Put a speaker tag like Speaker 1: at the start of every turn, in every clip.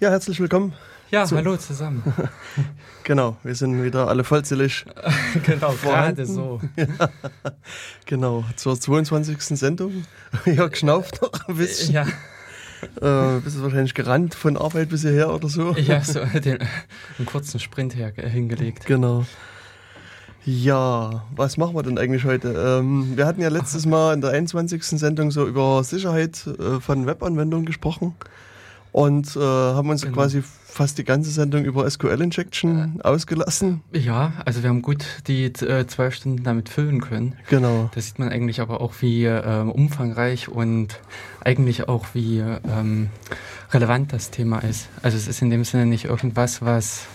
Speaker 1: Ja, herzlich willkommen.
Speaker 2: Ja, zu hallo zusammen.
Speaker 1: genau, wir sind wieder alle vollzählig.
Speaker 2: genau, gerade so. ja,
Speaker 1: genau, zur 22. Sendung. Jörg schnauft noch ein bisschen. Ja. Äh, bist du wahrscheinlich gerannt von Arbeit bis hierher oder so?
Speaker 2: Ja, so den, einen kurzen Sprint her, hingelegt.
Speaker 1: Genau. Ja, was machen wir denn eigentlich heute? Ähm, wir hatten ja letztes Mal in der 21. Sendung so über Sicherheit äh, von Webanwendungen gesprochen und äh, haben uns genau. quasi fast die ganze Sendung über SQL-Injection äh, ausgelassen.
Speaker 2: Ja, also wir haben gut die äh, zwei Stunden damit füllen können.
Speaker 1: Genau.
Speaker 2: Da sieht man eigentlich aber auch, wie äh, umfangreich und eigentlich auch, wie ähm, relevant das Thema ist. Also es ist in dem Sinne nicht irgendwas, was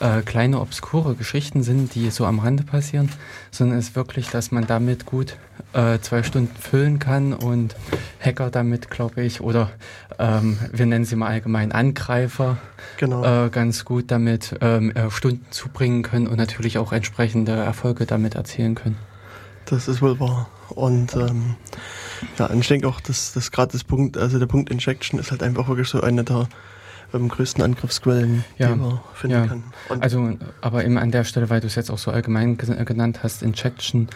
Speaker 2: äh, kleine obskure Geschichten sind, die so am Rande passieren, sondern es ist wirklich, dass man damit gut äh, zwei Stunden füllen kann und Hacker damit, glaube ich, oder ähm, wir nennen sie mal allgemein Angreifer, genau. äh, ganz gut damit ähm, äh, Stunden zubringen können und natürlich auch entsprechende Erfolge damit erzielen können.
Speaker 1: Das ist wohl wahr. Und ähm, ja, und ich denke auch, dass, dass gerade das Punkt, also der Punkt Injection ist halt einfach wirklich so eine der ähm, größten Angriffsquellen,
Speaker 2: ja, die man finden ja. kann. Und also, aber eben an der Stelle, weil du es jetzt auch so allgemein genannt hast, Injection,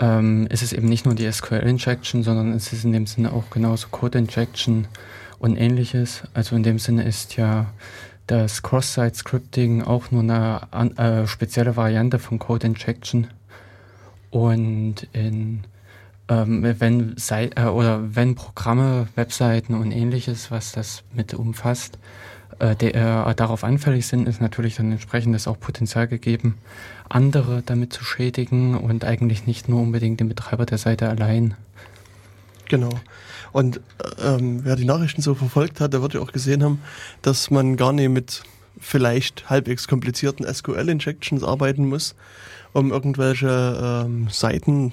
Speaker 2: ähm, ist es eben nicht nur die SQL-Injection, sondern es ist in dem Sinne auch genauso Code-Injection und ähnliches. Also in dem Sinne ist ja das Cross-Site-Scripting auch nur eine äh, spezielle Variante von Code-Injection. Und in ähm, wenn Sei äh, oder wenn Programme, Webseiten und ähnliches, was das mit umfasst, äh, der, äh, darauf anfällig sind, ist natürlich dann entsprechendes auch Potenzial gegeben, andere damit zu schädigen und eigentlich nicht nur unbedingt den Betreiber der Seite allein.
Speaker 1: Genau. Und ähm, wer die Nachrichten so verfolgt hat, der wird ja auch gesehen haben, dass man gar nicht mit vielleicht halbwegs komplizierten SQL-Injections arbeiten muss, um irgendwelche ähm, Seiten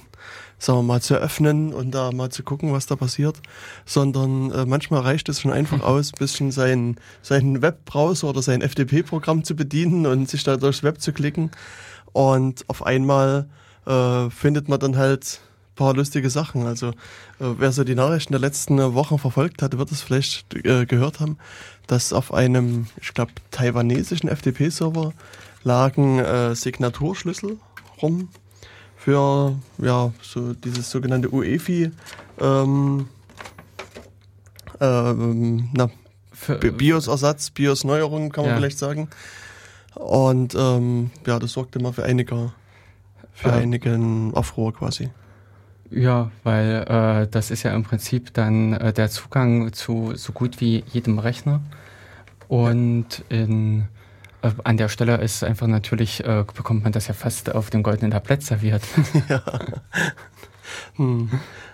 Speaker 1: sagen wir mal, zu öffnen und da mal zu gucken, was da passiert, sondern äh, manchmal reicht es schon einfach aus, ein bisschen seinen, seinen Webbrowser oder sein FTP-Programm zu bedienen und sich da durchs Web zu klicken. Und auf einmal äh, findet man dann halt paar lustige Sachen. Also äh, wer so die Nachrichten der letzten Wochen verfolgt hat, wird es vielleicht äh, gehört haben, dass auf einem, ich glaube, taiwanesischen FTP-Server lagen äh, Signaturschlüssel rum für ja, so dieses sogenannte UEFI ähm, ähm, na, BIOS-Ersatz, BIOS-Neuerung kann man ja. vielleicht sagen. Und ähm, ja, das sorgte immer für einige, für äh, einigen Aufruhr quasi.
Speaker 2: Ja, weil äh, das ist ja im Prinzip dann äh, der Zugang zu so gut wie jedem Rechner. Und in an der Stelle ist einfach natürlich, äh, bekommt man das ja fast auf dem goldenen Tablett serviert. ja.
Speaker 1: Hm.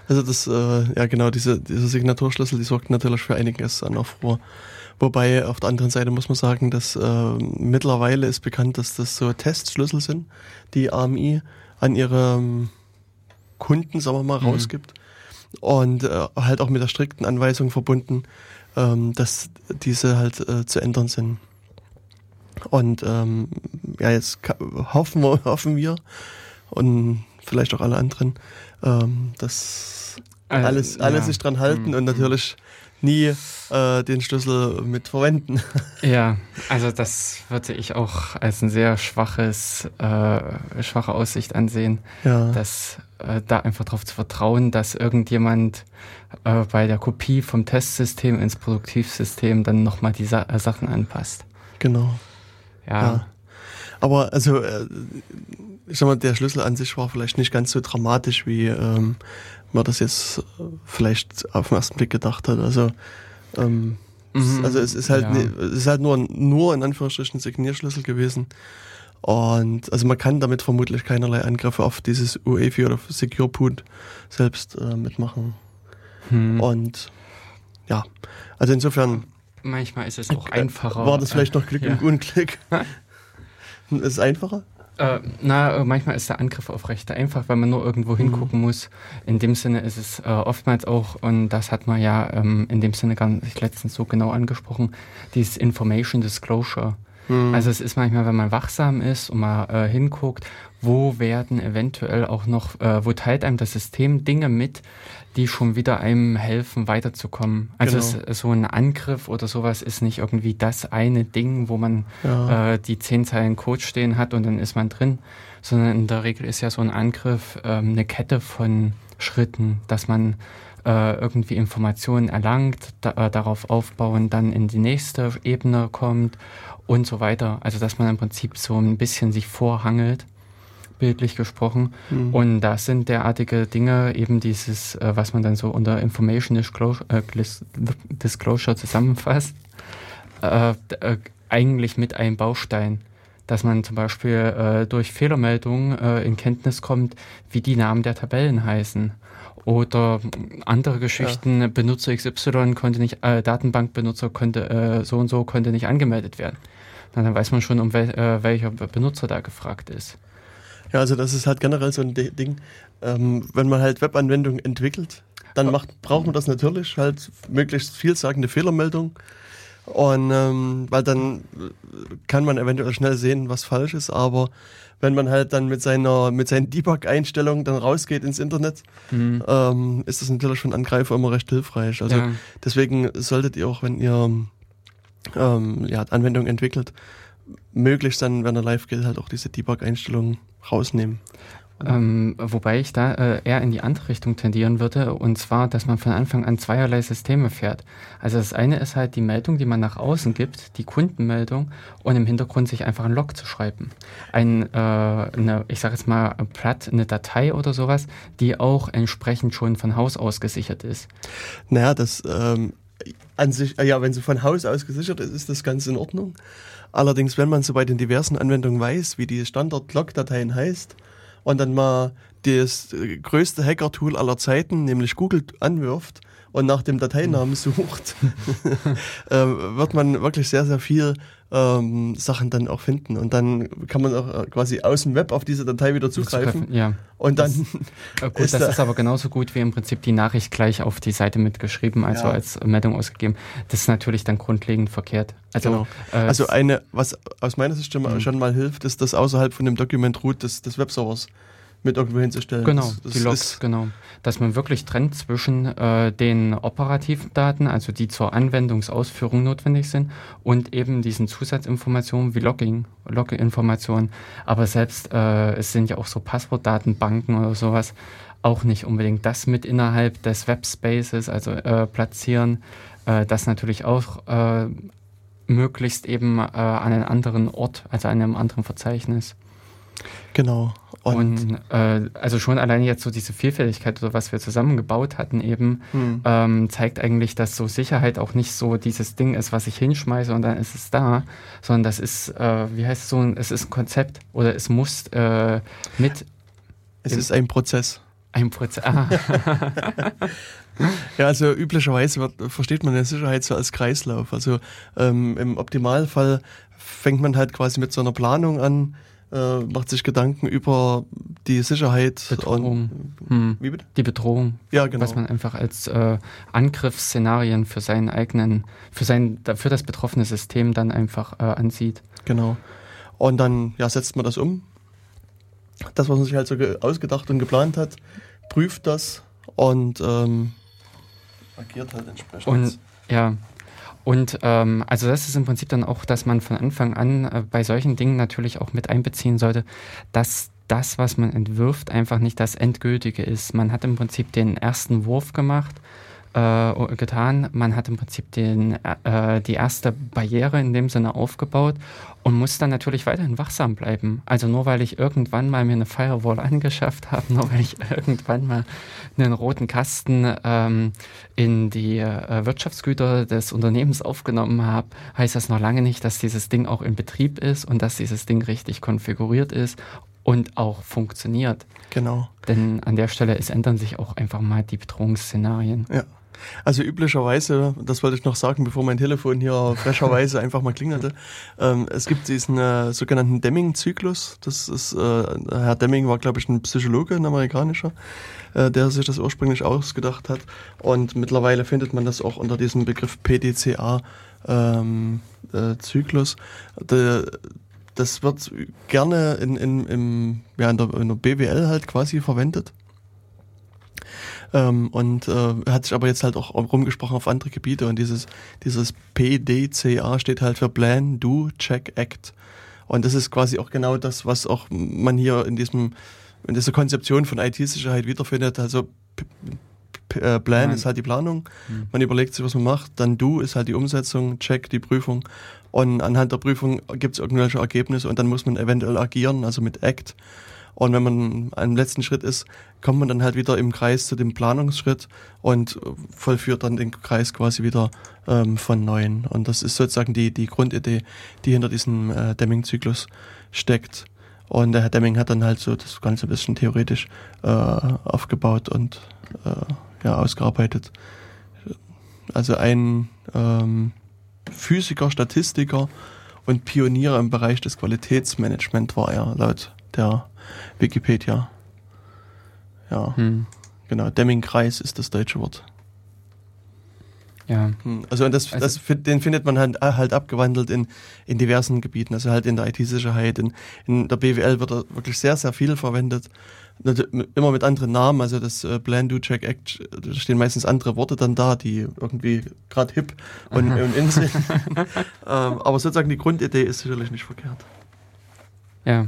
Speaker 1: Also das, äh, ja genau, diese, diese Signaturschlüssel, die sorgt natürlich für einiges an Aufruhr. Wobei auf der anderen Seite muss man sagen, dass äh, mittlerweile ist bekannt, dass das so Testschlüssel sind, die AMI an ihre ähm, Kunden, sagen wir mal, mhm. rausgibt. Und äh, halt auch mit der strikten Anweisung verbunden, ähm, dass diese halt äh, zu ändern sind. Und ähm, ja, jetzt hoffen wir, hoffen wir und vielleicht auch alle anderen, ähm, dass äh, alles, alle ja. sich dran halten mhm. und natürlich nie äh, den Schlüssel mit verwenden.
Speaker 2: Ja, also das würde ich auch als ein sehr schwaches, äh, schwache Aussicht ansehen, ja. dass äh, da einfach darauf zu vertrauen, dass irgendjemand äh, bei der Kopie vom Testsystem ins Produktivsystem dann nochmal die Sa Sachen anpasst.
Speaker 1: Genau.
Speaker 2: Ja. ja.
Speaker 1: Aber also, äh, ich sag mal, der Schlüssel an sich war vielleicht nicht ganz so dramatisch, wie ähm, man das jetzt äh, vielleicht auf den ersten Blick gedacht hat. Also, ähm, mhm. also es ist halt, ja. es ist halt nur, nur in Anführungsstrichen Signierschlüssel gewesen. Und also man kann damit vermutlich keinerlei Angriffe auf dieses UEFI oder Secure Boot selbst äh, mitmachen. Hm. Und ja, also insofern
Speaker 2: Manchmal ist es auch einfacher.
Speaker 1: War das vielleicht noch Glück ja. und Unglück? ist es einfacher?
Speaker 2: Äh, na, manchmal ist der Angriff auf Rechte einfach, weil man nur irgendwo mhm. hingucken mhm. muss. In dem Sinne ist es äh, oftmals auch, und das hat man ja ähm, in dem Sinne gar nicht letztens so genau angesprochen, dieses Information Disclosure. Mhm. Also es ist manchmal, wenn man wachsam ist und mal äh, hinguckt, wo werden eventuell auch noch, äh, wo teilt einem das System Dinge mit, die schon wieder einem helfen, weiterzukommen. Also genau. es, so ein Angriff oder sowas ist nicht irgendwie das eine Ding, wo man ja. äh, die zehn Zeilen Code stehen hat und dann ist man drin, sondern in der Regel ist ja so ein Angriff ähm, eine Kette von Schritten, dass man äh, irgendwie Informationen erlangt, da, äh, darauf aufbauen, dann in die nächste Ebene kommt und so weiter. Also dass man im Prinzip so ein bisschen sich vorhangelt bildlich gesprochen. Mhm. Und das sind derartige Dinge, eben dieses, äh, was man dann so unter Information Disclosure, äh, Disclosure zusammenfasst, äh, äh, eigentlich mit einem Baustein. Dass man zum Beispiel äh, durch Fehlermeldungen äh, in Kenntnis kommt, wie die Namen der Tabellen heißen. Oder andere Geschichten, ja. Benutzer XY konnte nicht, Datenbankbenutzer konnte so und so konnte nicht angemeldet werden. Na, dann weiß man schon, um wel, welcher Benutzer da gefragt ist.
Speaker 1: Ja, also das ist halt generell so ein Ding, ähm, wenn man halt Webanwendungen entwickelt, dann macht, braucht man das natürlich, halt möglichst vielsagende Fehlermeldung. Und ähm, weil dann kann man eventuell schnell sehen, was falsch ist, aber wenn man halt dann mit seiner mit seinen Debug-Einstellungen dann rausgeht ins Internet, mhm. ähm, ist das natürlich einen Angreifer immer recht hilfreich. Also ja. deswegen solltet ihr auch, wenn ihr ähm, ja, Anwendungen entwickelt, möglichst dann, wenn er live geht, halt auch diese Debug-Einstellungen rausnehmen.
Speaker 2: Ähm, wobei ich da äh, eher in die andere Richtung tendieren würde, und zwar, dass man von Anfang an zweierlei Systeme fährt. Also das eine ist halt die Meldung, die man nach außen gibt, die Kundenmeldung, und im Hintergrund sich einfach ein Log zu schreiben. Ein, äh, eine, ich sage jetzt mal platt, eine Datei oder sowas, die auch entsprechend schon von Haus aus gesichert ist.
Speaker 1: Naja, das ähm, an sich, ja, wenn sie von Haus aus gesichert ist, ist das ganz in Ordnung. Allerdings, wenn man so bei den diversen Anwendungen weiß, wie die Standard-Log-Dateien heißt und dann mal das größte Hacker-Tool aller Zeiten, nämlich Google, anwirft und nach dem Dateinamen sucht, äh, wird man wirklich sehr, sehr viel ähm, Sachen dann auch finden. Und dann kann man auch äh, quasi aus dem Web auf diese Datei wieder zugreifen.
Speaker 2: Ja.
Speaker 1: Und dann.
Speaker 2: Das, äh, gut, ist das da ist aber genauso gut wie im Prinzip die Nachricht gleich auf die Seite mitgeschrieben, also ja. als Meldung ausgegeben. Das ist natürlich dann grundlegend verkehrt.
Speaker 1: Also, genau. äh, also eine, was aus meiner Sicht schon mal, mhm. schon mal hilft, ist, dass außerhalb von dem Document Root des, des Webservers mit irgendwo hinzustellen.
Speaker 2: Genau, das, das die Logs, genau. Dass man wirklich trennt zwischen äh, den operativen Daten, also die zur Anwendungsausführung notwendig sind, und eben diesen Zusatzinformationen wie Logging, Login-Informationen. Aber selbst äh, es sind ja auch so Passwortdatenbanken oder sowas auch nicht unbedingt das mit innerhalb des Webspaces, also äh, platzieren. Äh, das natürlich auch äh, möglichst eben äh, an einem anderen Ort, also an einem anderen Verzeichnis.
Speaker 1: Genau.
Speaker 2: Und, und äh, also schon alleine jetzt so diese Vielfältigkeit oder was wir zusammengebaut hatten eben, hm. ähm, zeigt eigentlich, dass so Sicherheit auch nicht so dieses Ding ist, was ich hinschmeiße und dann ist es da, sondern das ist, äh, wie heißt es so, es ist ein Konzept oder es muss äh, mit.
Speaker 1: Es ist ein Prozess.
Speaker 2: Ein Prozess. Ah.
Speaker 1: ja, also üblicherweise wird, versteht man ja Sicherheit so als Kreislauf. Also ähm, im Optimalfall fängt man halt quasi mit so einer Planung an, äh, macht sich Gedanken über die Sicherheit.
Speaker 2: Bedrohung. Und, hm. Wie bitte? Die Bedrohung. Ja, genau. Was man einfach als äh, Angriffsszenarien für seinen eigenen, für sein, für das betroffene System dann einfach äh, ansieht.
Speaker 1: Genau. Und dann ja, setzt man das um. Das, was man sich halt so ausgedacht und geplant hat, prüft das und ähm, agiert halt entsprechend.
Speaker 2: Und ja, und ähm, also das ist im Prinzip dann auch, dass man von Anfang an äh, bei solchen Dingen natürlich auch mit einbeziehen sollte, dass das, was man entwirft, einfach nicht das Endgültige ist. Man hat im Prinzip den ersten Wurf gemacht äh, getan. Man hat im Prinzip den, äh, die erste Barriere in dem Sinne aufgebaut und muss dann natürlich weiterhin wachsam bleiben. Also nur weil ich irgendwann mal mir eine Firewall angeschafft habe, nur weil ich irgendwann mal einen roten Kasten ähm, in die äh, Wirtschaftsgüter des Unternehmens aufgenommen habe, heißt das noch lange nicht, dass dieses Ding auch in Betrieb ist und dass dieses Ding richtig konfiguriert ist und auch funktioniert.
Speaker 1: Genau.
Speaker 2: Denn an der Stelle es ändern sich auch einfach mal die Bedrohungsszenarien.
Speaker 1: Ja. Also üblicherweise, das wollte ich noch sagen, bevor mein Telefon hier frecherweise einfach mal klingelte, ähm, es gibt diesen äh, sogenannten Deming-Zyklus. Das ist, äh, Herr Deming war, glaube ich, ein Psychologe, ein amerikanischer, äh, der sich das ursprünglich ausgedacht hat. Und mittlerweile findet man das auch unter diesem Begriff PDCA ähm, äh, Zyklus. Das wird gerne in, in, im, ja, in, der, in der BWL halt quasi verwendet. Ähm, und äh, hat sich aber jetzt halt auch rumgesprochen auf andere Gebiete und dieses, dieses PDCA steht halt für Plan, Do, Check, Act. Und das ist quasi auch genau das, was auch man hier in diesem, in dieser Konzeption von IT-Sicherheit wiederfindet. Also äh, Plan Nein. ist halt die Planung, mhm. man überlegt sich, was man macht, dann Do ist halt die Umsetzung, Check die Prüfung und anhand der Prüfung gibt es irgendwelche Ergebnisse und dann muss man eventuell agieren, also mit Act. Und wenn man am letzten Schritt ist, kommt man dann halt wieder im Kreis zu dem Planungsschritt und vollführt dann den Kreis quasi wieder ähm, von neuem. Und das ist sozusagen die, die Grundidee, die hinter diesem äh, Deming-Zyklus steckt. Und der Herr Deming hat dann halt so das Ganze ein bisschen theoretisch äh, aufgebaut und äh, ja, ausgearbeitet. Also ein ähm, Physiker, Statistiker und Pionier im Bereich des Qualitätsmanagement war er, laut der Wikipedia. Ja, hm. genau. Deming-Kreis ist das deutsche Wort. Ja. Hm. Also, das, also das, den findet man halt, halt abgewandelt in, in diversen Gebieten, also halt in der IT-Sicherheit, in, in der BWL wird er wirklich sehr, sehr viel verwendet. Immer mit anderen Namen, also das äh, Plan, Do, Check, Act, da stehen meistens andere Worte dann da, die irgendwie gerade hip und, und in sind. ähm, aber sozusagen die Grundidee ist sicherlich nicht verkehrt.
Speaker 2: Ja,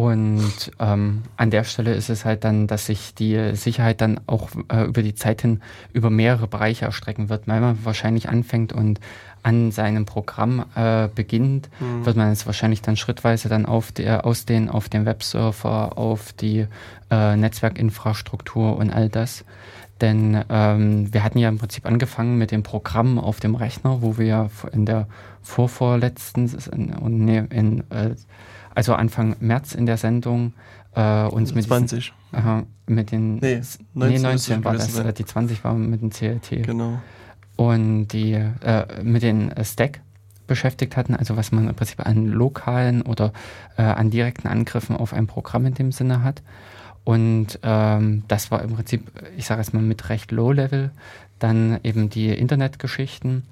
Speaker 2: und ähm, an der Stelle ist es halt dann, dass sich die Sicherheit dann auch äh, über die Zeit hin über mehrere Bereiche erstrecken wird. Weil man wahrscheinlich anfängt und an seinem Programm äh, beginnt, mhm. wird man es wahrscheinlich dann schrittweise dann auf der, ausdehnen auf den Webserver, auf die äh, Netzwerkinfrastruktur und all das. Denn ähm, wir hatten ja im Prinzip angefangen mit dem Programm auf dem Rechner, wo wir ja in der vorvorletzten und nee, in äh, also Anfang März in der Sendung äh, uns mit
Speaker 1: 20.
Speaker 2: Diesen, äh, mit den
Speaker 1: nee,
Speaker 2: 19, nee, 19 war das, äh, die 20 war mit dem CLT.
Speaker 1: Genau.
Speaker 2: Und die äh, mit den äh, Stack beschäftigt hatten, also was man im Prinzip an lokalen oder äh, an direkten Angriffen auf ein Programm in dem Sinne hat. Und ähm, das war im Prinzip, ich sage es mal mit recht Low Level, dann eben die Internetgeschichten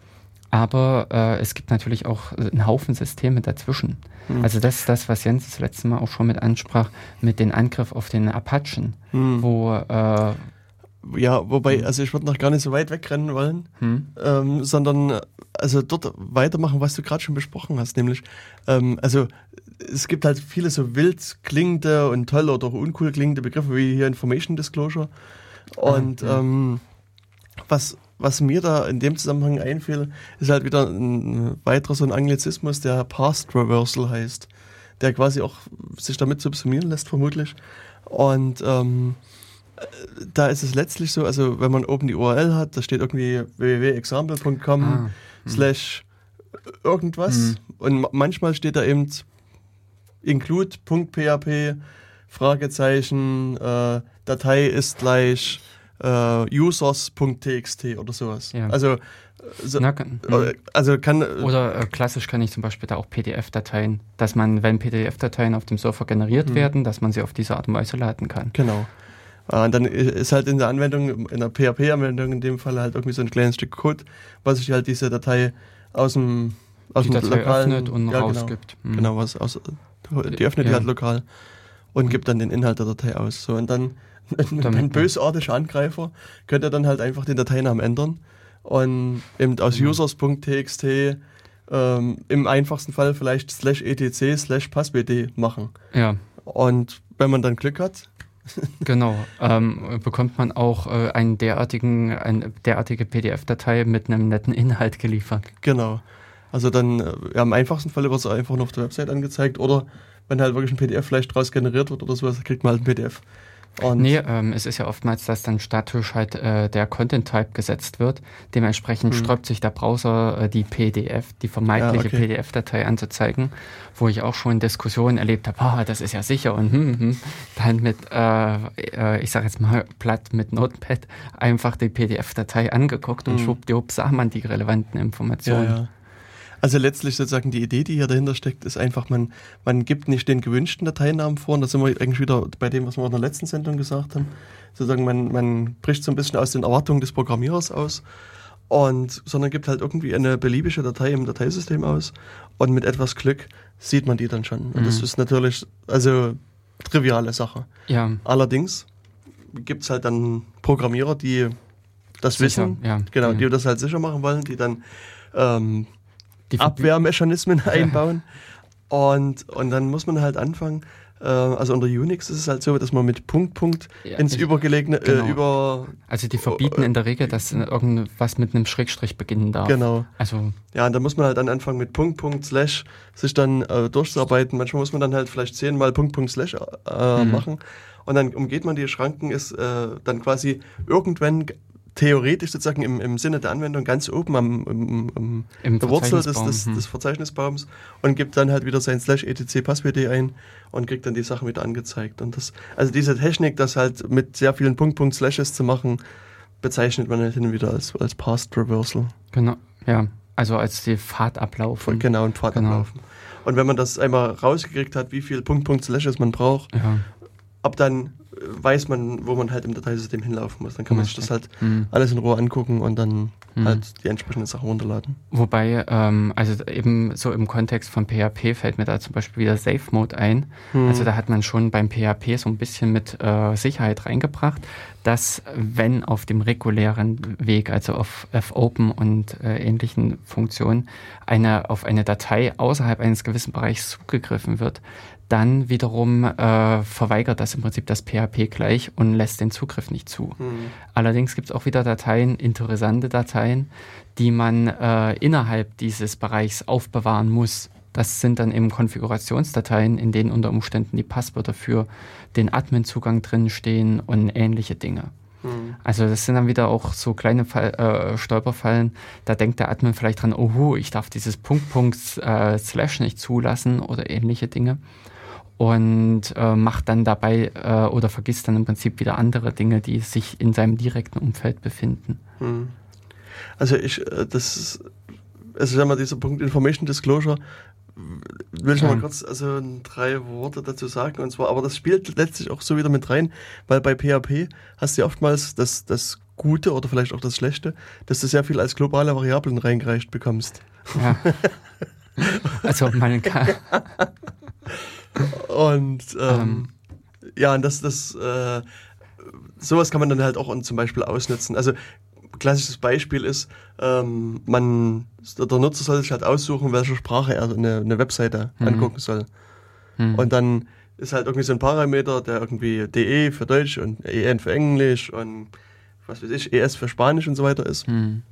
Speaker 2: aber äh, es gibt natürlich auch einen Haufen Systeme dazwischen. Mhm. Also das ist das, was Jens das letzte Mal auch schon mit ansprach, mit dem Angriff auf den Apachen, mhm. wo äh,
Speaker 1: ja, wobei, also ich würde noch gar nicht so weit wegrennen wollen, hm. ähm, sondern also dort weitermachen, was du gerade schon besprochen hast, nämlich, ähm, also es gibt halt viele so wild klingende und toll oder uncool klingende Begriffe wie hier Information Disclosure. Und ah, ähm, was was mir da in dem Zusammenhang einfiel, ist halt wieder ein weiterer so ein Anglizismus, der Past Reversal heißt, der quasi auch sich damit subsumieren lässt, vermutlich. Und ähm, da ist es letztlich so, also wenn man oben die URL hat, da steht irgendwie www.example.com ah, hm. slash irgendwas hm. und manchmal steht da eben include.php Fragezeichen, äh, Datei ist gleich äh, users.txt oder sowas. Ja. Also, so, Na, kann, äh, also kann.
Speaker 2: Oder äh, klassisch kann ich zum Beispiel da auch PDF-Dateien, dass man, wenn PDF-Dateien auf dem Server generiert mhm. werden, dass man sie auf diese Art und Weise laden kann.
Speaker 1: Genau. Äh, und dann ist halt in der Anwendung, in der PHP-Anwendung in dem Fall halt irgendwie so ein kleines Stück Code, was sich halt diese Datei aus dem aus
Speaker 2: die
Speaker 1: dem
Speaker 2: Datei lokalen, öffnet und ja, rausgibt.
Speaker 1: Genau, mhm. genau, was aus, die öffnet ja. die halt lokal und mhm. gibt dann den Inhalt der Datei aus. So und dann ein, ein bösartiger Angreifer könnte dann halt einfach den Dateinamen ändern und eben aus mhm. users.txt ähm, im einfachsten Fall vielleicht slash etc slash passbd machen.
Speaker 2: Ja.
Speaker 1: Und wenn man dann Glück hat,
Speaker 2: genau, ähm, bekommt man auch äh, einen derartigen, eine derartige PDF-Datei mit einem netten Inhalt geliefert.
Speaker 1: Genau. Also dann, äh, ja, im einfachsten Fall wird es einfach nur auf der Website angezeigt oder wenn halt wirklich ein PDF vielleicht draus generiert wird oder sowas, kriegt man halt ein PDF.
Speaker 2: Und nee, ähm, es ist ja oftmals, dass dann statisch halt äh, der Content-Type gesetzt wird. Dementsprechend hm. sträubt sich der Browser äh, die PDF, die vermeintliche ja, okay. PDF-Datei anzuzeigen, wo ich auch schon Diskussionen erlebt habe, oh, das ist ja sicher und hm, hm, dann mit, äh, äh, ich sage jetzt mal platt mit Notepad einfach die PDF-Datei angeguckt und hm. schwuppdiwupp sah man die relevanten Informationen.
Speaker 1: Ja, ja. Also letztlich sozusagen die Idee, die hier dahinter steckt, ist einfach, man, man gibt nicht den gewünschten Dateinamen vor. Und da sind wir eigentlich wieder bei dem, was wir in der letzten Sendung gesagt haben. Sozusagen, man, man bricht so ein bisschen aus den Erwartungen des Programmierers aus und sondern gibt halt irgendwie eine beliebige Datei im Dateisystem aus und mit etwas Glück sieht man die dann schon. Und mhm. das ist natürlich, also triviale Sache.
Speaker 2: Ja.
Speaker 1: Allerdings gibt es halt dann Programmierer, die das sicher, wissen,
Speaker 2: ja.
Speaker 1: genau, die das halt sicher machen wollen, die dann ähm, Abwehrmechanismen einbauen. Und, und dann muss man halt anfangen, äh, also unter Unix ist es halt so, dass man mit Punkt, Punkt ja, ins ich, übergelegene, äh, genau. äh, über...
Speaker 2: Also die verbieten in der Regel, dass irgendwas mit einem Schrägstrich beginnen darf.
Speaker 1: Genau.
Speaker 2: Also
Speaker 1: ja, und da muss man halt dann anfangen mit Punkt, Punkt, Slash sich dann äh, durchzuarbeiten. Manchmal muss man dann halt vielleicht zehnmal Punkt, Punkt, Slash äh, mhm. machen. Und dann umgeht man die Schranken, ist äh, dann quasi irgendwann theoretisch sozusagen im, im Sinne der Anwendung ganz oben am, im, im, Im der Wurzel des, des, hm. des, Verzeichnisbaums und gibt dann halt wieder sein slash etc passwd ein und kriegt dann die Sachen wieder angezeigt. Und das, also diese Technik, das halt mit sehr vielen Punkt, Punkt, Slashes zu machen, bezeichnet man halt hin und wieder als, als Past Reversal.
Speaker 2: Genau, ja. Also als die Fahrtablauf.
Speaker 1: Genau, ein Fahrtablauf. Genau. Und wenn man das einmal rausgekriegt hat, wie viel Punkt, Punkt, Slashes man braucht,
Speaker 2: ja.
Speaker 1: ab dann weiß man, wo man halt im Dateisystem hinlaufen muss. Dann kann man sich das halt mhm. alles in Ruhe angucken und dann mhm. halt die entsprechenden Sachen runterladen.
Speaker 2: Wobei, ähm, also eben so im Kontext von PHP fällt mir da zum Beispiel wieder Safe Mode ein. Mhm. Also da hat man schon beim PHP so ein bisschen mit äh, Sicherheit reingebracht, dass wenn auf dem regulären Weg, also auf F-Open und äh, ähnlichen Funktionen, eine, auf eine Datei außerhalb eines gewissen Bereichs zugegriffen wird, dann wiederum äh, verweigert das im Prinzip das PHP gleich und lässt den Zugriff nicht zu. Mhm. Allerdings gibt es auch wieder Dateien, interessante Dateien, die man äh, innerhalb dieses Bereichs aufbewahren muss. Das sind dann eben Konfigurationsdateien, in denen unter Umständen die Passwörter für den Admin-Zugang drinstehen und ähnliche Dinge. Mhm. Also das sind dann wieder auch so kleine Fall, äh, Stolperfallen. Da denkt der Admin vielleicht dran, oh, ich darf dieses Punkt, Punkt, äh, Slash nicht zulassen oder ähnliche Dinge und äh, macht dann dabei äh, oder vergisst dann im Prinzip wieder andere Dinge, die sich in seinem direkten Umfeld befinden. Hm.
Speaker 1: Also ich, äh, das ist, also sagen wir dieser Punkt Information Disclosure, will ich noch mal kurz also drei Worte dazu sagen und zwar, aber das spielt letztlich auch so wieder mit rein, weil bei PHP hast du ja oftmals das, das Gute oder vielleicht auch das Schlechte, dass du sehr viel als globale Variablen reingereicht bekommst.
Speaker 2: Ja. also man kann
Speaker 1: Und ähm, ähm. ja, und das, das, äh, sowas kann man dann halt auch zum Beispiel ausnutzen. Also klassisches Beispiel ist, ähm, man, der Nutzer soll sich halt aussuchen, welche Sprache er eine, eine Webseite mhm. angucken soll. Mhm. Und dann ist halt irgendwie so ein Parameter, der irgendwie DE für Deutsch und EN für Englisch und was weiß ich, ES für Spanisch und so weiter ist. Mhm.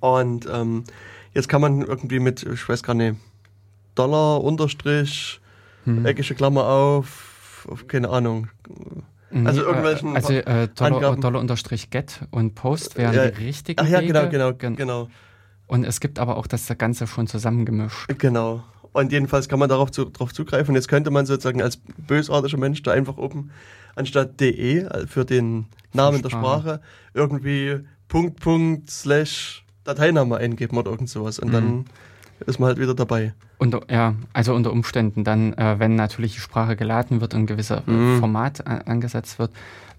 Speaker 1: Und ähm, jetzt kann man irgendwie mit, ich weiß gar nicht, Dollar unterstrich hm. eckige Klammer auf, auf keine Ahnung.
Speaker 2: Also irgendwelchen. Also äh, Dollar, Dollar unterstrich get und post wären ja, die richtigen.
Speaker 1: Ach ja, genau, Wege. genau, genau, genau.
Speaker 2: Und es gibt aber auch das Ganze schon zusammengemischt.
Speaker 1: Genau. Und jedenfalls kann man darauf, zu, darauf zugreifen. Jetzt könnte man sozusagen als bösartiger Mensch da einfach oben anstatt de äh, für den Namen der Sprache irgendwie Punkt, Punkt, Slash Dateiname eingeben oder irgend sowas. Und mhm. dann ist man halt wieder dabei.
Speaker 2: Unter, ja, also unter Umständen dann, äh, wenn natürlich die Sprache geladen wird und ein gewisser mhm. Format angesetzt wird,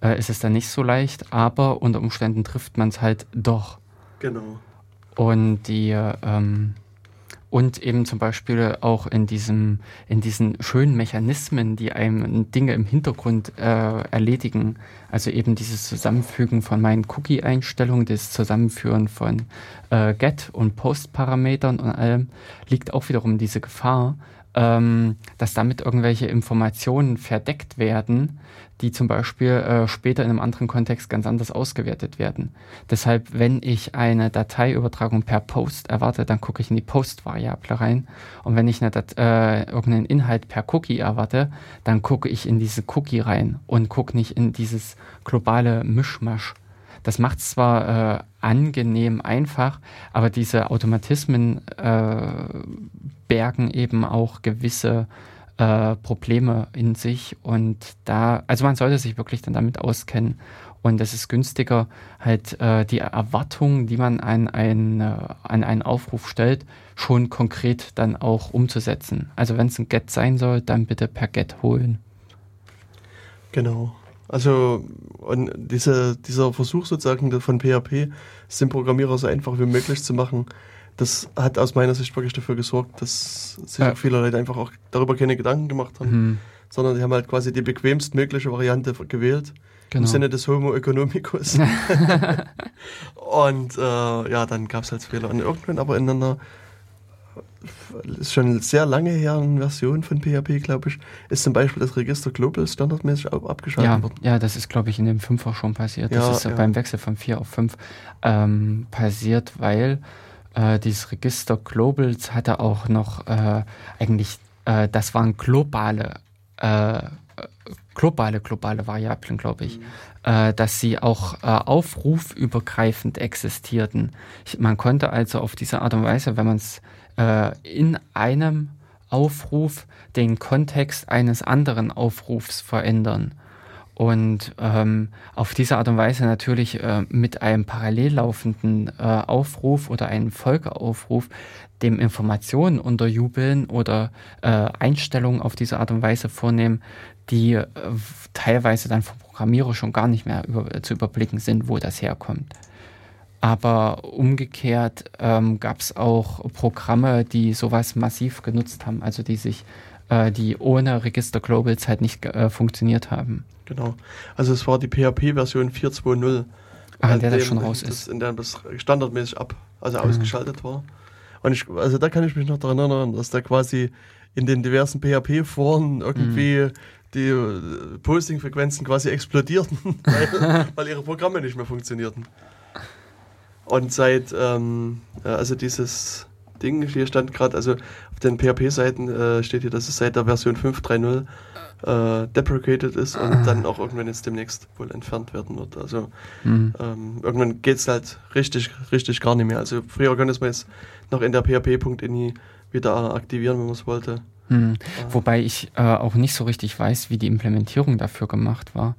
Speaker 2: äh, ist es dann nicht so leicht, aber unter Umständen trifft man es halt doch.
Speaker 1: Genau.
Speaker 2: Und die, ähm, und eben zum Beispiel auch in diesem, in diesen schönen Mechanismen, die einem Dinge im Hintergrund äh, erledigen. Also eben dieses Zusammenfügen von meinen Cookie-Einstellungen, das Zusammenführen von äh, Get- und Post-Parametern und allem, liegt auch wiederum diese Gefahr, ähm, dass damit irgendwelche Informationen verdeckt werden, die zum Beispiel äh, später in einem anderen Kontext ganz anders ausgewertet werden. Deshalb, wenn ich eine Dateiübertragung per Post erwarte, dann gucke ich in die Post-Variable rein. Und wenn ich eine Dat äh, irgendeinen Inhalt per Cookie erwarte, dann gucke ich in diese Cookie rein und gucke nicht in dieses globale Mischmasch. Das macht es zwar äh, angenehm einfach, aber diese Automatismen äh, bergen eben auch gewisse äh, Probleme in sich und da, also man sollte sich wirklich dann damit auskennen und es ist günstiger, halt äh, die Erwartungen, die man an, ein, äh, an einen Aufruf stellt, schon konkret dann auch umzusetzen. Also wenn es ein Get sein soll, dann bitte per Get holen.
Speaker 1: Genau. Also und diese, dieser Versuch sozusagen von PHP, es den Programmierer so einfach wie möglich zu machen, das hat aus meiner Sicht wirklich dafür gesorgt, dass sich ja. auch viele Leute einfach auch darüber keine Gedanken gemacht haben, mhm. sondern die haben halt quasi die bequemstmögliche Variante gewählt. Genau. Im Sinne des Homo economicus. und äh, ja, dann gab es halt Fehler. Und irgendwann aber in einer ist schon sehr lange her eine Version von PHP, glaube ich, ist zum Beispiel das Register Global standardmäßig abgeschaltet
Speaker 2: ja,
Speaker 1: worden.
Speaker 2: Ja, das ist, glaube ich, in dem 5 schon passiert. Das ja, ist ja. beim Wechsel von 4 auf 5 ähm, passiert, weil äh, dieses Register Globals hatte auch noch äh, eigentlich, äh, das waren globale, äh, globale, globale Variablen, glaube ich, mhm. Äh, dass sie auch äh, aufrufübergreifend existierten. Ich, man konnte also auf diese Art und Weise, wenn man es in einem Aufruf den Kontext eines anderen Aufrufs verändern. Und ähm, auf diese Art und Weise natürlich äh, mit einem parallel laufenden äh, Aufruf oder einem Folgeaufruf dem Informationen unterjubeln oder äh, Einstellungen auf diese Art und Weise vornehmen, die äh, teilweise dann vom Programmierer schon gar nicht mehr über, zu überblicken sind, wo das herkommt. Aber umgekehrt ähm, gab es auch Programme, die sowas massiv genutzt haben, also die sich, äh, die ohne Register Globals halt nicht äh, funktioniert haben.
Speaker 1: Genau. Also es war die PHP-Version 4.2.0.
Speaker 2: Ah, in der das schon raus ist.
Speaker 1: In der das standardmäßig ab, also mhm. ausgeschaltet war. Und ich, also da kann ich mich noch daran erinnern, dass da quasi in den diversen PHP-Foren irgendwie mhm. die äh, Posting-Frequenzen quasi explodierten, weil, weil ihre Programme nicht mehr funktionierten. Und seit, ähm, also dieses Ding, hier stand gerade, also auf den PHP-Seiten äh, steht hier, dass es seit der Version 5.3.0 äh, deprecated ist und ah. dann auch irgendwann jetzt demnächst wohl entfernt werden wird. Also mhm. ähm, irgendwann geht es halt richtig, richtig gar nicht mehr. Also früher konnte man es noch in der php.ini wieder aktivieren, wenn man es wollte.
Speaker 2: Mhm. Äh. Wobei ich äh, auch nicht so richtig weiß, wie die Implementierung dafür gemacht war.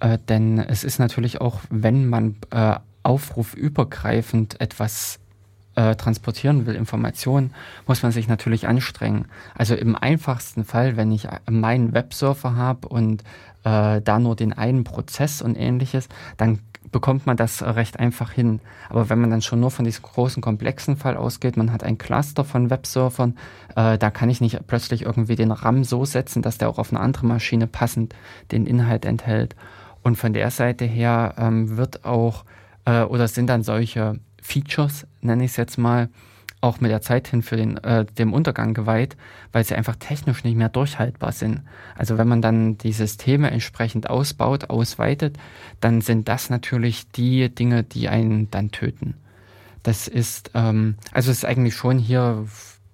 Speaker 2: Äh, denn es ist natürlich auch, wenn man äh, aufrufübergreifend etwas äh, transportieren will, Informationen, muss man sich natürlich anstrengen. Also im einfachsten Fall, wenn ich meinen Websurfer habe und äh, da nur den einen Prozess und ähnliches, dann bekommt man das recht einfach hin. Aber wenn man dann schon nur von diesem großen, komplexen Fall ausgeht, man hat ein Cluster von Websurfern, äh, da kann ich nicht plötzlich irgendwie den RAM so setzen, dass der auch auf eine andere Maschine passend den Inhalt enthält. Und von der Seite her ähm, wird auch äh, oder sind dann solche Features, nenne ich es jetzt mal, auch mit der Zeit hin für den, äh, dem Untergang geweiht, weil sie einfach technisch nicht mehr durchhaltbar sind. Also wenn man dann die Systeme entsprechend ausbaut, ausweitet, dann sind das natürlich die Dinge, die einen dann töten. Das ist, ähm, also es ist eigentlich schon hier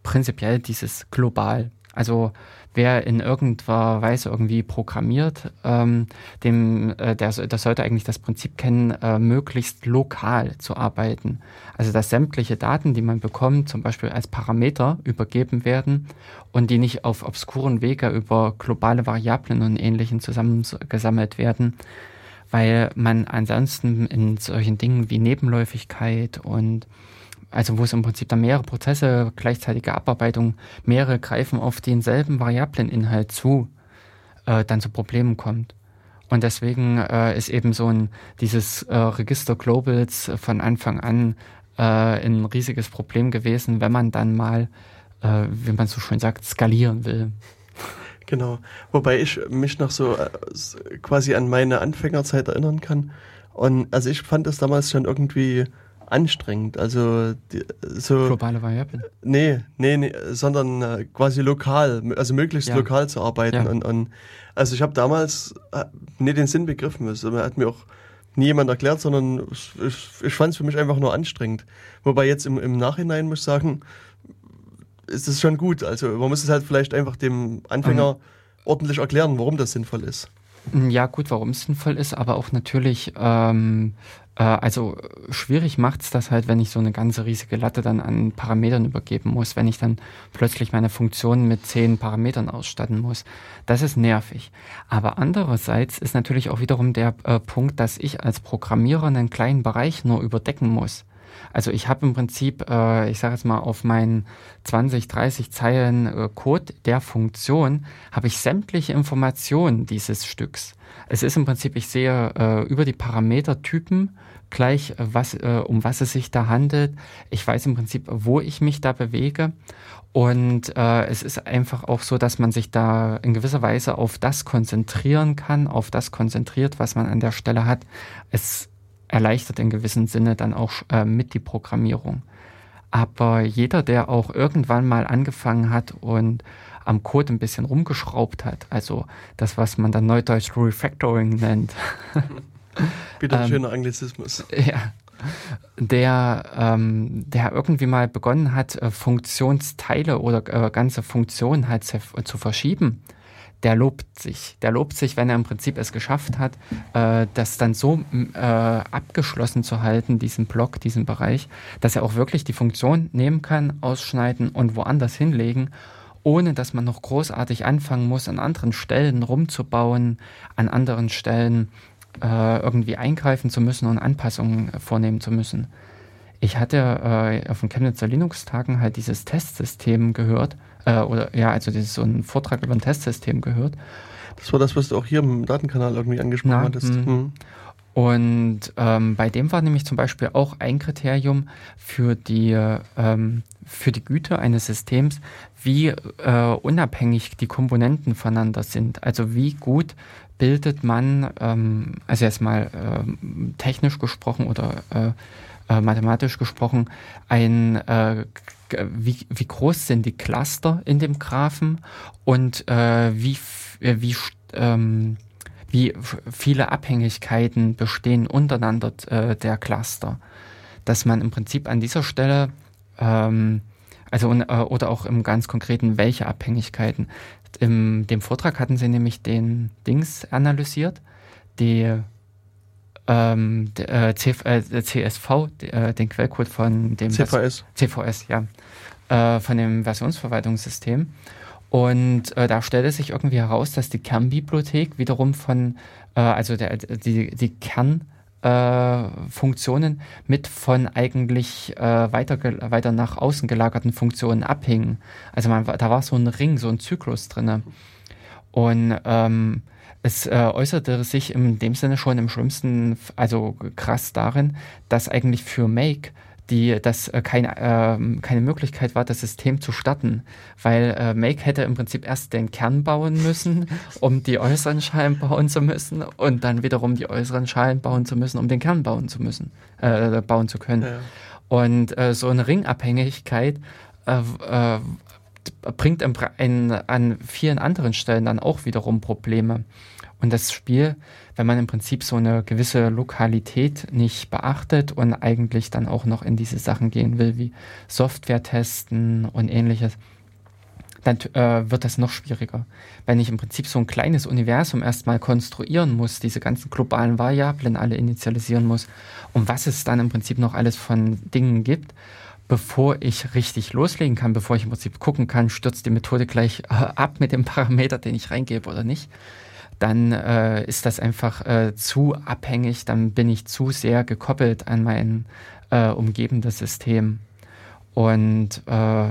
Speaker 2: prinzipiell dieses global. Also wer in irgendeiner Weise irgendwie programmiert, ähm, dem, äh, der, der sollte eigentlich das Prinzip kennen, äh, möglichst lokal zu arbeiten. Also dass sämtliche Daten, die man bekommt, zum Beispiel als Parameter übergeben werden und die nicht auf obskuren Wege über globale Variablen und Ähnlichem zusammengesammelt werden, weil man ansonsten in solchen Dingen wie Nebenläufigkeit und also wo es im Prinzip dann mehrere Prozesse, gleichzeitige Abarbeitung, mehrere greifen auf denselben Variableninhalt zu, äh, dann zu Problemen kommt. Und deswegen äh, ist eben so ein dieses äh, Register Globals von Anfang an äh, ein riesiges Problem gewesen, wenn man dann mal, äh, wie man so schön sagt, skalieren will.
Speaker 1: Genau. Wobei ich mich noch so äh, quasi an meine Anfängerzeit erinnern kann. Und also ich fand das damals schon irgendwie anstrengend. Also die, so
Speaker 2: globale Variablen.
Speaker 1: Nee, nee, nee, sondern äh, quasi lokal, also möglichst ja. lokal zu arbeiten. Ja. Und, und also ich habe damals äh, nie den Sinn begriffen. Also hat mir auch nie jemand erklärt, sondern ich, ich fand es für mich einfach nur anstrengend. Wobei jetzt im, im Nachhinein muss ich sagen, ist es schon gut. Also man muss es halt vielleicht einfach dem Anfänger mhm. ordentlich erklären, warum das sinnvoll ist.
Speaker 2: Ja, gut, warum es sinnvoll ist, aber auch natürlich ähm, äh, also schwierig macht es das halt, wenn ich so eine ganze riesige Latte dann an Parametern übergeben muss, wenn ich dann plötzlich meine Funktionen mit zehn Parametern ausstatten muss. Das ist nervig. Aber andererseits ist natürlich auch wiederum der äh, Punkt, dass ich als Programmierer einen kleinen Bereich nur überdecken muss. Also ich habe im Prinzip, äh, ich sage jetzt mal, auf meinen 20, 30 Zeilen äh, Code der Funktion habe ich sämtliche Informationen dieses Stücks. Es ist im Prinzip, ich sehe äh, über die Parametertypen gleich, äh, was, äh, um was es sich da handelt. Ich weiß im Prinzip, wo ich mich da bewege. Und äh, es ist einfach auch so, dass man sich da in gewisser Weise auf das konzentrieren kann, auf das konzentriert, was man an der Stelle hat. Es erleichtert in gewissem Sinne dann auch äh, mit die Programmierung. Aber jeder, der auch irgendwann mal angefangen hat und am Code ein bisschen rumgeschraubt hat, also das, was man dann neudeutsch Refactoring nennt.
Speaker 1: Wieder ein ähm, schöner Anglizismus.
Speaker 2: Ja. Der, ähm, der irgendwie mal begonnen hat, äh, Funktionsteile oder äh, ganze Funktionen halt zu, zu verschieben der lobt sich. Der lobt sich, wenn er im Prinzip es geschafft hat, äh, das dann so äh, abgeschlossen zu halten, diesen Block, diesen Bereich, dass er auch wirklich die Funktion nehmen kann, ausschneiden und woanders hinlegen, ohne dass man noch großartig anfangen muss, an anderen Stellen rumzubauen, an anderen Stellen äh, irgendwie eingreifen zu müssen und Anpassungen vornehmen zu müssen. Ich hatte äh, auf den Chemnitzer Linux-Tagen halt dieses Testsystem gehört, äh, oder ja, also ist so ein Vortrag über ein Testsystem gehört.
Speaker 1: Das war das, was du auch hier im Datenkanal irgendwie angesprochen Na, hattest. Mhm.
Speaker 2: Und ähm, bei dem war nämlich zum Beispiel auch ein Kriterium für die, ähm, für die Güte eines Systems, wie äh, unabhängig die Komponenten voneinander sind. Also wie gut bildet man, ähm, also erstmal ähm, technisch gesprochen oder äh, äh, mathematisch gesprochen, ein äh, wie, wie groß sind die Cluster in dem Graphen und äh, wie, äh, wie, ähm, wie viele Abhängigkeiten bestehen untereinander äh, der Cluster. Dass man im Prinzip an dieser Stelle, ähm, also äh, oder auch im ganz konkreten, welche Abhängigkeiten. In dem Vortrag hatten sie nämlich den Dings analysiert, die ähm, äh, CF, äh, CSV, äh, den Quellcode von dem
Speaker 1: CVS.
Speaker 2: CVS, ja, äh, von dem Versionsverwaltungssystem. Und äh, da stellte sich irgendwie heraus, dass die Kernbibliothek wiederum von, äh, also der, die, die Kernfunktionen mit von eigentlich weiter, weiter nach außen gelagerten Funktionen abhingen. Also man, da war so ein Ring, so ein Zyklus drin. Und ähm, es äh, äußerte sich in dem Sinne schon im schlimmsten, also krass darin, dass eigentlich für Make die das äh, keine, äh, keine Möglichkeit war, das System zu starten, weil äh, Make hätte im Prinzip erst den Kern bauen müssen, um die äußeren Schalen bauen zu müssen und dann wiederum die äußeren Schalen bauen zu müssen, um den Kern bauen zu müssen, äh, bauen zu können. Ja. Und äh, so eine Ringabhängigkeit äh, äh, bringt in, in, an vielen anderen Stellen dann auch wiederum Probleme. Und das Spiel, wenn man im Prinzip so eine gewisse Lokalität nicht beachtet und eigentlich dann auch noch in diese Sachen gehen will, wie Software testen und ähnliches, dann äh, wird das noch schwieriger. Wenn ich im Prinzip so ein kleines Universum erstmal konstruieren muss, diese ganzen globalen Variablen alle initialisieren muss, um was es dann im Prinzip noch alles von Dingen gibt bevor ich richtig loslegen kann, bevor ich im Prinzip gucken kann, stürzt die Methode gleich äh, ab mit dem Parameter, den ich reingebe oder nicht, dann äh, ist das einfach äh, zu abhängig, dann bin ich zu sehr gekoppelt an mein äh, umgebendes System. Und äh,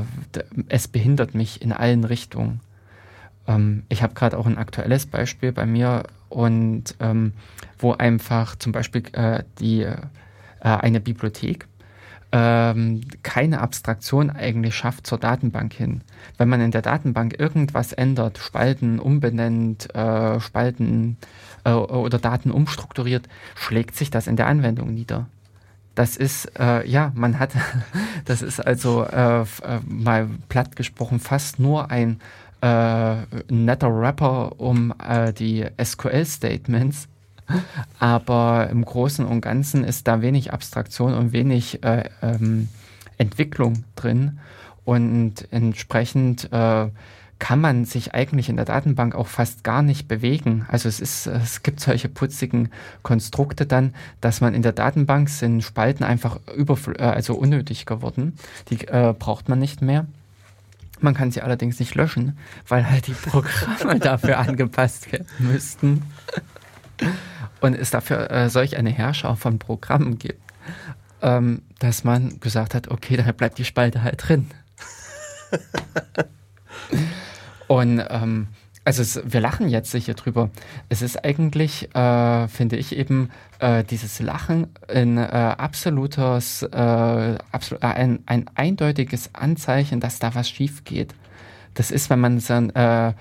Speaker 2: es behindert mich in allen Richtungen. Ähm, ich habe gerade auch ein aktuelles Beispiel bei mir und ähm, wo einfach zum Beispiel äh, die, äh, eine Bibliothek ähm, keine Abstraktion eigentlich schafft zur Datenbank hin. Wenn man in der Datenbank irgendwas ändert, Spalten umbenennt, äh, Spalten äh, oder Daten umstrukturiert, schlägt sich das in der Anwendung nieder. Das ist, äh, ja, man hat, das ist also äh, äh, mal platt gesprochen fast nur ein äh, netter Wrapper um die SQL-Statements aber im Großen und Ganzen ist da wenig Abstraktion und wenig äh, ähm, Entwicklung drin. Und entsprechend äh, kann man sich eigentlich in der Datenbank auch fast gar nicht bewegen. Also es ist, es gibt solche putzigen Konstrukte dann, dass man in der Datenbank sind Spalten einfach über, äh, also unnötig geworden. Die äh, braucht man nicht mehr. Man kann sie allerdings nicht löschen, weil halt die Programme dafür angepasst werden müssten und es dafür äh, solch eine Herrscher von Programmen gibt. ähm, dass man gesagt hat, okay, dann bleibt die Spalte halt drin. Und ähm, also es, wir lachen jetzt sicher drüber. Es ist eigentlich, äh, finde ich eben, äh, dieses Lachen ein äh, absolutes, äh, absolut, äh, ein, ein eindeutiges Anzeichen, dass da was schief geht. Das ist, wenn man dann äh,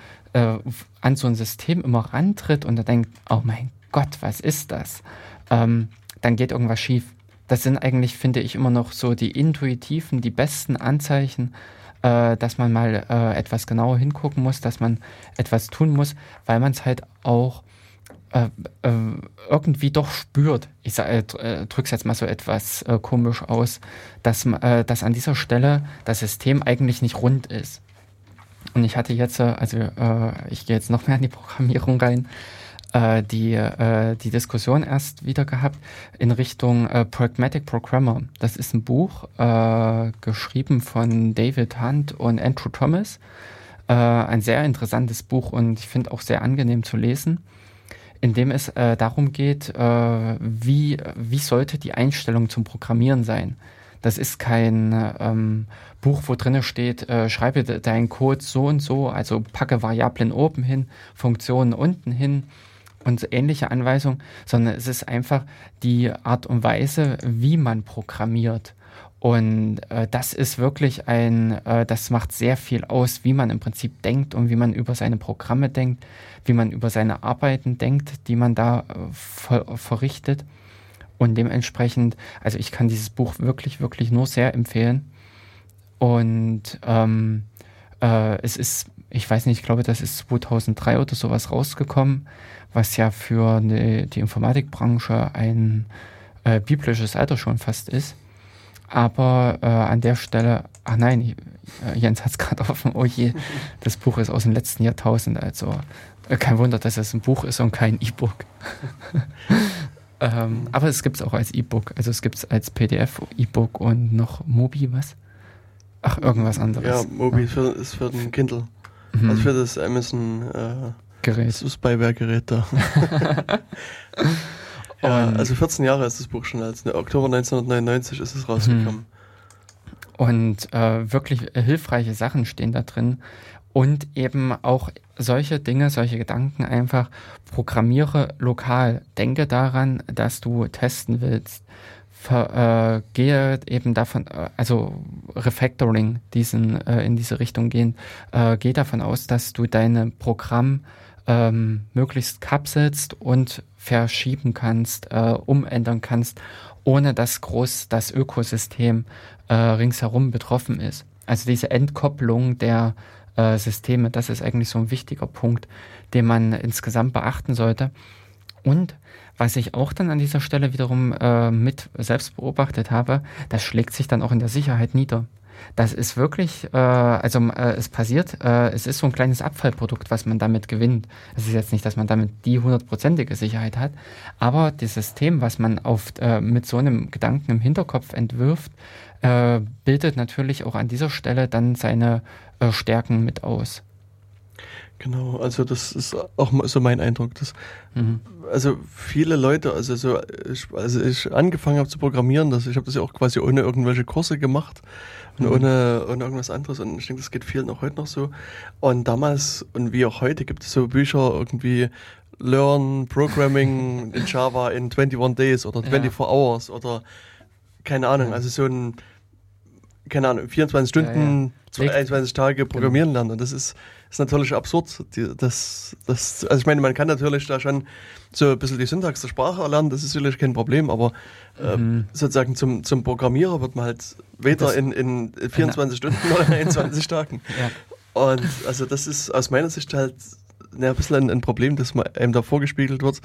Speaker 2: an so ein System immer rantritt und da denkt, oh mein Gott, was ist das? Ähm, dann geht irgendwas schief. Das sind eigentlich, finde ich, immer noch so die intuitiven, die besten Anzeichen, äh, dass man mal äh, etwas genauer hingucken muss, dass man etwas tun muss, weil man es halt auch äh, äh, irgendwie doch spürt. Ich äh, drücke es jetzt mal so etwas komisch aus, dass, dass an dieser Stelle das System eigentlich nicht rund ist. Und ich hatte jetzt, also ich gehe jetzt noch mehr in die Programmierung rein, äh, die, äh, die Diskussion erst wieder gehabt in Richtung äh, Pragmatic Programmer. Das ist ein Buch äh, geschrieben von David Hunt und Andrew Thomas. Äh, ein sehr interessantes Buch und ich finde auch sehr angenehm zu lesen, in dem es äh, darum geht, wie, wie sollte die Einstellung zum Programmieren sein. Das ist kein ähm, Buch, wo drin steht, äh, schreibe deinen Code so und so, also packe Variablen oben hin, Funktionen unten hin, und ähnliche Anweisungen, sondern es ist einfach die Art und Weise, wie man programmiert. Und äh, das ist wirklich ein, äh, das macht sehr viel aus, wie man im Prinzip denkt und wie man über seine Programme denkt, wie man über seine Arbeiten denkt, die man da äh, ver verrichtet. Und dementsprechend, also ich kann dieses Buch wirklich, wirklich nur sehr empfehlen. Und ähm, äh, es ist, ich weiß nicht, ich glaube, das ist 2003 oder sowas rausgekommen was ja für eine, die Informatikbranche ein äh, biblisches Alter schon fast ist. Aber äh, an der Stelle, ach nein, äh, Jens hat es gerade offen, oh je, das Buch ist aus dem letzten Jahrtausend, also äh, kein Wunder, dass es ein Buch ist und kein E-Book. ähm, aber es gibt es auch als E-Book, also es gibt es als PDF, E-Book und noch Mobi, was? Ach, irgendwas anderes.
Speaker 1: Ja, Mobi ja. Für, ist für den Kindle. Mhm. Also für das Amazon äh,
Speaker 2: Gerät.
Speaker 1: Das ist Beiwerkgerät da. ja, also 14 Jahre ist das Buch schon alt. Oktober 1999 ist es rausgekommen. Mhm.
Speaker 2: Und äh, wirklich hilfreiche Sachen stehen da drin. Und eben auch solche Dinge, solche Gedanken einfach programmiere lokal. Denke daran, dass du testen willst. Ver, äh, gehe eben davon, äh, also Refactoring diesen, äh, in diese Richtung gehen, äh, geh davon aus, dass du deine Programm ähm, möglichst kapselst und verschieben kannst, äh, umändern kannst, ohne dass groß das Ökosystem äh, ringsherum betroffen ist. Also diese Entkopplung der äh, Systeme, das ist eigentlich so ein wichtiger Punkt, den man insgesamt beachten sollte. Und was ich auch dann an dieser Stelle wiederum äh, mit selbst beobachtet habe, das schlägt sich dann auch in der Sicherheit nieder. Das ist wirklich, äh, also äh, es passiert, äh, es ist so ein kleines Abfallprodukt, was man damit gewinnt. Es ist jetzt nicht, dass man damit die hundertprozentige Sicherheit hat, aber das System, was man auf, äh, mit so einem Gedanken im Hinterkopf entwirft, äh, bildet natürlich auch an dieser Stelle dann seine äh, Stärken mit aus.
Speaker 1: Genau, also das ist auch so mein Eindruck. Dass, mhm. Also viele Leute, also so, ich, also ich angefangen habe zu programmieren, dass ich habe das ja auch quasi ohne irgendwelche Kurse gemacht und mhm. ohne, ohne irgendwas anderes. Und ich denke, das geht vielen auch heute noch so. Und damals und wie auch heute gibt es so Bücher irgendwie Learn Programming in Java in 21 Days oder 24 ja. Hours oder keine Ahnung, also so ein keine Ahnung, 24 Stunden, ja, ja. 21 Tage programmieren genau. lernen. Und das ist ist natürlich absurd. Die, das, das, also ich meine, man kann natürlich da schon so ein bisschen die Syntax der Sprache erlernen, das ist sicherlich kein Problem, aber äh, mhm. sozusagen zum, zum Programmierer wird man halt weder in, in 24 Stunden oder in 21 Tagen. Ja. Und also das ist aus meiner Sicht halt ja, ein bisschen ein, ein Problem, das einem da vorgespiegelt wird.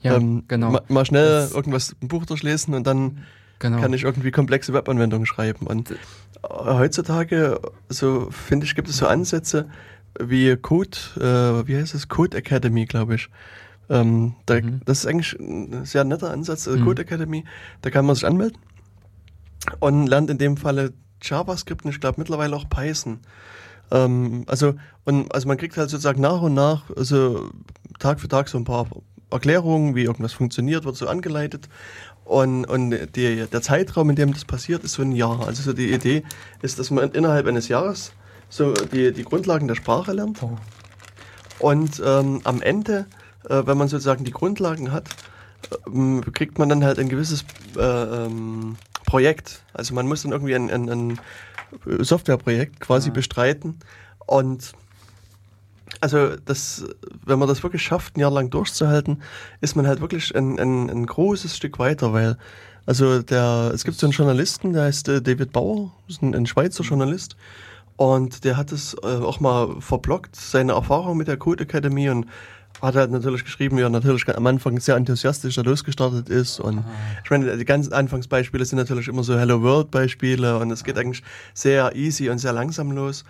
Speaker 1: Ja, ähm, genau. Mal, mal schnell das irgendwas im Buch durchlesen und dann genau. kann ich irgendwie komplexe Webanwendungen schreiben. Und heutzutage, so finde ich, gibt es so Ansätze, wie Code, äh, wie heißt es? Code Academy, glaube ich. Ähm, da, mhm. Das ist eigentlich ein sehr netter Ansatz, äh, mhm. Code Academy. Da kann man sich anmelden und lernt in dem Falle JavaScript und ich glaube mittlerweile auch Python. Ähm, also, und, also man kriegt halt sozusagen nach und nach, also Tag für Tag so ein paar Erklärung, wie irgendwas funktioniert, wird so angeleitet. Und, und die, der Zeitraum, in dem das passiert, ist so ein Jahr. Also so die Idee ist, dass man innerhalb eines Jahres so die, die Grundlagen der Sprache lernt. Oh. Und ähm, am Ende, äh, wenn man sozusagen die Grundlagen hat, ähm, kriegt man dann halt ein gewisses äh, ähm, Projekt. Also man muss dann irgendwie ein, ein, ein Softwareprojekt quasi ja. bestreiten. Und also das, wenn man das wirklich schafft, ein Jahr lang durchzuhalten, ist man halt wirklich ein, ein, ein großes Stück weiter, weil also der, es gibt so einen Journalisten, der heißt äh, David Bauer, ist ein, ein Schweizer Journalist, und der hat es äh, auch mal verblockt, seine Erfahrung mit der Code Academy und hat halt natürlich geschrieben, wie er natürlich am Anfang sehr enthusiastisch da losgestartet ist. Und Aha. ich meine, die ganzen Anfangsbeispiele sind natürlich immer so Hello World Beispiele und es geht eigentlich sehr easy und sehr langsam los.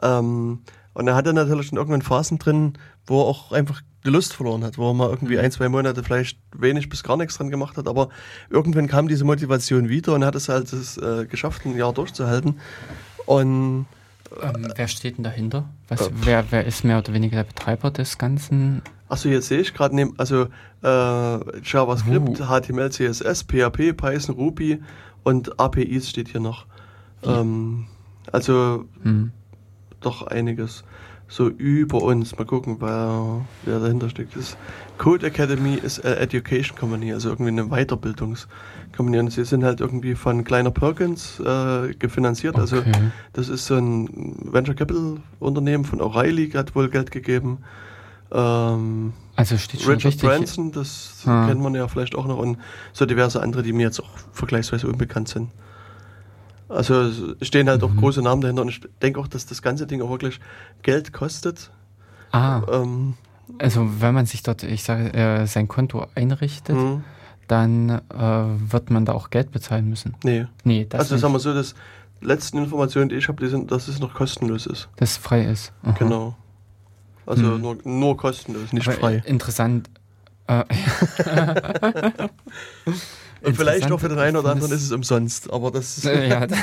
Speaker 1: Ähm, und er hatte natürlich in irgendwann Phasen drin, wo er auch einfach die Lust verloren hat, wo er mal irgendwie ein, zwei Monate vielleicht wenig bis gar nichts dran gemacht hat, aber irgendwann kam diese Motivation wieder und er hat es halt das, äh, geschafft, ein Jahr durchzuhalten. Und
Speaker 2: ähm, wer steht denn dahinter? Was, äh, wer, wer ist mehr oder weniger der Betreiber des Ganzen?
Speaker 1: Achso, jetzt sehe ich gerade, also äh, JavaScript, uh. HTML, CSS, PHP, Python, Ruby und APIs steht hier noch. Ähm, also hm. doch einiges so über uns. Mal gucken, wer, wer dahinter steckt. Das Code Academy ist eine Education Company, also irgendwie eine Weiterbildungskompanie. Und sie sind halt irgendwie von Kleiner Perkins äh, gefinanziert. Also okay. Also das ist so ein Venture Capital Unternehmen von O'Reilly, hat wohl Geld gegeben. Ähm,
Speaker 2: also steht schon
Speaker 1: Richard Branson, das ah. kennt man ja vielleicht auch noch und so diverse andere, die mir jetzt auch vergleichsweise unbekannt sind. Also stehen halt mhm. auch große Namen dahinter und ich denke auch, dass das ganze Ding auch wirklich Geld kostet.
Speaker 2: Ah. Ähm, also wenn man sich dort, ich sage, äh, sein Konto einrichtet, mhm. Dann äh, wird man da auch Geld bezahlen müssen.
Speaker 1: Nee. Nee, das Also nicht. sagen wir so, dass letzten Informationen, die ich habe, sind, dass es noch kostenlos ist.
Speaker 2: Dass es frei ist.
Speaker 1: Aha. Genau. Also hm. nur, nur kostenlos, nicht Aber frei.
Speaker 2: Interessant. Äh,
Speaker 1: Und vielleicht auch für den einen oder anderen ist es umsonst, aber das ja.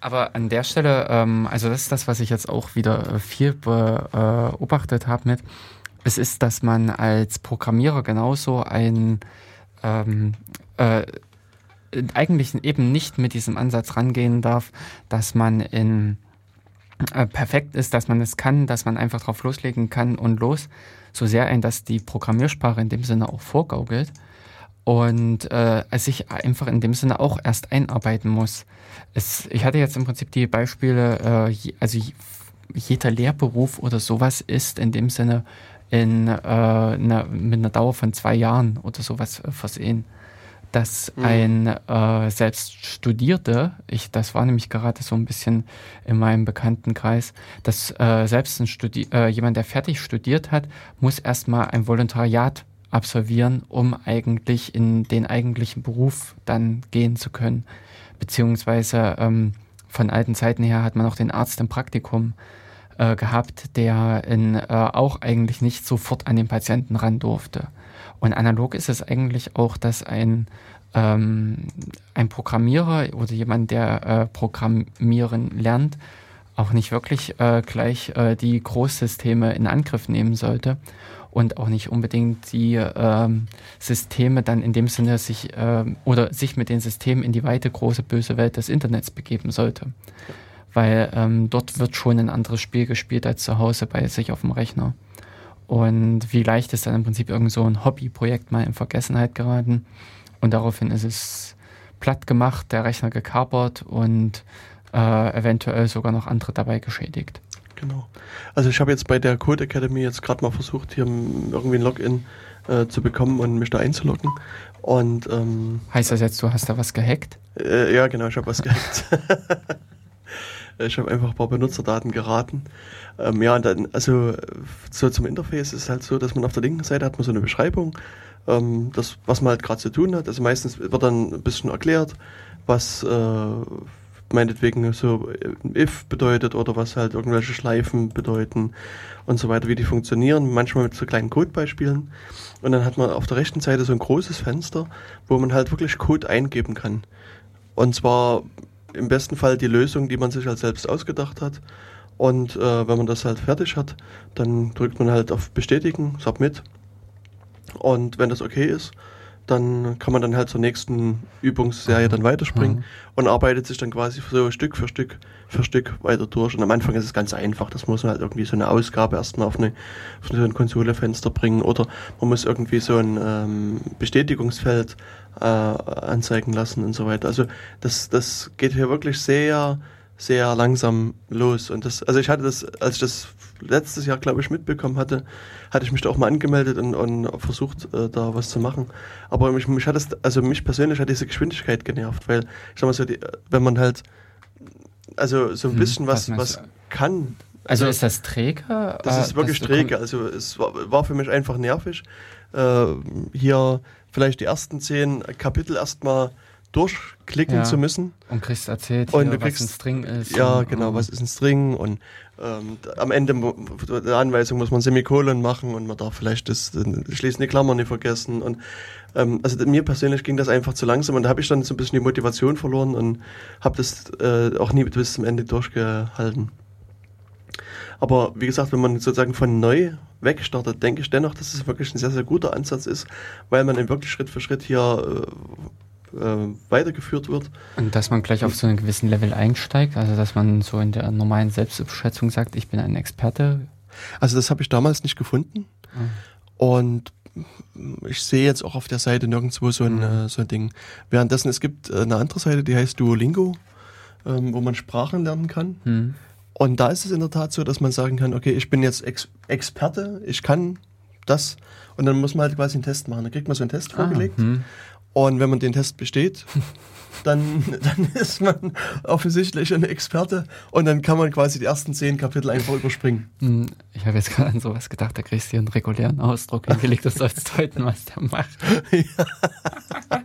Speaker 2: Aber an der Stelle, ähm, also das ist das, was ich jetzt auch wieder viel beobachtet habe mit, es ist, dass man als Programmierer genauso ein ähm, äh, eigentlich eben nicht mit diesem Ansatz rangehen darf, dass man in äh, perfekt ist, dass man es kann, dass man einfach drauf loslegen kann und los, so sehr ein, dass die Programmiersprache in dem Sinne auch vorgaukelt und äh, sich einfach in dem Sinne auch erst einarbeiten muss. Es, ich hatte jetzt im Prinzip die Beispiele, äh, also jeder Lehrberuf oder sowas ist in dem Sinne in, äh, eine, mit einer Dauer von zwei Jahren oder sowas äh, versehen. Dass mhm. ein äh, selbst Studierte, ich, das war nämlich gerade so ein bisschen in meinem Bekanntenkreis, dass äh, selbst ein Studi äh, jemand, der fertig studiert hat, muss erstmal ein Volontariat absolvieren, um eigentlich in den eigentlichen Beruf dann gehen zu können. Beziehungsweise ähm, von alten Zeiten her hat man auch den Arzt im Praktikum äh, gehabt, der in, äh, auch eigentlich nicht sofort an den Patienten ran durfte. Und analog ist es eigentlich auch, dass ein, ähm, ein Programmierer oder jemand, der äh, Programmieren lernt, auch nicht wirklich äh, gleich äh, die Großsysteme in Angriff nehmen sollte und auch nicht unbedingt die ähm, Systeme dann in dem Sinne sich ähm, oder sich mit den Systemen in die weite große böse Welt des Internets begeben sollte. Weil ähm, dort wird schon ein anderes Spiel gespielt als zu Hause bei sich auf dem Rechner. Und wie leicht ist dann im Prinzip irgend so ein Hobbyprojekt mal in Vergessenheit geraten. Und daraufhin ist es platt gemacht, der Rechner gekapert und äh, eventuell sogar noch andere dabei geschädigt.
Speaker 1: Genau. Also ich habe jetzt bei der Code Academy jetzt gerade mal versucht, hier irgendwie ein Login äh, zu bekommen und mich da einzuloggen. Und ähm,
Speaker 2: heißt das jetzt, du hast da was gehackt?
Speaker 1: Äh, ja, genau, ich habe was gehackt. ich habe einfach ein paar Benutzerdaten geraten. Ähm, ja, dann, also so zum Interface ist halt so, dass man auf der linken Seite hat man so eine Beschreibung, ähm, das, was man halt gerade zu tun hat. Also meistens wird dann ein bisschen erklärt, was äh, meinetwegen so äh, if bedeutet oder was halt irgendwelche Schleifen bedeuten und so weiter, wie die funktionieren, manchmal mit so kleinen Codebeispielen. Und dann hat man auf der rechten Seite so ein großes Fenster, wo man halt wirklich Code eingeben kann. Und zwar im besten Fall die Lösung, die man sich halt selbst ausgedacht hat. Und äh, wenn man das halt fertig hat, dann drückt man halt auf Bestätigen, Submit. Und wenn das okay ist, dann kann man dann halt zur nächsten Übungsserie dann weiterspringen mhm. und arbeitet sich dann quasi so Stück für Stück für Stück weiter durch. Und am Anfang ist es ganz einfach. Das muss man halt irgendwie so eine Ausgabe erstmal auf, eine, auf so ein Konsolefenster bringen oder man muss irgendwie so ein ähm, Bestätigungsfeld äh, anzeigen lassen und so weiter. Also das, das geht hier wirklich sehr sehr langsam los. Und das, also ich hatte das, als ich das letztes Jahr, glaube ich, mitbekommen hatte, hatte ich mich da auch mal angemeldet und, und versucht, äh, da was zu machen. Aber mich, mich hat es, also mich persönlich hat diese Geschwindigkeit genervt, weil ich sag mal so, die, wenn man halt also so ein hm, bisschen was, was, was kann.
Speaker 2: Also, also, ist das träge?
Speaker 1: Das ist wirklich träge. Also es war, war, für mich einfach nervig. Äh, hier vielleicht die ersten zehn Kapitel erstmal durchklicken ja. zu müssen.
Speaker 2: Und kriegst erzählt,
Speaker 1: und hier, du kriegst, was ein String ist. Ja, und, genau, oh. was ist ein String und ähm, am Ende der Anweisung muss man Semikolon machen und man darf vielleicht das, schließende Klammer nicht vergessen. Und ähm, also mir persönlich ging das einfach zu langsam und da habe ich dann so ein bisschen die Motivation verloren und habe das äh, auch nie bis zum Ende durchgehalten. Aber wie gesagt, wenn man sozusagen von neu wegstartet, denke ich dennoch, dass es wirklich ein sehr, sehr guter Ansatz ist, weil man wirklich Schritt für Schritt hier äh, äh, weitergeführt wird.
Speaker 2: Und dass man gleich auf so einen gewissen Level einsteigt, also dass man so in der normalen Selbstüberschätzung sagt, ich bin ein Experte.
Speaker 1: Also das habe ich damals nicht gefunden. Mhm. Und ich sehe jetzt auch auf der Seite nirgendwo so ein, mhm. so ein Ding. Währenddessen, es gibt äh, eine andere Seite, die heißt Duolingo, ähm, wo man Sprachen lernen kann. Mhm. Und da ist es in der Tat so, dass man sagen kann, okay, ich bin jetzt Ex Experte, ich kann das. Und dann muss man halt quasi einen Test machen. Dann kriegt man so einen Test ah, vorgelegt. Hm. Und wenn man den Test besteht, dann, dann ist man offensichtlich ein Experte und dann kann man quasi die ersten zehn Kapitel einfach überspringen.
Speaker 2: Hm, ich habe jetzt gerade an sowas gedacht, da kriegst du einen regulären Ausdruck hingelegt, das sollst deuten, was der macht. ja.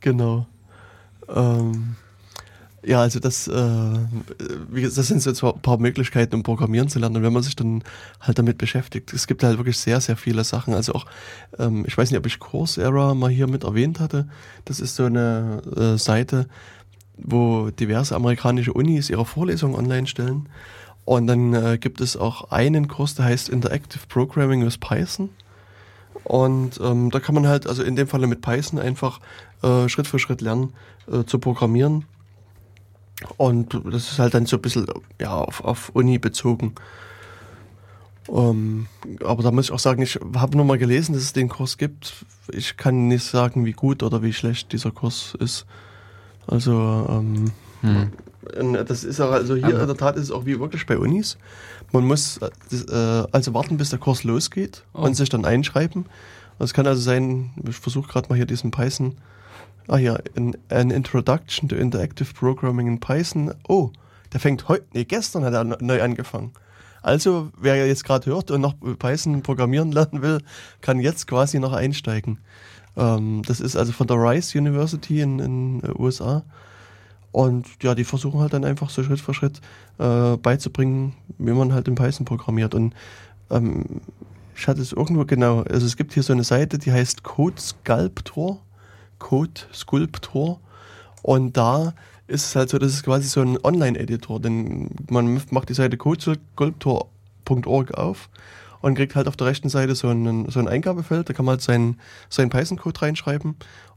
Speaker 1: genau. Ähm, ja, also das, äh, das sind so ein paar Möglichkeiten, um Programmieren zu lernen. Und wenn man sich dann halt damit beschäftigt, es gibt halt wirklich sehr, sehr viele Sachen. Also auch, ähm, ich weiß nicht, ob ich Coursera mal hier mit erwähnt hatte. Das ist so eine äh, Seite, wo diverse amerikanische Unis ihre Vorlesungen online stellen. Und dann äh, gibt es auch einen Kurs, der heißt Interactive Programming with Python. Und ähm, da kann man halt, also in dem Falle mit Python einfach äh, Schritt für Schritt lernen äh, zu programmieren und das ist halt dann so ein bisschen ja, auf, auf Uni bezogen. Ähm, aber da muss ich auch sagen, ich habe nur mal gelesen, dass es den Kurs gibt. Ich kann nicht sagen, wie gut oder wie schlecht dieser Kurs ist. Also, ähm, hm. das ist auch, also hier in der Tat ist es auch wie wirklich bei Unis. Man muss äh, also warten, bis der Kurs losgeht oh. und sich dann einschreiben. Es kann also sein, ich versuche gerade mal hier diesen Python Ah ja, an, an Introduction to Interactive Programming in Python. Oh, der fängt heute, nee, gestern hat er neu angefangen. Also, wer jetzt gerade hört und noch Python programmieren lernen will, kann jetzt quasi noch einsteigen. Ähm, das ist also von der Rice University in den USA. Und ja, die versuchen halt dann einfach so Schritt für Schritt äh, beizubringen, wie man halt in Python programmiert. Und ähm, ich hatte es irgendwo genau, also es gibt hier so eine Seite, die heißt Code Sculptor. Code Sculptor. Und da ist es halt so, das ist quasi so ein Online-Editor, denn man macht die Seite codesculptor.org auf und kriegt halt auf der rechten Seite so ein, so ein Eingabefeld, da kann man halt seinen, seinen Python-Code reinschreiben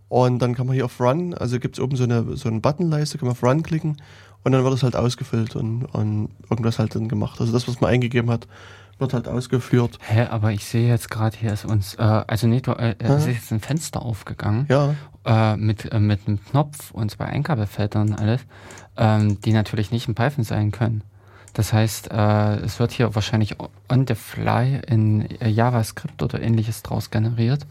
Speaker 1: und dann kann man hier auf Run, also gibt es oben so eine, so eine Buttonleiste, kann man auf Run klicken und dann wird es halt ausgefüllt und, und irgendwas halt dann gemacht. Also das, was man eingegeben hat, wird halt ausgeführt.
Speaker 2: Hä, aber ich sehe jetzt gerade hier ist uns, äh, also du, äh, es ist jetzt ein Fenster aufgegangen.
Speaker 1: Ja.
Speaker 2: Äh, mit, äh, mit einem Knopf und zwei Eingabefeldern und alles, ähm, die natürlich nicht in Python sein können. Das heißt, äh, es wird hier wahrscheinlich on the fly in äh, JavaScript oder ähnliches draus generiert.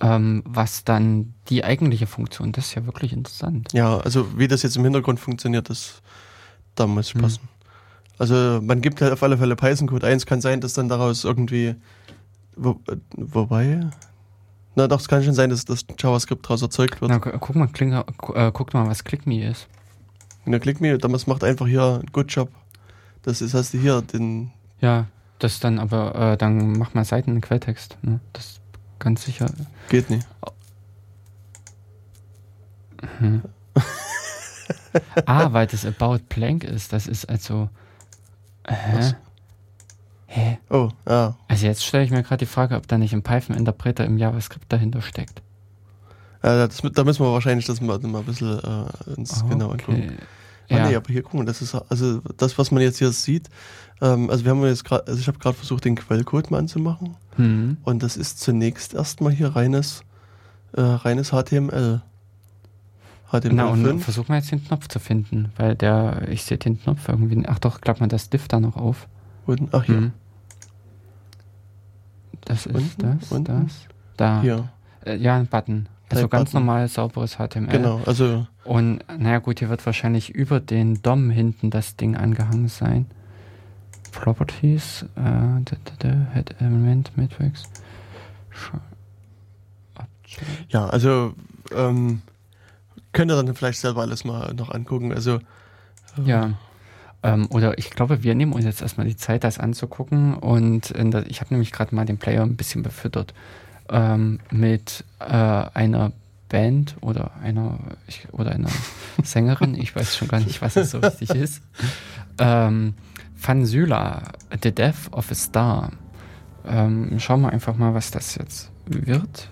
Speaker 2: Ähm, was dann die eigentliche Funktion, das ist ja wirklich interessant.
Speaker 1: Ja, also wie das jetzt im Hintergrund funktioniert, das da muss ich hm. Also man gibt halt auf alle Fälle Python-Code 1, kann sein, dass dann daraus irgendwie, wo, wobei, na doch, es kann schon sein, dass das JavaScript daraus erzeugt wird. Na,
Speaker 2: guck mal, kling, äh, guck mal, was ClickMe ist.
Speaker 1: Na, ClickMe, damals macht einfach hier Good Job. Das ist, hast du hier den...
Speaker 2: Ja, das dann aber, äh, dann mach mal Seiten in Quelltext. Ne? Das ganz sicher...
Speaker 1: Geht nicht.
Speaker 2: Hm. ah, weil das About Blank ist. Das ist also. Hä? Hä?
Speaker 1: Oh, ja.
Speaker 2: Also jetzt stelle ich mir gerade die Frage, ob da nicht ein Python-Interpreter im JavaScript dahinter steckt.
Speaker 1: Ja, das, da müssen wir wahrscheinlich das mal, mal ein bisschen äh, uns okay. genau angucken. Ah, ja. nee, aber hier gucken, das ist also das, was man jetzt hier sieht. Ähm, also wir haben jetzt gerade, also ich habe gerade versucht, den Quellcode mal anzumachen. Mhm. Und das ist zunächst erstmal hier reines, äh, reines HTML.
Speaker 2: HTML Na, und versuchen wir jetzt den Knopf zu finden, weil der, ich sehe den Knopf irgendwie. Ach doch, klappt man das Diff da noch auf.
Speaker 1: Und, ach hier. Mhm.
Speaker 2: Das ist unten, das, unten? das. Da. Hier. Äh, ja, ein Button. Also ganz normal sauberes HTML.
Speaker 1: Genau, also.
Speaker 2: Und naja gut, hier wird wahrscheinlich über den DOM hinten das Ding angehangen sein. Properties, äh, Head Element Matrix.
Speaker 1: Ja, also ähm, könnt ihr dann vielleicht selber alles mal noch angucken. Also
Speaker 2: äh, ja. Ähm, oder ich glaube, wir nehmen uns jetzt erstmal die Zeit, das anzugucken. Und der, ich habe nämlich gerade mal den Player ein bisschen befüttert ähm, mit äh, einer Band oder einer ich, oder einer Sängerin, ich weiß schon gar nicht, was es so richtig ist. Ähm, Van Syla, The Death of a Star. Ähm, schauen wir einfach mal, was das jetzt wird.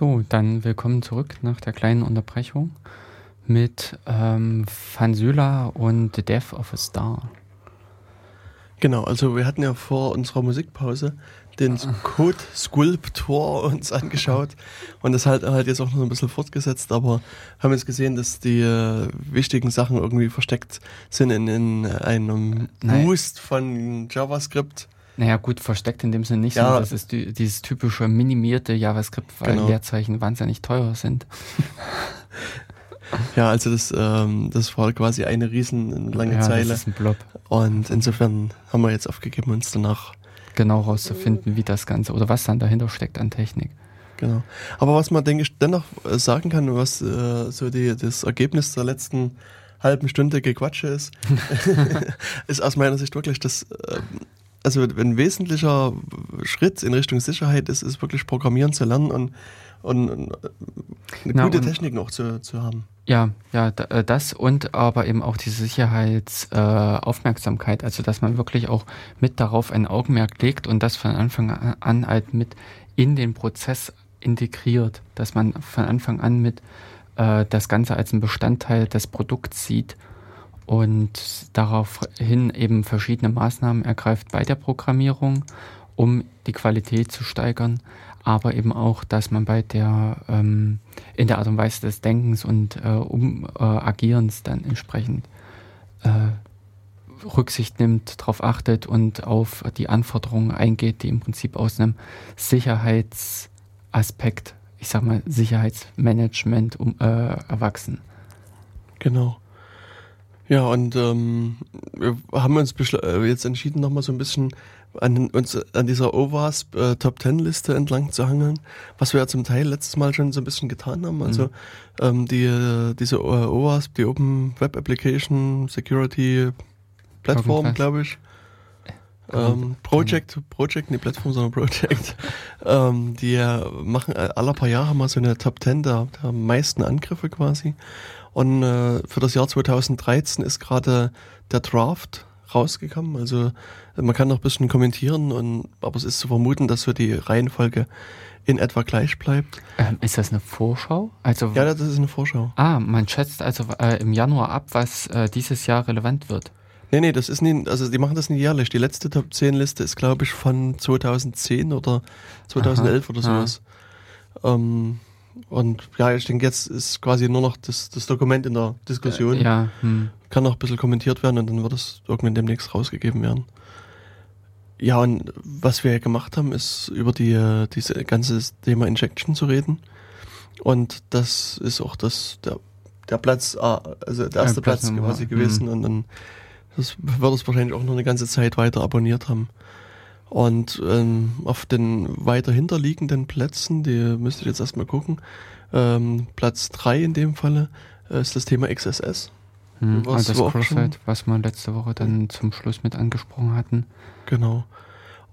Speaker 2: So, dann willkommen zurück nach der kleinen Unterbrechung mit ähm, Fansula und The Death of a Star.
Speaker 1: Genau, also wir hatten ja vor unserer Musikpause den Code Sculptor uns angeschaut und das halt halt jetzt auch noch ein bisschen fortgesetzt, aber haben jetzt gesehen, dass die äh, wichtigen Sachen irgendwie versteckt sind in, in einem Nein. Boost von JavaScript.
Speaker 2: Naja, gut, versteckt in dem Sinne nicht, ja. das ist die, dieses typische minimierte JavaScript, weil genau. Leerzeichen wahnsinnig teuer sind.
Speaker 1: Ja, also das, ähm, das war quasi eine riesen lange ja, Zeile. Das ist ein Blob. Und insofern haben wir jetzt aufgegeben, uns danach
Speaker 2: genau rauszufinden, wie das Ganze oder was dann dahinter steckt an Technik.
Speaker 1: Genau. Aber was man, denke ich, dennoch äh, sagen kann, was äh, so die, das Ergebnis der letzten halben Stunde Gequatsche ist, ist aus meiner Sicht wirklich das, äh, also ein wesentlicher Schritt in Richtung Sicherheit ist, ist wirklich Programmieren zu lernen und und, und Na, gute und, Techniken auch zu, zu haben.
Speaker 2: Ja, ja, äh, das und aber eben auch die Sicherheitsaufmerksamkeit, äh, also dass man wirklich auch mit darauf ein Augenmerk legt und das von Anfang an halt mit in den Prozess integriert, dass man von Anfang an mit äh, das Ganze als ein Bestandteil des Produkts sieht und daraufhin eben verschiedene Maßnahmen ergreift bei der Programmierung, um die Qualität zu steigern aber eben auch, dass man bei der ähm, in der Art und Weise des Denkens und äh, um, äh, Agierens dann entsprechend äh, Rücksicht nimmt, darauf achtet und auf die Anforderungen eingeht, die im Prinzip aus einem Sicherheitsaspekt, ich sag mal Sicherheitsmanagement um, äh, erwachsen.
Speaker 1: Genau. Ja, und ähm, wir haben uns äh, jetzt entschieden, nochmal so ein bisschen an uns an dieser OWASP äh, Top 10 Liste entlang zu hangeln, was wir ja zum Teil letztes Mal schon so ein bisschen getan haben. Also mhm. ähm, die diese äh, OWASP, die Open Web Application Security Plattform, glaube ich. Ähm, Project, Project, nicht Plattform, sondern Project. ähm, die machen äh, alle paar Jahre mal so eine Top 10 der, der meisten Angriffe quasi. Und äh, für das Jahr 2013 ist gerade der Draft rausgekommen. Also man kann noch ein bisschen kommentieren, und, aber es ist zu vermuten, dass so die Reihenfolge in etwa gleich bleibt.
Speaker 2: Ähm, ist das eine Vorschau?
Speaker 1: Also, ja, das ist eine Vorschau.
Speaker 2: Ah, man schätzt also äh, im Januar ab, was äh, dieses Jahr relevant wird.
Speaker 1: Nee, nee, das ist nie, also die machen das nicht jährlich. Die letzte Top 10 Liste ist, glaube ich, von 2010 oder 2011 Aha, oder sowas. Ähm, und ja, ich denke, jetzt ist quasi nur noch das, das Dokument in der Diskussion. Äh, ja. Hm. Kann noch ein bisschen kommentiert werden und dann wird es irgendwann demnächst rausgegeben werden. Ja, und was wir gemacht haben, ist über die, äh, diese ganze Thema Injection zu reden. Und das ist auch das, der, der Platz, also der erste ja, Platz, Platz quasi gewesen. Mhm. Und dann das wird es wahrscheinlich auch noch eine ganze Zeit weiter abonniert haben. Und ähm, auf den weiter hinterliegenden Plätzen, die müsste ich jetzt erstmal gucken, ähm, Platz 3 in dem Falle äh, ist das Thema XSS.
Speaker 2: Hm, was, also das Crossfit, was wir letzte Woche dann zum Schluss mit angesprochen hatten.
Speaker 1: Genau.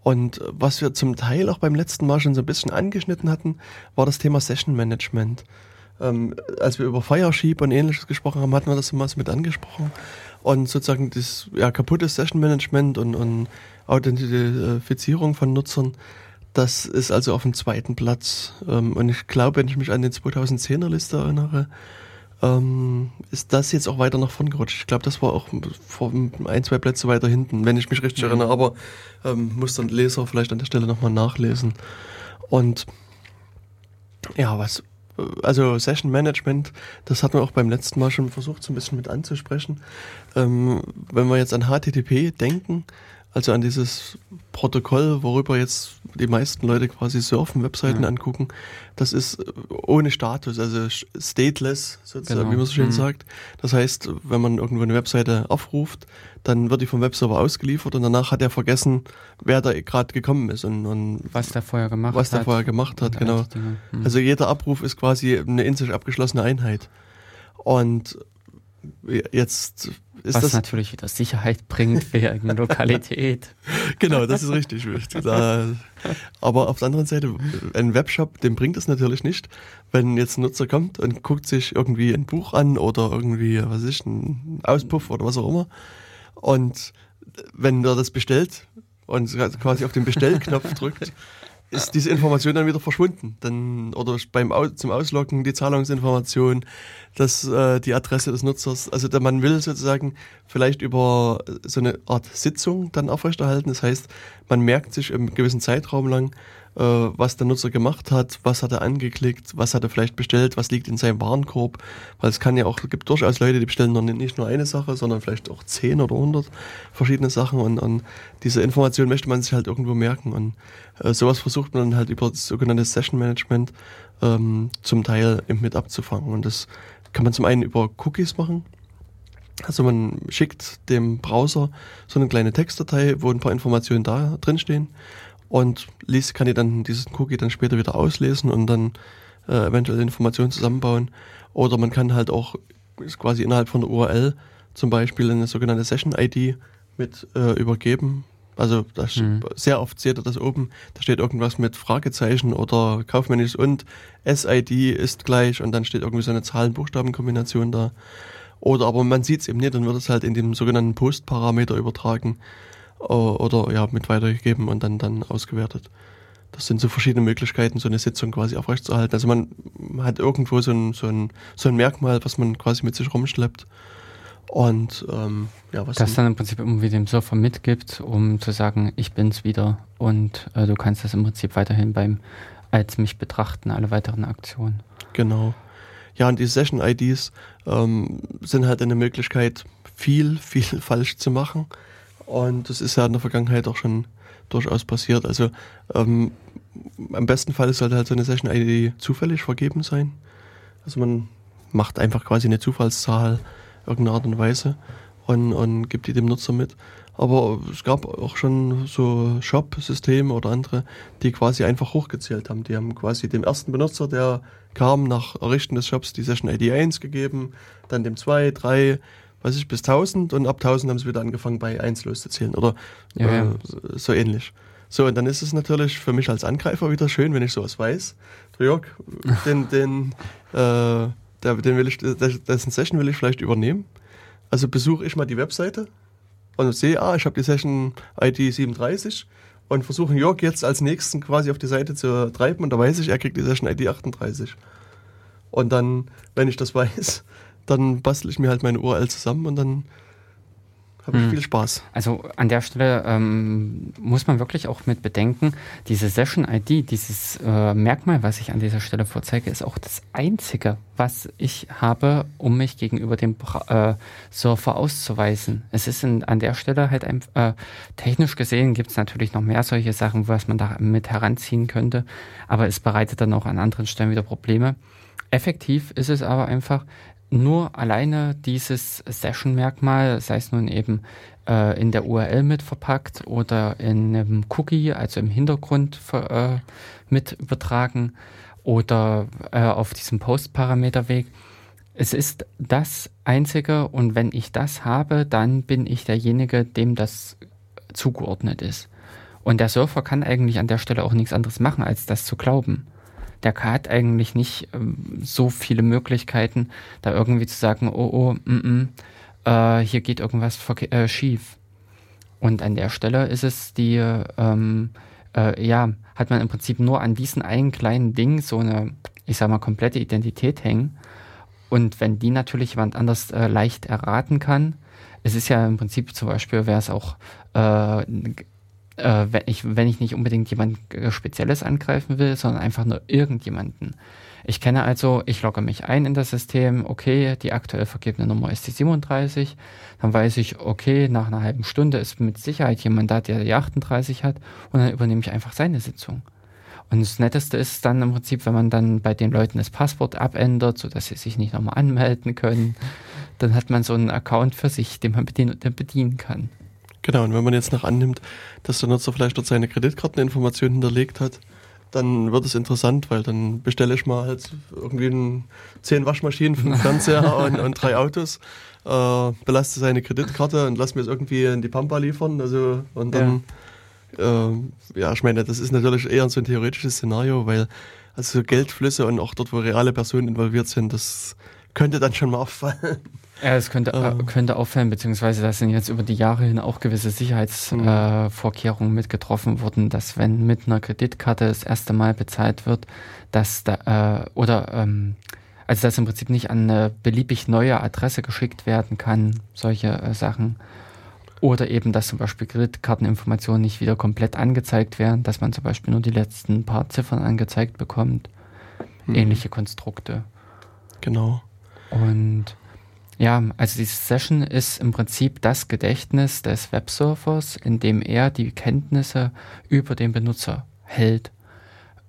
Speaker 1: Und was wir zum Teil auch beim letzten Mal schon so ein bisschen angeschnitten hatten, war das Thema Session Management. Ähm, als wir über Firesheep und ähnliches gesprochen haben, hatten wir das mal mit angesprochen. Und sozusagen das ja, kaputte Session Management und, und Authentifizierung von Nutzern, das ist also auf dem zweiten Platz. Ähm, und ich glaube, wenn ich mich an die 2010er Liste erinnere, ähm, ist das jetzt auch weiter nach vorn gerutscht. Ich glaube, das war auch vor ein, zwei Plätze weiter hinten, wenn ich mich richtig mhm. erinnere, aber ähm, muss dann Leser vielleicht an der Stelle nochmal nachlesen. Und ja, was, also Session Management, das hatten wir auch beim letzten Mal schon versucht, so ein bisschen mit anzusprechen. Ähm, wenn wir jetzt an HTTP denken, also an dieses Protokoll, worüber jetzt die meisten Leute quasi surfen, Webseiten ja. angucken, das ist ohne Status, also stateless, sozusagen, genau. wie man so schön mhm. sagt. Das heißt, wenn man irgendwo eine Webseite aufruft, dann wird die vom Webserver ausgeliefert und danach hat er vergessen, wer da gerade gekommen ist und, und
Speaker 2: was der vorher gemacht
Speaker 1: was hat. Was der vorher gemacht hat, genau. Mhm. Also jeder Abruf ist quasi eine in sich abgeschlossene Einheit. Und jetzt ist
Speaker 2: Was
Speaker 1: das
Speaker 2: natürlich wieder Sicherheit bringt wegen Lokalität.
Speaker 1: genau, das ist richtig. aber auf der anderen Seite, ein Webshop, dem bringt es natürlich nicht, wenn jetzt ein Nutzer kommt und guckt sich irgendwie ein Buch an oder irgendwie, was ist, ein Auspuff oder was auch immer. Und wenn er das bestellt und quasi auf den Bestellknopf drückt, ist diese Information dann wieder verschwunden. Dann, oder beim zum Ausloggen die Zahlungsinformation, das, äh, die Adresse des Nutzers. Also der, man will sozusagen vielleicht über so eine Art Sitzung dann aufrechterhalten. Das heißt, man merkt sich im gewissen Zeitraum lang, äh, was der Nutzer gemacht hat, was hat er angeklickt, was hat er vielleicht bestellt, was liegt in seinem Warenkorb. Weil es kann ja auch, gibt durchaus Leute, die bestellen noch nicht nur eine Sache, sondern vielleicht auch zehn oder hundert verschiedene Sachen und, und diese Information möchte man sich halt irgendwo merken. Und äh, sowas versucht man dann halt über das sogenannte Session Management ähm, zum Teil mit abzufangen. Und das kann man zum einen über Cookies machen, also man schickt dem Browser so eine kleine Textdatei, wo ein paar Informationen da drin stehen und liest, kann die dann diesen Cookie dann später wieder auslesen und dann äh, eventuell Informationen zusammenbauen. Oder man kann halt auch quasi innerhalb von der URL zum Beispiel eine sogenannte Session-ID mit äh, übergeben. Also das, mhm. sehr oft seht ihr das oben, da steht irgendwas mit Fragezeichen oder kaufmännisch und SID ist gleich und dann steht irgendwie so eine Zahlen-Buchstaben-Kombination da. Oder aber man sieht es eben nicht, dann wird es halt in dem sogenannten Post-Parameter übertragen oder ja, mit weitergegeben und dann, dann ausgewertet. Das sind so verschiedene Möglichkeiten, so eine Sitzung quasi aufrechtzuerhalten. Also man hat irgendwo so ein, so ein, so ein Merkmal, was man quasi mit sich rumschleppt. Und ähm, ja, was
Speaker 2: das dann im Prinzip irgendwie dem Surfer mitgibt, um zu sagen, ich bin's wieder und äh, du kannst das im Prinzip weiterhin beim als mich betrachten, alle weiteren Aktionen.
Speaker 1: Genau. Ja, und die Session-IDs ähm, sind halt eine Möglichkeit, viel, viel falsch zu machen. Und das ist ja in der Vergangenheit auch schon durchaus passiert. Also ähm, am besten Fall sollte halt so eine Session-ID zufällig vergeben sein. Also man macht einfach quasi eine Zufallszahl irgendeiner Art und Weise und, und gibt die dem Nutzer mit. Aber es gab auch schon so Shop-Systeme oder andere, die quasi einfach hochgezählt haben. Die haben quasi dem ersten Benutzer, der kam nach Errichten des Shops, die Session ID 1 gegeben, dann dem 2, 3, weiß ich, bis 1000 und ab 1000 haben sie wieder angefangen bei 1 loszuzählen oder ja, äh, ja. so ähnlich. So, und dann ist es natürlich für mich als Angreifer wieder schön, wenn ich sowas weiß. Der Jörg, den, den, äh, der, den will ich, dessen Session will ich vielleicht übernehmen. Also besuche ich mal die Webseite und sehe, ah, ich habe die Session ID 37 und versuche Jörg jetzt als nächsten quasi auf die Seite zu treiben und da weiß ich, er kriegt die Session ID 38. Und dann, wenn ich das weiß, dann bastel ich mir halt meine URL zusammen und dann habe ich hm. viel Spaß.
Speaker 2: Also an der Stelle ähm, muss man wirklich auch mit bedenken, diese Session-ID, dieses äh, Merkmal, was ich an dieser Stelle vorzeige, ist auch das einzige, was ich habe, um mich gegenüber dem äh, Surfer auszuweisen. Es ist in, an der Stelle halt ein, äh, technisch gesehen gibt es natürlich noch mehr solche Sachen, was man da mit heranziehen könnte, aber es bereitet dann auch an anderen Stellen wieder Probleme. Effektiv ist es aber einfach, nur alleine dieses Session-Merkmal, sei es nun eben äh, in der URL mit verpackt oder in einem Cookie, also im Hintergrund äh, mit übertragen oder äh, auf diesem Post-Parameterweg. Es ist das Einzige und wenn ich das habe, dann bin ich derjenige, dem das zugeordnet ist. Und der Surfer kann eigentlich an der Stelle auch nichts anderes machen, als das zu glauben der hat eigentlich nicht ähm, so viele Möglichkeiten, da irgendwie zu sagen, oh, oh, mm, mm, äh, hier geht irgendwas äh, schief. Und an der Stelle ist es die, ähm, äh, ja, hat man im Prinzip nur an diesen einen kleinen Ding so eine, ich sag mal, komplette Identität hängen. Und wenn die natürlich jemand anders äh, leicht erraten kann, es ist ja im Prinzip zum Beispiel, wäre es auch äh, äh, wenn, ich, wenn ich nicht unbedingt jemand äh, Spezielles angreifen will, sondern einfach nur irgendjemanden. Ich kenne also, ich logge mich ein in das System, okay, die aktuell vergebene Nummer ist die 37, dann weiß ich, okay, nach einer halben Stunde ist mit Sicherheit jemand da, der die 38 hat und dann übernehme ich einfach seine Sitzung. Und das Netteste ist dann im Prinzip, wenn man dann bei den Leuten das Passwort abändert, sodass sie sich nicht nochmal anmelden können, dann hat man so einen Account für sich, den man bedienen, bedienen kann.
Speaker 1: Genau, und wenn man jetzt noch annimmt, dass der Nutzer vielleicht dort seine Kreditkarteninformationen hinterlegt hat, dann wird es interessant, weil dann bestelle ich mal halt irgendwie zehn Waschmaschinen, fünf Fernseher und, und, drei Autos, äh, belaste seine Kreditkarte und lass mir es irgendwie in die Pampa liefern. Also und dann, ja. Äh, ja, ich meine, das ist natürlich eher so ein theoretisches Szenario, weil also Geldflüsse und auch dort, wo reale Personen involviert sind, das könnte dann schon mal auffallen.
Speaker 2: Ja, es könnte, äh, könnte auffallen, beziehungsweise da sind jetzt über die Jahre hin auch gewisse Sicherheitsvorkehrungen mhm. äh, mit getroffen worden, dass wenn mit einer Kreditkarte das erste Mal bezahlt wird, dass da, äh, oder ähm, also dass im Prinzip nicht an eine beliebig neue Adresse geschickt werden kann, solche äh, Sachen. Oder eben, dass zum Beispiel Kreditkarteninformationen nicht wieder komplett angezeigt werden, dass man zum Beispiel nur die letzten paar Ziffern angezeigt bekommt. Hm. Ähnliche Konstrukte.
Speaker 1: Genau.
Speaker 2: Und ja, also diese Session ist im Prinzip das Gedächtnis des Websurfers, in dem er die Kenntnisse über den Benutzer hält.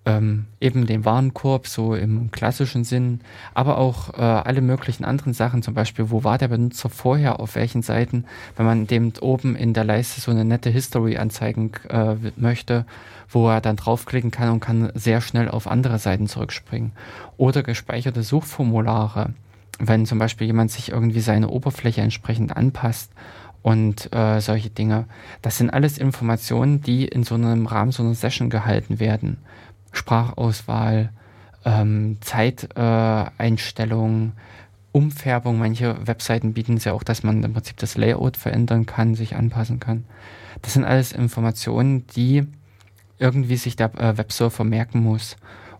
Speaker 2: Ähm, eben den Warenkorb, so im klassischen Sinn, aber auch äh, alle möglichen anderen Sachen, zum Beispiel, wo war der Benutzer vorher, auf welchen Seiten, wenn man dem oben in der Leiste so eine nette History anzeigen äh, möchte, wo er dann draufklicken kann und kann sehr schnell auf andere Seiten zurückspringen. Oder gespeicherte Suchformulare, wenn zum Beispiel jemand sich irgendwie seine Oberfläche entsprechend anpasst und äh, solche Dinge. Das sind alles Informationen, die in so einem Rahmen so einer Session gehalten werden. Sprachauswahl, ähm, Zeiteinstellungen, Umfärbung. Manche Webseiten bieten es ja auch, dass man im Prinzip das Layout verändern kann, sich anpassen kann. Das sind alles Informationen, die irgendwie sich der äh, Websurfer merken muss.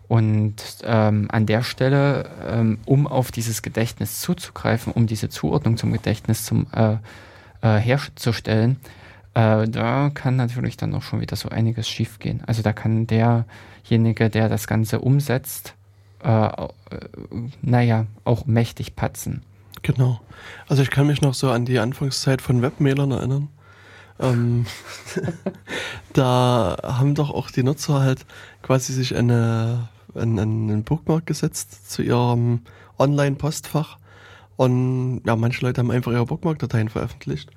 Speaker 2: Und ähm, an der Stelle, ähm, um auf dieses Gedächtnis zuzugreifen, um diese Zuordnung zum Gedächtnis zum, äh, äh, herzustellen, äh, da kann natürlich dann auch schon wieder so einiges schiefgehen. Also da kann der derjenige, der das Ganze umsetzt, äh, äh, naja, auch mächtig patzen.
Speaker 1: Genau. Also ich kann mich noch so an die Anfangszeit von Webmailern erinnern. Ähm, da haben doch auch die Nutzer halt quasi sich eine, einen, einen Bookmark gesetzt zu ihrem Online-Postfach. Und ja, manche Leute haben einfach ihre Bookmark-Dateien veröffentlicht.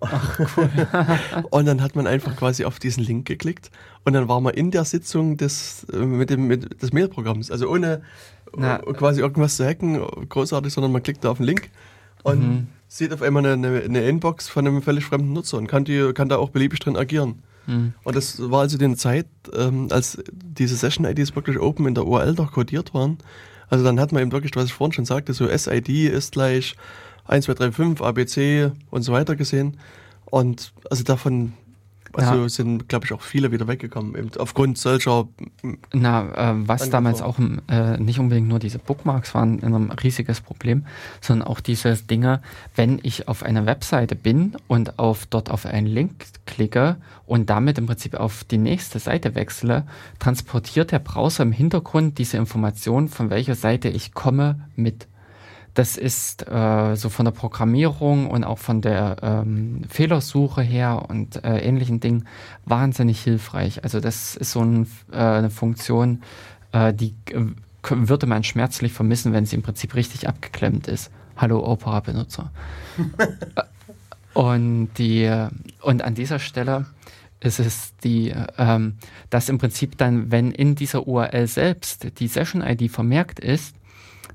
Speaker 1: Ach, cool. und dann hat man einfach quasi auf diesen Link geklickt und dann war man in der Sitzung des, äh, mit dem, mit des Mailprogramms. Also ohne Na. quasi irgendwas zu hacken, großartig, sondern man klickt da auf den Link und mhm. sieht auf einmal eine, eine Inbox von einem völlig fremden Nutzer und kann, die, kann da auch beliebig drin agieren. Mhm. Und das war also die Zeit, ähm, als diese Session-IDs wirklich open in der URL doch codiert waren. Also dann hat man eben wirklich, was ich vorhin schon sagte, so SID ist gleich 1, 2, 3, 5, ABC und so weiter gesehen. Und also davon also ja. sind, glaube ich, auch viele wieder weggekommen, eben aufgrund solcher.
Speaker 2: Na, äh, was damals auch äh, nicht unbedingt nur diese Bookmarks waren ein riesiges Problem, sondern auch diese Dinge, wenn ich auf einer Webseite bin und auf dort auf einen Link klicke und damit im Prinzip auf die nächste Seite wechsle, transportiert der Browser im Hintergrund diese Information, von welcher Seite ich komme, mit. Das ist äh, so von der Programmierung und auch von der ähm, Fehlersuche her und äh, ähnlichen Dingen wahnsinnig hilfreich. Also das ist so ein, äh, eine Funktion, äh, die äh, würde man schmerzlich vermissen, wenn sie im Prinzip richtig abgeklemmt ist. Hallo Opera-Benutzer. und die und an dieser Stelle ist es die, ähm, dass im Prinzip dann, wenn in dieser URL selbst die Session-ID vermerkt ist,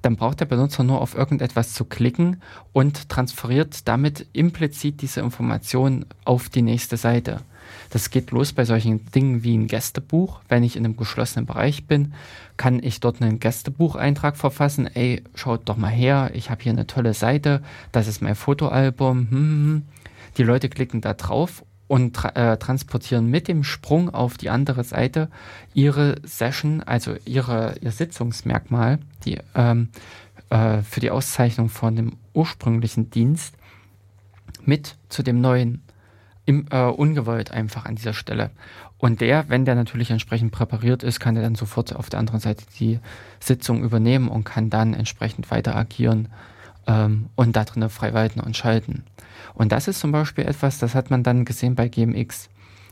Speaker 2: dann braucht der Benutzer nur auf irgendetwas zu klicken und transferiert damit implizit diese Information auf die nächste Seite. Das geht los bei solchen Dingen wie ein Gästebuch. Wenn ich in einem geschlossenen Bereich bin, kann ich dort einen Gästebucheintrag verfassen. Ey, schaut doch mal her, ich habe hier eine tolle Seite, das ist mein Fotoalbum. Hm, hm, hm. Die Leute klicken da drauf und tra äh, transportieren mit dem Sprung auf die andere Seite ihre Session, also ihre, ihr Sitzungsmerkmal, die ähm, äh, für die Auszeichnung von dem ursprünglichen Dienst mit zu dem neuen im, äh, ungewollt einfach an dieser Stelle. Und der, wenn der natürlich entsprechend präpariert ist, kann er dann sofort auf der anderen Seite die Sitzung übernehmen und kann dann entsprechend weiter agieren ähm, und da drinnen frei walten und schalten. Und das ist zum Beispiel etwas, das hat man dann gesehen bei GMX.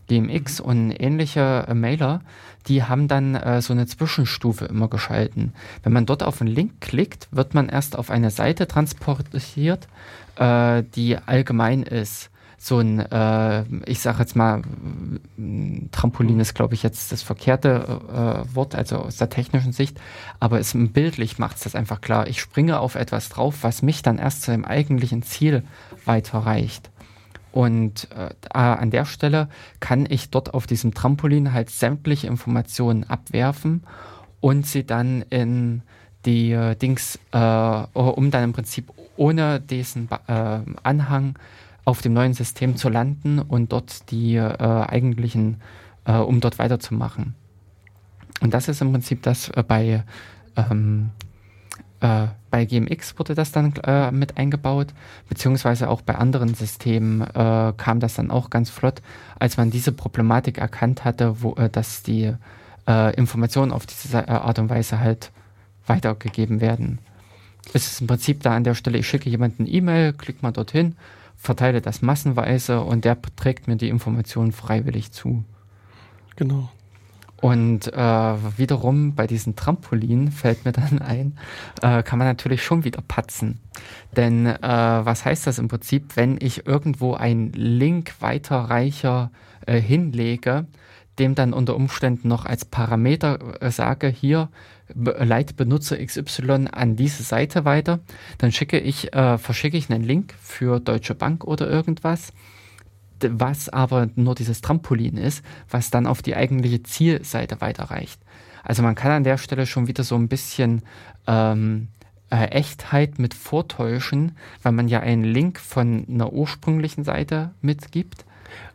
Speaker 2: GMX und ähnliche äh, Mailer, die haben dann äh, so eine Zwischenstufe immer geschalten. Wenn man dort auf einen Link klickt, wird man erst auf eine Seite transportiert, äh, die allgemein ist so ein, äh, ich sage jetzt mal, Trampolin ist, glaube ich, jetzt das verkehrte äh, Wort, also aus der technischen Sicht, aber es bildlich macht es das einfach klar. Ich springe auf etwas drauf, was mich dann erst zu dem eigentlichen Ziel weiterreicht. Und äh, an der Stelle kann ich dort auf diesem Trampolin halt sämtliche Informationen abwerfen und sie dann in die äh, Dings, äh, um dann im Prinzip ohne diesen äh, Anhang auf dem neuen System zu landen und dort die äh, eigentlichen, äh, um dort weiterzumachen. Und das ist im Prinzip das bei, ähm, äh, bei GMX wurde das dann äh, mit eingebaut, beziehungsweise auch bei anderen Systemen äh, kam das dann auch ganz flott, als man diese Problematik erkannt hatte, wo, dass die Informationen auf diese Art und Weise halt weitergegeben werden. Es ist im Prinzip da an der Stelle, ich schicke jemanden E-Mail, klickt mal dorthin, verteile das massenweise und der trägt mir die Informationen freiwillig zu.
Speaker 1: Genau.
Speaker 2: Und äh, wiederum bei diesen Trampolinen fällt mir dann ein, äh, kann man natürlich schon wieder patzen. Denn äh, was heißt das im Prinzip, wenn ich irgendwo einen Link weiterreicher äh, hinlege, dem dann unter Umständen noch als Parameter äh, sage, hier leite Benutzer XY an diese Seite weiter, dann schicke ich, äh, verschicke ich einen Link für Deutsche Bank oder irgendwas, was aber nur dieses Trampolin ist, was dann auf die eigentliche Zielseite weiterreicht. Also man kann an der Stelle schon wieder so ein bisschen ähm, äh, Echtheit mit vortäuschen, weil man ja einen Link von einer ursprünglichen Seite mitgibt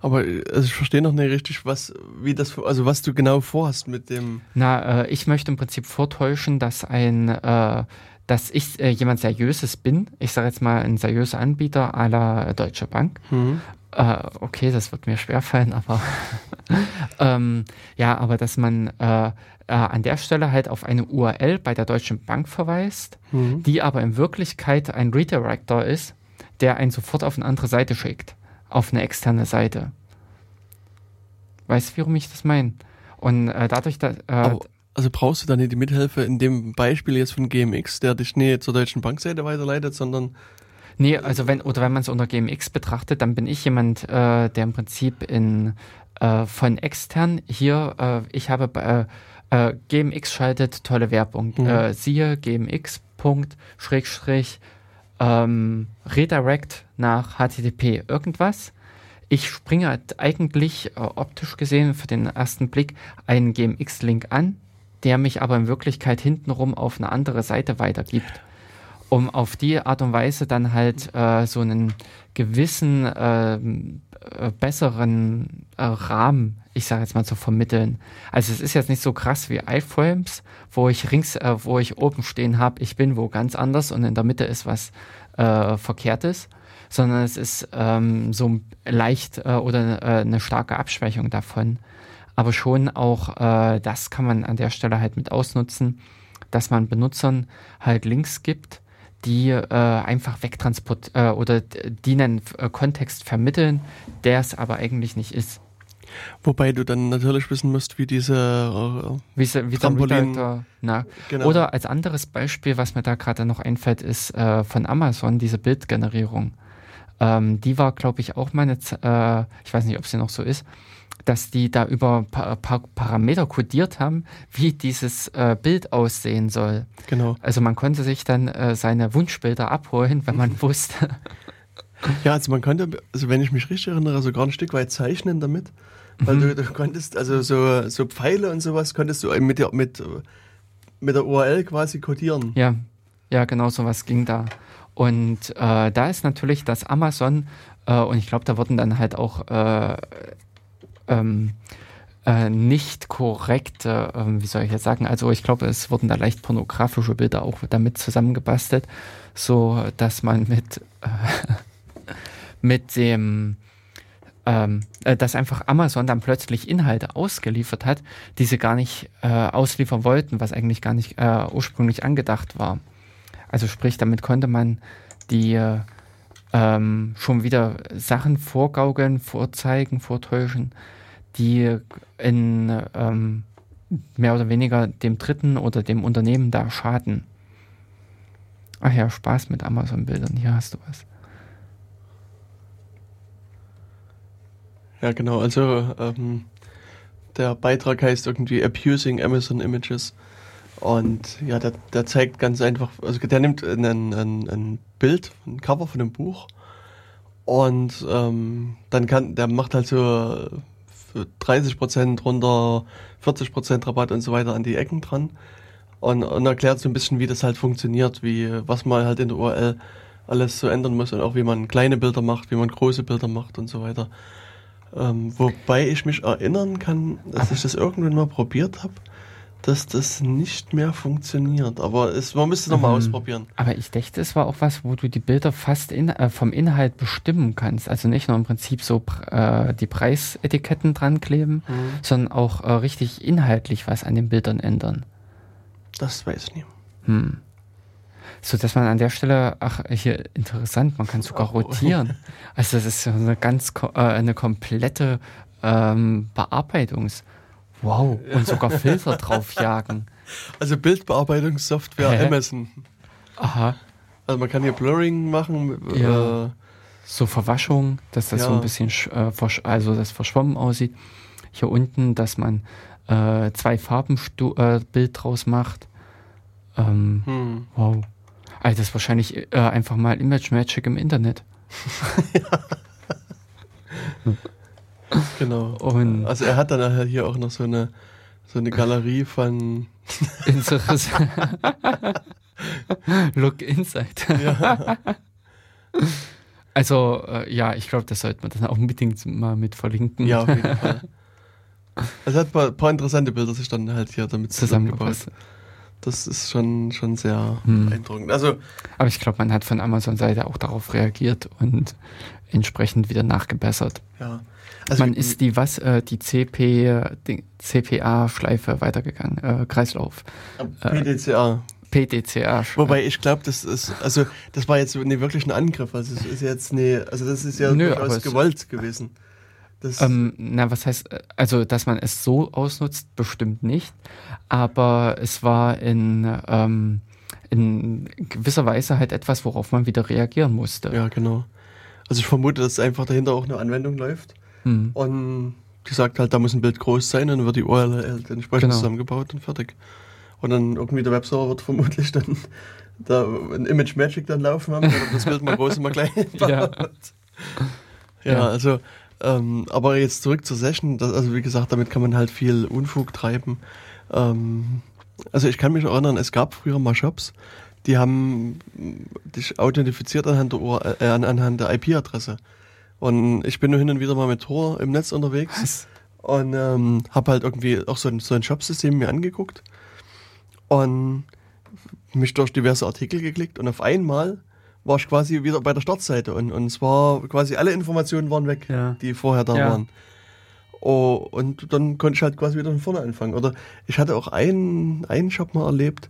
Speaker 1: aber also ich verstehe noch nicht richtig, was, wie das, also was du genau vorhast mit dem.
Speaker 2: Na, äh, ich möchte im Prinzip vortäuschen, dass ein, äh, dass ich äh, jemand Seriöses bin. Ich sage jetzt mal ein seriöser Anbieter la Deutsche Bank. Mhm. Äh, okay, das wird mir schwerfallen, aber ähm, ja, aber dass man äh, äh, an der Stelle halt auf eine URL bei der Deutschen Bank verweist, mhm. die aber in Wirklichkeit ein Redirector ist, der einen sofort auf eine andere Seite schickt auf eine externe Seite. Weißt du, warum ich das meine? Und äh, dadurch, dass. Äh,
Speaker 1: also brauchst du dann nicht die Mithilfe in dem Beispiel jetzt von GMX, der dich nicht zur deutschen Bankseite weiterleitet, sondern.
Speaker 2: Nee, also wenn, oder wenn man es unter GMX betrachtet, dann bin ich jemand, äh, der im Prinzip in äh, von extern hier, äh, ich habe äh, äh, GMX schaltet tolle Werbung. Mhm. Äh, siehe GMX Punkt Schrägstrich ähm, Redirect nach HTTP irgendwas. Ich springe halt eigentlich optisch gesehen für den ersten Blick einen GMX-Link an, der mich aber in Wirklichkeit hintenrum auf eine andere Seite weitergibt, um auf die Art und Weise dann halt äh, so einen gewissen ähm, äh, besseren äh, Rahmen, ich sage jetzt mal, zu vermitteln. Also es ist jetzt nicht so krass wie iFrames, wo ich rings, äh, wo ich oben stehen habe, ich bin wo ganz anders und in der Mitte ist was äh, Verkehrtes, sondern es ist ähm, so leicht äh, oder äh, eine starke Abschwächung davon. Aber schon auch äh, das kann man an der Stelle halt mit ausnutzen, dass man Benutzern halt Links gibt, die äh, einfach wegtransport äh, oder die einen äh, Kontext vermitteln, der es aber eigentlich nicht ist.
Speaker 1: Wobei du dann natürlich wissen musst, wie diese äh,
Speaker 2: wie, sie, wie Trampolin, da, na. Genau. Oder als anderes Beispiel, was mir da gerade noch einfällt, ist äh, von Amazon diese Bildgenerierung. Ähm, die war, glaube ich, auch meine, äh, ich weiß nicht, ob sie noch so ist, dass die da über pa pa Parameter kodiert haben, wie dieses äh, Bild aussehen soll.
Speaker 1: Genau.
Speaker 2: Also man konnte sich dann äh, seine Wunschbilder abholen, wenn man wusste.
Speaker 1: Ja, also man konnte, also wenn ich mich richtig erinnere, sogar ein Stück weit zeichnen damit. Weil mhm. du, du, konntest, also so, so Pfeile und sowas konntest du mit der, mit, mit der URL quasi codieren.
Speaker 2: Ja, ja, genau sowas ging da. Und äh, da ist natürlich das Amazon, äh, und ich glaube, da wurden dann halt auch äh, ähm, äh, nicht korrekte, äh, wie soll ich jetzt sagen, also ich glaube, es wurden da leicht pornografische Bilder auch damit zusammengebastelt, so dass man mit, äh, mit dem ähm, äh, dass einfach Amazon dann plötzlich Inhalte ausgeliefert hat, die sie gar nicht äh, ausliefern wollten, was eigentlich gar nicht äh, ursprünglich angedacht war. Also sprich, damit konnte man die ähm, schon wieder Sachen vorgaukeln, vorzeigen, vortäuschen, die in ähm, mehr oder weniger dem Dritten oder dem Unternehmen da schaden. Ach ja, Spaß mit Amazon-Bildern, hier hast du was.
Speaker 1: Ja, genau. Also ähm, der Beitrag heißt irgendwie Abusing Amazon Images. Und ja, der, der zeigt ganz einfach, also der nimmt ein, ein, ein Bild, ein Cover von einem Buch und ähm, dann kann, der macht halt so 30% runter, 40% Rabatt und so weiter an die Ecken dran. und, und erklärt so ein bisschen, wie das halt funktioniert, wie was man halt in der URL alles so ändern muss und auch wie man kleine Bilder macht, wie man große Bilder macht und so weiter. Ähm, wobei ich mich erinnern kann, dass ich das irgendwann mal probiert habe, dass das nicht mehr funktioniert. Aber es, man müsste nochmal mhm. ausprobieren.
Speaker 2: Aber ich dachte, es war auch was, wo du die Bilder fast in, äh, vom Inhalt bestimmen kannst. Also nicht nur im Prinzip so äh, die Preisetiketten dran kleben, mhm. sondern auch äh, richtig inhaltlich was an den Bildern ändern.
Speaker 1: Das weiß ich nicht.
Speaker 2: Hm. So dass man an der Stelle, ach, hier interessant, man kann sogar rotieren. Also das ist eine ganz äh, eine komplette ähm, Bearbeitungs- Wow, und sogar Filter draufjagen.
Speaker 1: Also Bildbearbeitungssoftware Hä? Amazon.
Speaker 2: Aha.
Speaker 1: Also man kann hier Blurring machen.
Speaker 2: Ja. Äh, so Verwaschung, dass das ja. so ein bisschen, äh, also das verschwommen aussieht. Hier unten, dass man äh, zwei Farben äh, Bild draus macht. Ähm, hm. Wow. Also das ist wahrscheinlich äh, einfach mal Image Magic im Internet.
Speaker 1: genau. Und also er hat dann hier auch noch so eine so eine Galerie von
Speaker 2: Look Inside. Ja. Also äh, ja, ich glaube, das sollte man dann auch unbedingt mal mit verlinken.
Speaker 1: Ja, auf jeden Fall. Also hat ein paar, paar interessante Bilder sich dann halt hier damit zusammengebaut. Das ist schon, schon sehr hm. beeindruckend. Also,
Speaker 2: Aber ich glaube, man hat von Amazon-Seite auch darauf reagiert und entsprechend wieder nachgebessert.
Speaker 1: Ja.
Speaker 2: Also man ist die was äh, die CP CPA-Schleife weitergegangen, äh, Kreislauf.
Speaker 1: PDCA.
Speaker 2: PDCA.
Speaker 1: Wobei ich glaube, das ist, also das war jetzt nicht wirklich ein Angriff. Also es ist jetzt ne, also das ist ja Nö, durchaus gewollt gewesen.
Speaker 2: Ähm, na, was heißt, also dass man es so ausnutzt, bestimmt nicht. Aber es war in, ähm, in gewisser Weise halt etwas, worauf man wieder reagieren musste.
Speaker 1: Ja, genau. Also ich vermute, dass einfach dahinter auch eine Anwendung läuft. Mhm. Und die sagt halt, da muss ein Bild groß sein und dann wird die URL entsprechend genau. zusammengebaut und fertig. Und dann irgendwie der Webserver wird vermutlich dann da ein Image Magic dann laufen haben, das Bild mal groß und mal klein ja. ja. ja, also ähm, aber jetzt zurück zur Session. Das, also wie gesagt, damit kann man halt viel Unfug treiben. Ähm, also ich kann mich erinnern, es gab früher mal Shops, die haben dich authentifiziert anhand der, äh, anhand der IP-Adresse. Und ich bin nur hin und wieder mal mit Tor im Netz unterwegs. Was? Und ähm, habe halt irgendwie auch so ein, so ein Shop-System mir angeguckt und mich durch diverse Artikel geklickt und auf einmal war ich quasi wieder bei der Startseite und, und es war quasi alle Informationen waren weg, ja. die vorher da ja. waren. Oh, und dann konnte ich halt quasi wieder von vorne anfangen. Oder ich hatte auch einen, einen Shop mal erlebt,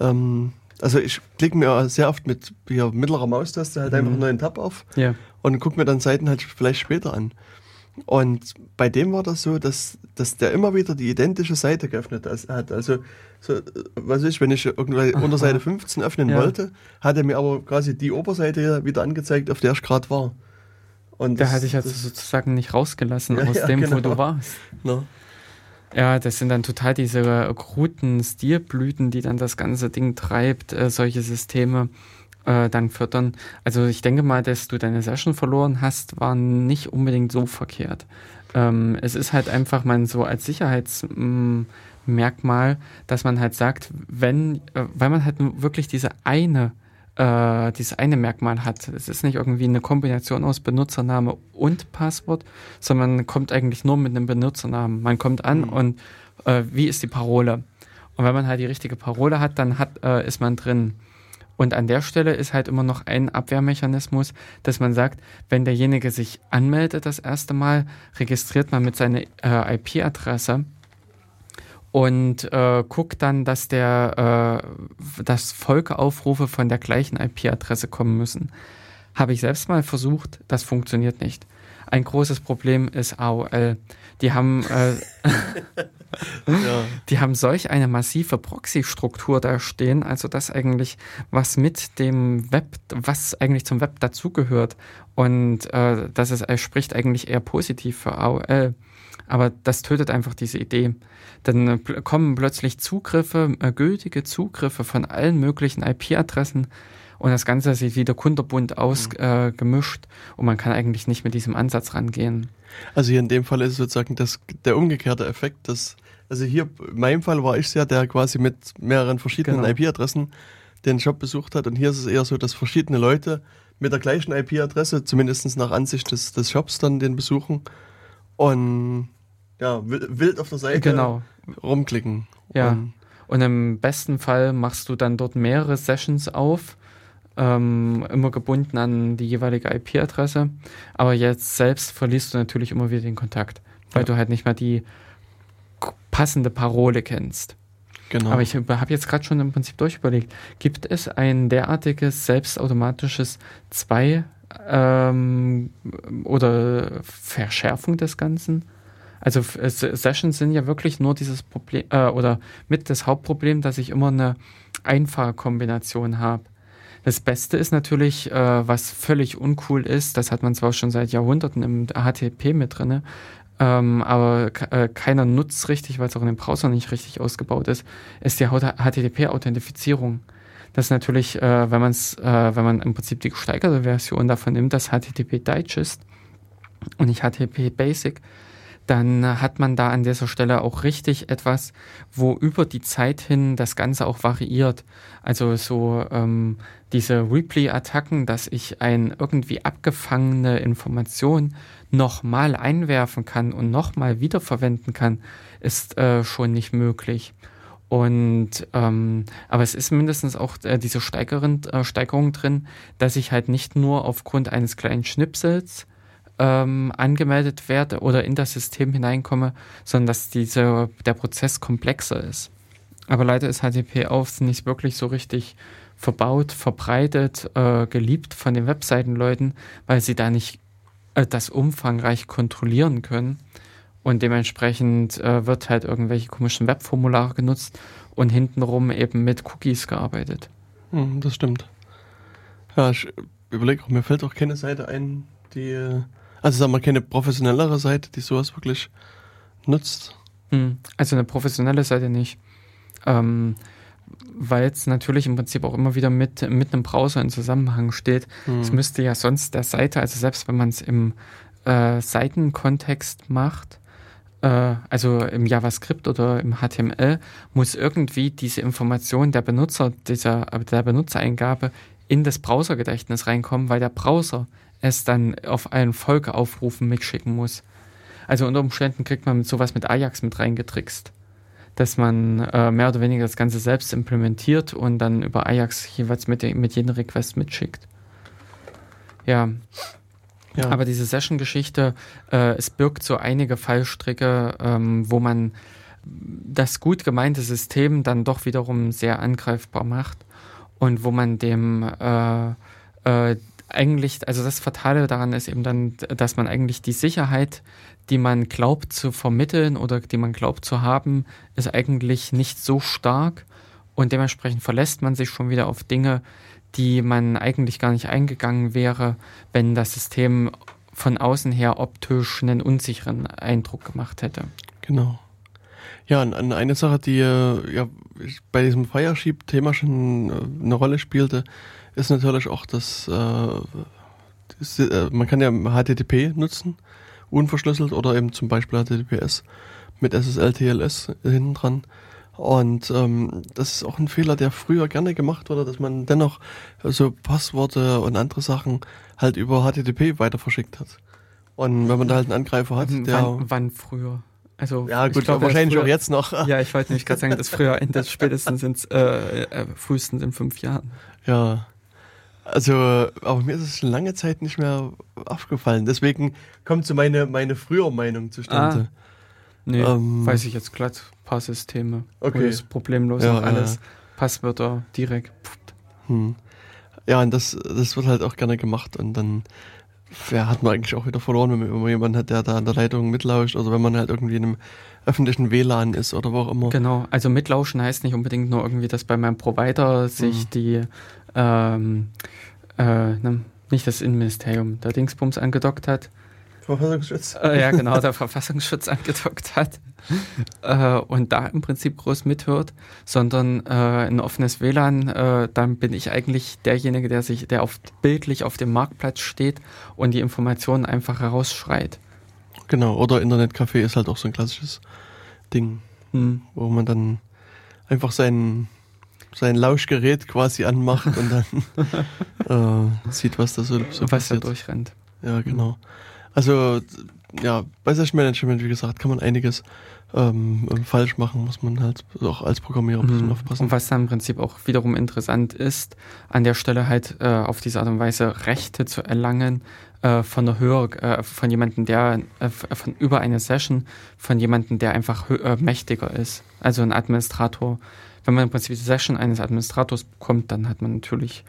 Speaker 1: ähm, also ich klicke mir sehr oft mit hier mittlerer Maustaste halt mhm. einfach einen neuen Tab auf
Speaker 2: ja.
Speaker 1: und gucke mir dann Seiten halt vielleicht später an. Und bei dem war das so, dass, dass der immer wieder die identische Seite geöffnet hat. Also, so, was ich, wenn ich irgendwie unter Seite 15 öffnen ja. wollte, hat er mir aber quasi die Oberseite wieder angezeigt, auf der ich gerade war.
Speaker 2: Und da hatte ich also sozusagen nicht rausgelassen ja, aus ja, dem, genau. wo du warst. No. Ja, das sind dann total diese kruten Stilblüten, die dann das ganze Ding treibt, äh, solche Systeme äh, dann fördern. Also ich denke mal, dass du deine Session verloren hast, war nicht unbedingt so verkehrt. Ähm, es ist halt einfach man so als Sicherheitsmerkmal, dass man halt sagt, wenn, äh, weil man halt wirklich diese eine äh, dieses eine Merkmal hat. Es ist nicht irgendwie eine Kombination aus Benutzername und Passwort, sondern man kommt eigentlich nur mit einem Benutzernamen. Man kommt an mhm. und äh, wie ist die Parole? Und wenn man halt die richtige Parole hat, dann hat, äh, ist man drin. Und an der Stelle ist halt immer noch ein Abwehrmechanismus, dass man sagt, wenn derjenige sich anmeldet das erste Mal, registriert man mit seiner äh, IP-Adresse und äh, guckt dann, dass der, äh, dass Folgeaufrufe von der gleichen IP-Adresse kommen müssen. Habe ich selbst mal versucht, das funktioniert nicht. Ein großes Problem ist AOL. Die haben, äh, ja. die haben solch eine massive Proxy-Struktur da stehen, also das eigentlich, was mit dem Web, was eigentlich zum Web dazugehört. Und äh, das ist, spricht eigentlich eher positiv für AOL. Aber das tötet einfach diese Idee. Dann äh, kommen plötzlich Zugriffe, äh, gültige Zugriffe von allen möglichen IP-Adressen und das Ganze sieht wieder kunterbunt ausgemischt äh, und man kann eigentlich nicht mit diesem Ansatz rangehen.
Speaker 1: Also hier in dem Fall ist es sozusagen das, der umgekehrte Effekt, dass, also hier in meinem Fall war ich ja, der quasi mit mehreren verschiedenen genau. IP-Adressen den Shop besucht hat und hier ist es eher so, dass verschiedene Leute mit der gleichen IP-Adresse, zumindest nach Ansicht des, des Shops, dann den besuchen und ja, wild auf der Seite
Speaker 2: genau.
Speaker 1: rumklicken.
Speaker 2: Ja. Und, und im besten Fall machst du dann dort mehrere Sessions auf, ähm, immer gebunden an die jeweilige IP-Adresse. Aber jetzt selbst verlierst du natürlich immer wieder den Kontakt, weil ja. du halt nicht mehr die passende Parole kennst. Genau. Aber ich habe jetzt gerade schon im Prinzip durchüberlegt, gibt es ein derartiges selbstautomatisches zwei ähm, oder Verschärfung des Ganzen? Also Sessions sind ja wirklich nur dieses Problem äh, oder mit das Hauptproblem, dass ich immer eine Einfahrkombination habe. Das Beste ist natürlich, äh, was völlig uncool ist, das hat man zwar schon seit Jahrhunderten im HTTP mit drin, ähm, aber äh, keiner nutzt richtig, weil es auch in dem Browser nicht richtig ausgebaut ist, ist die HTTP-Authentifizierung. Das ist natürlich, äh, wenn, man's, äh, wenn man im Prinzip die gesteigerte Version davon nimmt, das HTTP Digest und nicht HTTP Basic, dann hat man da an dieser Stelle auch richtig etwas, wo über die Zeit hin das Ganze auch variiert. Also so ähm, diese Replay-Attacken, dass ich ein irgendwie abgefangene Information nochmal einwerfen kann und nochmal wiederverwenden kann, ist äh, schon nicht möglich. Und ähm, aber es ist mindestens auch äh, diese Steigerung, äh, Steigerung drin, dass ich halt nicht nur aufgrund eines kleinen Schnipsels ähm, angemeldet werde oder in das System hineinkomme, sondern dass diese, der Prozess komplexer ist. Aber leider ist HTTP auf nicht wirklich so richtig verbaut, verbreitet, äh, geliebt von den Webseitenleuten, weil sie da nicht äh, das umfangreich kontrollieren können. Und dementsprechend äh, wird halt irgendwelche komischen Webformulare genutzt und hintenrum eben mit Cookies gearbeitet.
Speaker 1: Hm, das stimmt. Ja, ich überlege auch, mir fällt auch keine Seite ein, die also sagen wir keine professionellere Seite, die sowas wirklich nutzt.
Speaker 2: Hm, also eine professionelle Seite nicht. Ähm, weil es natürlich im Prinzip auch immer wieder mit, mit einem Browser in Zusammenhang steht. Es hm. müsste ja sonst der Seite, also selbst wenn man es im äh, Seitenkontext macht, also im JavaScript oder im HTML, muss irgendwie diese Information der Benutzer, dieser, der Benutzereingabe in das Browsergedächtnis reinkommen, weil der Browser es dann auf einen Folgeaufrufen mitschicken muss. Also unter Umständen kriegt man sowas mit Ajax mit reingetrickst. Dass man äh, mehr oder weniger das Ganze selbst implementiert und dann über Ajax jeweils mit, mit jedem Request mitschickt. Ja. Ja. Aber diese Session-Geschichte, äh, es birgt so einige Fallstricke, ähm, wo man das gut gemeinte System dann doch wiederum sehr angreifbar macht und wo man dem äh, äh, eigentlich, also das Fatale daran ist eben dann, dass man eigentlich die Sicherheit, die man glaubt zu vermitteln oder die man glaubt zu haben, ist eigentlich nicht so stark und dementsprechend verlässt man sich schon wieder auf Dinge, die man eigentlich gar nicht eingegangen wäre, wenn das System von außen her optisch einen unsicheren Eindruck gemacht hätte.
Speaker 1: Genau. Ja, und eine Sache, die äh, ja bei diesem Firesheep-Thema schon äh, eine Rolle spielte, ist natürlich auch das, äh, äh, man kann ja HTTP nutzen, unverschlüsselt oder eben zum Beispiel HTTPS mit SSL TLS hinten dran. Und ähm, das ist auch ein Fehler, der früher gerne gemacht wurde, dass man dennoch so Passworte und andere Sachen halt über HTTP weiter verschickt hat. Und wenn man da halt einen Angreifer hat,
Speaker 2: der. Wann, wann früher?
Speaker 1: Also ja, gut, glaub, wahrscheinlich früher, auch jetzt noch.
Speaker 2: Ja, ich wollte nämlich gerade sagen, das früher endet spätestens ins, äh, äh, frühestens in fünf Jahren.
Speaker 1: Ja, also, aber mir ist es schon lange Zeit nicht mehr aufgefallen. Deswegen kommt so meine, meine frühere Meinung zustande. Ah,
Speaker 2: nee, ähm, weiß ich jetzt glatt. Passsysteme. Okay. ist problemlos ja, alles. Ja. Passwörter direkt.
Speaker 1: Hm. Ja, und das, das wird halt auch gerne gemacht und dann ja, hat man eigentlich auch wieder verloren, wenn man jemanden hat, der da an der Leitung mitlauscht oder wenn man halt irgendwie in einem öffentlichen WLAN ist oder wo auch immer.
Speaker 2: Genau, also mitlauschen heißt nicht unbedingt nur irgendwie, dass bei meinem Provider sich mhm. die ähm, äh, ne, nicht das Innenministerium der Dingsbums angedockt hat, Verfassungsschutz. Äh, ja, genau, der Verfassungsschutz angedockt hat äh, und da im Prinzip groß mithört, sondern äh, ein offenes WLAN, äh, dann bin ich eigentlich derjenige, der sich, der auf, bildlich auf dem Marktplatz steht und die Informationen einfach herausschreit.
Speaker 1: Genau, oder Internetcafé ist halt auch so ein klassisches Ding, hm. wo man dann einfach sein, sein Lauschgerät quasi anmacht und dann äh, sieht, was da so, so
Speaker 2: was passiert. da durchrennt.
Speaker 1: Ja, genau. Also ja, bei Session Management, wie gesagt, kann man einiges ähm, falsch machen, muss man halt auch als Programmierer ein bisschen mhm. aufpassen.
Speaker 2: Und was dann im Prinzip auch wiederum interessant ist, an der Stelle halt äh, auf diese Art und Weise Rechte zu erlangen äh, von der höher, äh, von jemandem, der äh, von über eine Session, von jemandem, der einfach äh, mächtiger ist. Also ein Administrator. Wenn man im Prinzip die Session eines Administrators bekommt, dann hat man natürlich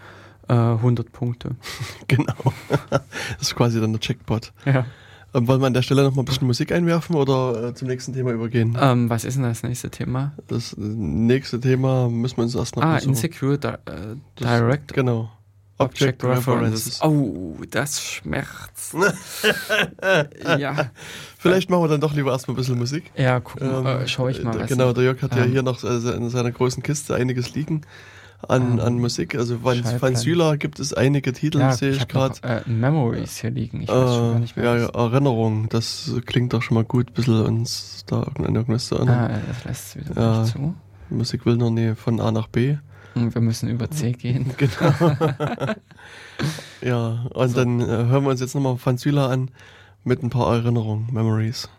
Speaker 2: 100 äh, Punkte.
Speaker 1: genau. das ist quasi dann der Checkpot.
Speaker 2: Ja.
Speaker 1: Ähm, wollen wir an der Stelle noch mal ein bisschen Musik einwerfen oder äh, zum nächsten Thema übergehen?
Speaker 2: Ähm, was ist denn das nächste Thema?
Speaker 1: Das nächste Thema müssen wir uns erst noch
Speaker 2: Ah, so Insecure Di äh, Direct.
Speaker 1: Genau.
Speaker 2: Object, Object References. Oh, das schmerzt.
Speaker 1: ja. Vielleicht machen wir dann doch lieber erstmal ein bisschen Musik.
Speaker 2: Ja, gucken, ähm, äh, schau ich mal.
Speaker 1: Genau, der Jörg hat ähm. ja hier noch äh, in seiner großen Kiste einiges liegen an, an Musik. Also von, von Syla gibt es einige Titel, ja, sehe ich, ich gerade.
Speaker 2: Äh, Memories hier liegen. Ich
Speaker 1: weiß äh, schon gar nicht mehr. Ja, Erinnerung, das klingt doch schon mal gut, ein bisschen uns da an irgendwas zu
Speaker 2: erinnern. Ah, das lässt wieder ja, nicht zu.
Speaker 1: Musik will nur nee, von A nach B.
Speaker 2: Wir müssen über C gehen.
Speaker 1: Genau. ja, und so. dann äh, hören wir uns jetzt nochmal von Syla an mit ein paar Erinnerungen, Memories.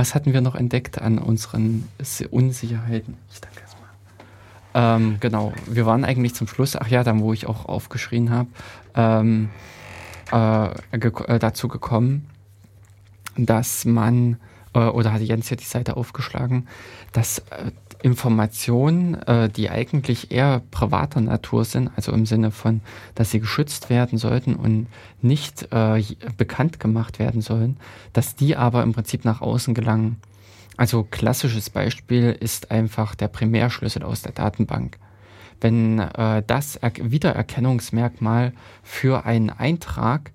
Speaker 2: Was hatten wir noch entdeckt an unseren Unsicherheiten? Ich danke erstmal. Ähm, genau, wir waren eigentlich zum Schluss, ach ja, dann wo ich auch aufgeschrien habe, ähm, äh, ge äh, dazu gekommen, dass man, oder hatte Jens ja die Seite aufgeschlagen, dass äh, Informationen, äh, die eigentlich eher privater Natur sind, also im Sinne von, dass sie geschützt werden sollten und nicht äh, bekannt gemacht werden sollen, dass die aber im Prinzip nach außen gelangen. Also klassisches Beispiel ist einfach der Primärschlüssel aus der Datenbank. Wenn äh, das er Wiedererkennungsmerkmal für einen Eintrag,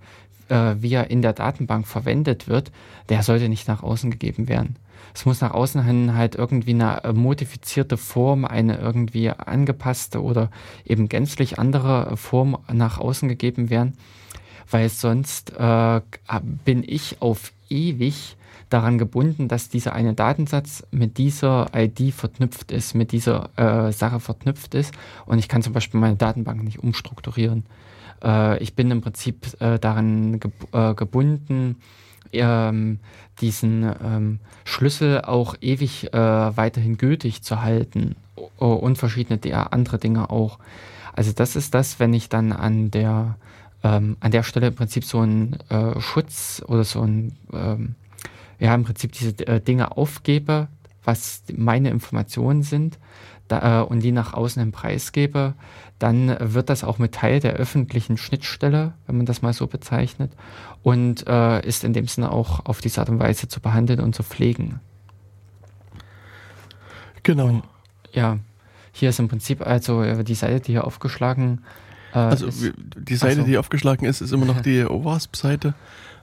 Speaker 2: äh, wie er in der Datenbank verwendet wird, der sollte nicht nach außen gegeben werden. Es muss nach außen hin halt irgendwie eine äh, modifizierte Form, eine irgendwie angepasste oder eben gänzlich andere Form nach außen gegeben werden, weil sonst äh, bin ich auf ewig daran gebunden, dass dieser eine Datensatz mit dieser ID verknüpft ist, mit dieser äh, Sache verknüpft ist und ich kann zum Beispiel meine Datenbank nicht umstrukturieren. Äh, ich bin im Prinzip äh, daran geb äh, gebunden, ähm, diesen ähm, Schlüssel auch ewig äh, weiterhin gültig zu halten und verschiedene der, andere Dinge auch. Also das ist das, wenn ich dann an der ähm, an der Stelle im Prinzip so einen äh, Schutz oder so ein ähm, ja im Prinzip diese äh, Dinge aufgebe, was meine Informationen sind da, äh, und die nach außen im Preis gebe, dann wird das auch mit Teil der öffentlichen Schnittstelle, wenn man das mal so bezeichnet, und äh, ist in dem Sinne auch auf diese Art und Weise zu behandeln und zu pflegen.
Speaker 1: Genau.
Speaker 2: Und, ja, hier ist im Prinzip also äh, die Seite, die hier aufgeschlagen
Speaker 1: äh, also ist. die Seite, so. die aufgeschlagen ist, ist immer noch die OWASP-Seite.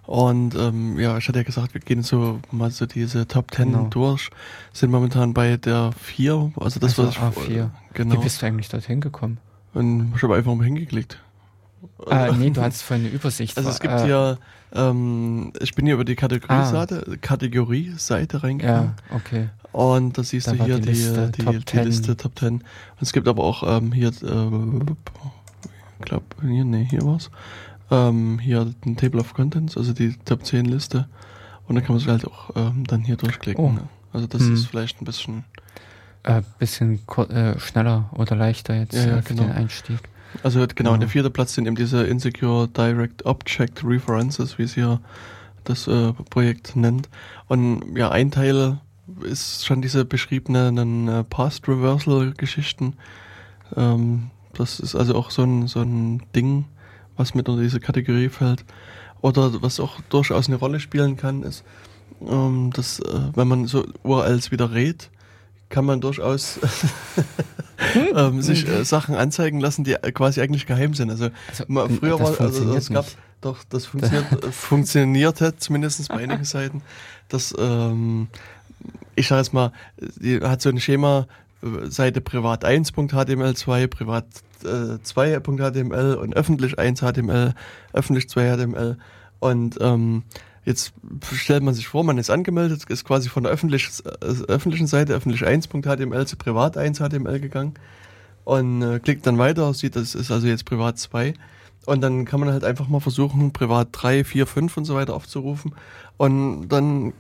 Speaker 1: Und ähm, ja, ich hatte ja gesagt, wir gehen so mal so diese Top 10 genau. durch. Sind momentan bei der 4. Also das
Speaker 2: also ich A4. Genau. Wie bist du eigentlich dorthin gekommen?
Speaker 1: Und ich habe einfach mal hingeklickt.
Speaker 2: Äh, nee, du hattest vorhin eine Übersicht.
Speaker 1: Also es gibt äh, hier, ähm, ich bin hier über die Kategorie-Seite ah. Kategorie reingegangen.
Speaker 2: Ja, okay.
Speaker 1: Und da siehst da du hier die, Liste, die, Top die, Liste Top 10. Und es gibt aber auch ähm, hier, äh, ich glaube, hier, nee, hier war's. Ähm, hier ein Table of Contents, also die Top 10 Liste. Und dann kann man sich halt auch ähm, dann hier durchklicken. Oh. Ne? Also das hm. ist vielleicht ein bisschen
Speaker 2: äh, bisschen äh, schneller oder leichter jetzt ja, ja, äh, für genau. den Einstieg.
Speaker 1: Also genau, ja. der vierte Platz sind eben diese Insecure Direct Object References, wie es hier das äh, Projekt nennt. Und ja, ein Teil ist schon diese beschriebenen äh, Past Reversal Geschichten. Ähm, das ist also auch so ein, so ein Ding, was mit unter diese Kategorie fällt. Oder was auch durchaus eine Rolle spielen kann, ist, ähm, dass äh, wenn man so URLs wieder redet, kann man durchaus ähm, sich äh, Sachen anzeigen lassen, die quasi eigentlich geheim sind. Also, also früher war also es gab doch das funktioniert, äh, funktionierte zumindest bei einigen Seiten. Das ähm, ich sage jetzt mal, die hat so ein Schema äh, Seite privat 1.html2, privat äh, 2.html und öffentlich 1 HTML, öffentlich 2 HTML und ähm, Jetzt stellt man sich vor, man ist angemeldet, ist quasi von der öffentlich, äh, öffentlichen Seite, öffentlich 1.html zu privat 1.html gegangen und äh, klickt dann weiter, sieht, das ist also jetzt privat 2. Und dann kann man halt einfach mal versuchen, privat 3, 4, 5 und so weiter aufzurufen. Und dann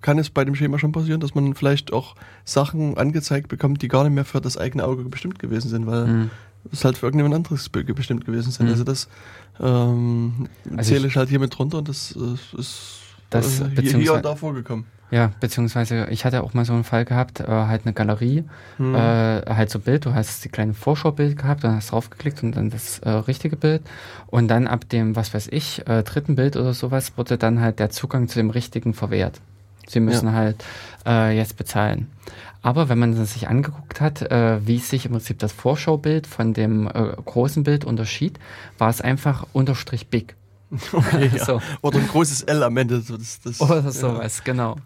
Speaker 1: kann es bei dem Schema schon passieren, dass man vielleicht auch Sachen angezeigt bekommt, die gar nicht mehr für das eigene Auge bestimmt gewesen sind, weil mhm. es halt für irgendjemand anderes bestimmt gewesen sind. Mhm. Also das ähm, also zähle ich halt hier mit drunter und das, das ist
Speaker 2: das
Speaker 1: äh, hier, hier und da vorgekommen.
Speaker 2: Ja, beziehungsweise ich hatte auch mal so einen Fall gehabt, äh, halt eine Galerie, hm. äh, halt so Bild, du hast die kleine Vorschaubild gehabt, dann hast draufgeklickt und dann das äh, richtige Bild und dann ab dem, was weiß ich, äh, dritten Bild oder sowas wurde dann halt der Zugang zu dem richtigen verwehrt. Sie müssen ja. halt äh, jetzt bezahlen. Aber wenn man sich angeguckt hat, äh, wie sich im Prinzip das Vorschaubild von dem großen Bild unterschied, war es einfach unterstrich big.
Speaker 1: Okay, ja. so. Oder ein großes L am Ende. So das,
Speaker 2: das, Oder sowas, ja. genau.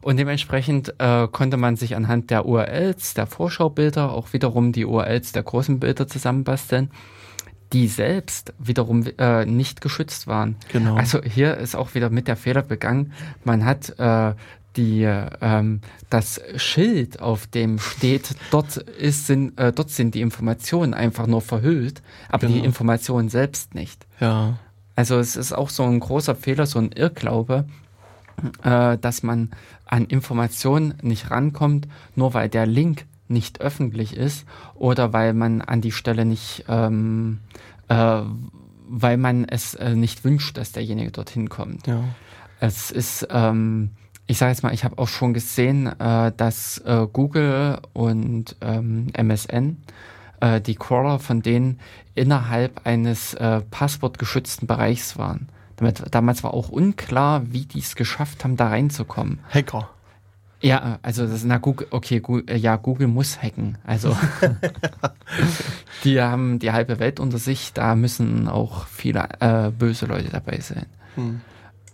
Speaker 2: Und dementsprechend äh, konnte man sich anhand der URLs, der Vorschaubilder, auch wiederum die URLs der großen Bilder zusammenbasteln, die selbst wiederum äh, nicht geschützt waren.
Speaker 1: Genau.
Speaker 2: Also hier ist auch wieder mit der Fehler begangen. Man hat äh, die, ähm, das Schild, auf dem steht, dort, ist, sind, äh, dort sind die Informationen einfach nur verhüllt, aber genau. die Informationen selbst nicht.
Speaker 1: Ja.
Speaker 2: Also es ist auch so ein großer Fehler, so ein Irrglaube, äh, dass man an Informationen nicht rankommt, nur weil der Link nicht öffentlich ist oder weil man an die Stelle nicht, ähm, äh, weil man es äh, nicht wünscht, dass derjenige dorthin kommt. Ja. Es ist, ähm, ich sage jetzt mal, ich habe auch schon gesehen, äh, dass äh, Google und ähm, MSN äh, die Crawler von denen innerhalb eines äh, passwortgeschützten Bereichs waren. Damit, damals war auch unklar, wie die es geschafft haben, da reinzukommen.
Speaker 1: Hacker.
Speaker 2: Ja, also das na Google, okay, Google, äh, ja, Google muss hacken. Also die haben die halbe Welt unter sich, da müssen auch viele äh, böse Leute dabei sein. Hm.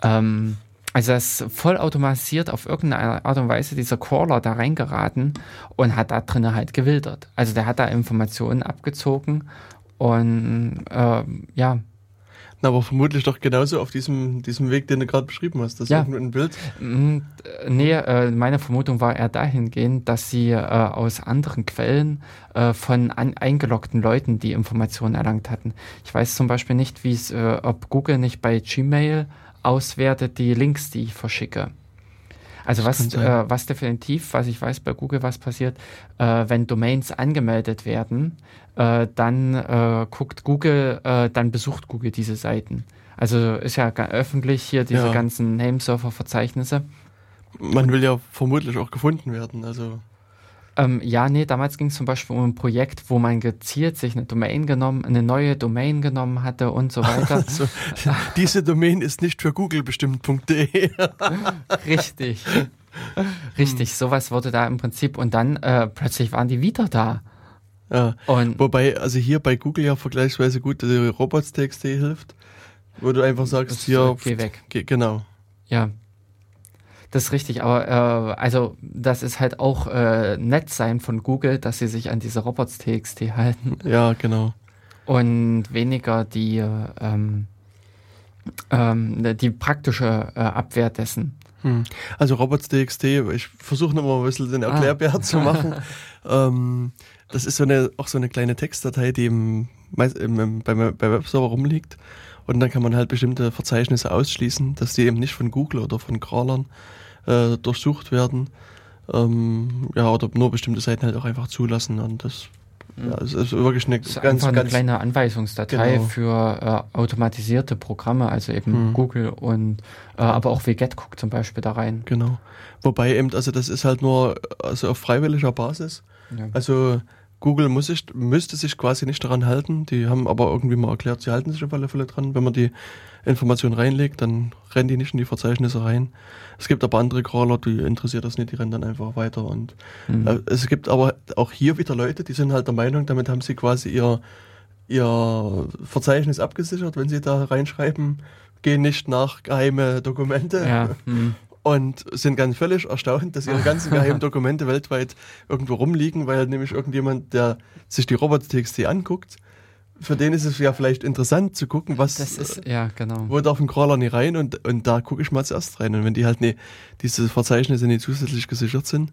Speaker 2: Ähm, also das ist voll automatisiert auf irgendeine Art und Weise dieser Crawler da reingeraten und hat da drinnen halt gewildert. Also der hat da Informationen abgezogen und äh, ja,
Speaker 1: na, aber vermutlich doch genauso auf diesem, diesem Weg, den du gerade beschrieben hast. Das
Speaker 2: ja. ein Bild. Mm, nee, äh, meine Vermutung war eher dahingehend, dass sie äh, aus anderen Quellen äh, von an, eingeloggten Leuten die Informationen erlangt hatten. Ich weiß zum Beispiel nicht, wie es, ob Google nicht bei Gmail auswertet die Links, die ich verschicke. Also was, äh, was definitiv, was ich weiß bei Google, was passiert, äh, wenn Domains angemeldet werden, äh, dann äh, guckt Google, äh, dann besucht Google diese Seiten. Also ist ja öffentlich hier diese ja. ganzen Nameserver-Verzeichnisse.
Speaker 1: Man will ja vermutlich auch gefunden werden, also.
Speaker 2: Ähm, ja, nee, damals ging es zum Beispiel um ein Projekt, wo man gezielt sich eine Domain genommen, eine neue Domain genommen hatte und so weiter. Also,
Speaker 1: diese Domain ist nicht für Google bestimmt.de.
Speaker 2: Richtig. Richtig, hm. sowas wurde da im Prinzip und dann äh, plötzlich waren die wieder da.
Speaker 1: Ja. Und Wobei, also hier bei Google ja vergleichsweise gut die Robots.txt hilft, wo du einfach sagst, hier,
Speaker 2: geh weg.
Speaker 1: Geh, genau.
Speaker 2: Ja. Das ist richtig, aber äh, also das ist halt auch äh, nett sein von Google, dass sie sich an diese Robots.txt halten.
Speaker 1: Ja, genau.
Speaker 2: Und weniger die, ähm, ähm, die praktische äh, Abwehr dessen.
Speaker 1: Hm. Also Robots.txt, ich versuche nochmal ein bisschen den Erklärbär ah. zu machen. ähm, das ist so eine, auch so eine kleine Textdatei, die im, im, im, bei, bei Webserver rumliegt. Und dann kann man halt bestimmte Verzeichnisse ausschließen, dass die eben nicht von Google oder von Crawlern äh, durchsucht werden. Ähm, ja, oder nur bestimmte Seiten halt auch einfach zulassen. Und das ja, es ist wirklich eine
Speaker 2: ist
Speaker 1: ganz,
Speaker 2: eine ganz kleine Anweisungsdatei genau. für äh, automatisierte Programme, also eben mhm. Google und äh, aber auch WGET guckt zum Beispiel da rein.
Speaker 1: Genau. Wobei eben, also das ist halt nur also auf freiwilliger Basis. Ja. Also Google muss sich, müsste sich quasi nicht daran halten. Die haben aber irgendwie mal erklärt, sie halten sich auf alle Fälle dran. Wenn man die Information reinlegt, dann rennen die nicht in die Verzeichnisse rein. Es gibt aber andere Crawler, die interessiert das nicht, die rennen dann einfach weiter. Und mhm. äh, es gibt aber auch hier wieder Leute, die sind halt der Meinung, damit haben sie quasi ihr, ihr Verzeichnis abgesichert, wenn sie da reinschreiben, gehen nicht nach geheime Dokumente. Ja. Mhm und sind ganz völlig erstaunt, dass ihre ganzen geheimen Dokumente weltweit irgendwo rumliegen, weil nämlich irgendjemand, der sich die Roboter.txt anguckt, für den ist es ja vielleicht interessant zu gucken, was.
Speaker 2: Das ist, ja, genau.
Speaker 1: Wo darf ein Crawler nicht rein und, und da gucke ich mal zuerst rein. Und wenn die halt ne, diese Verzeichnisse nicht zusätzlich gesichert sind,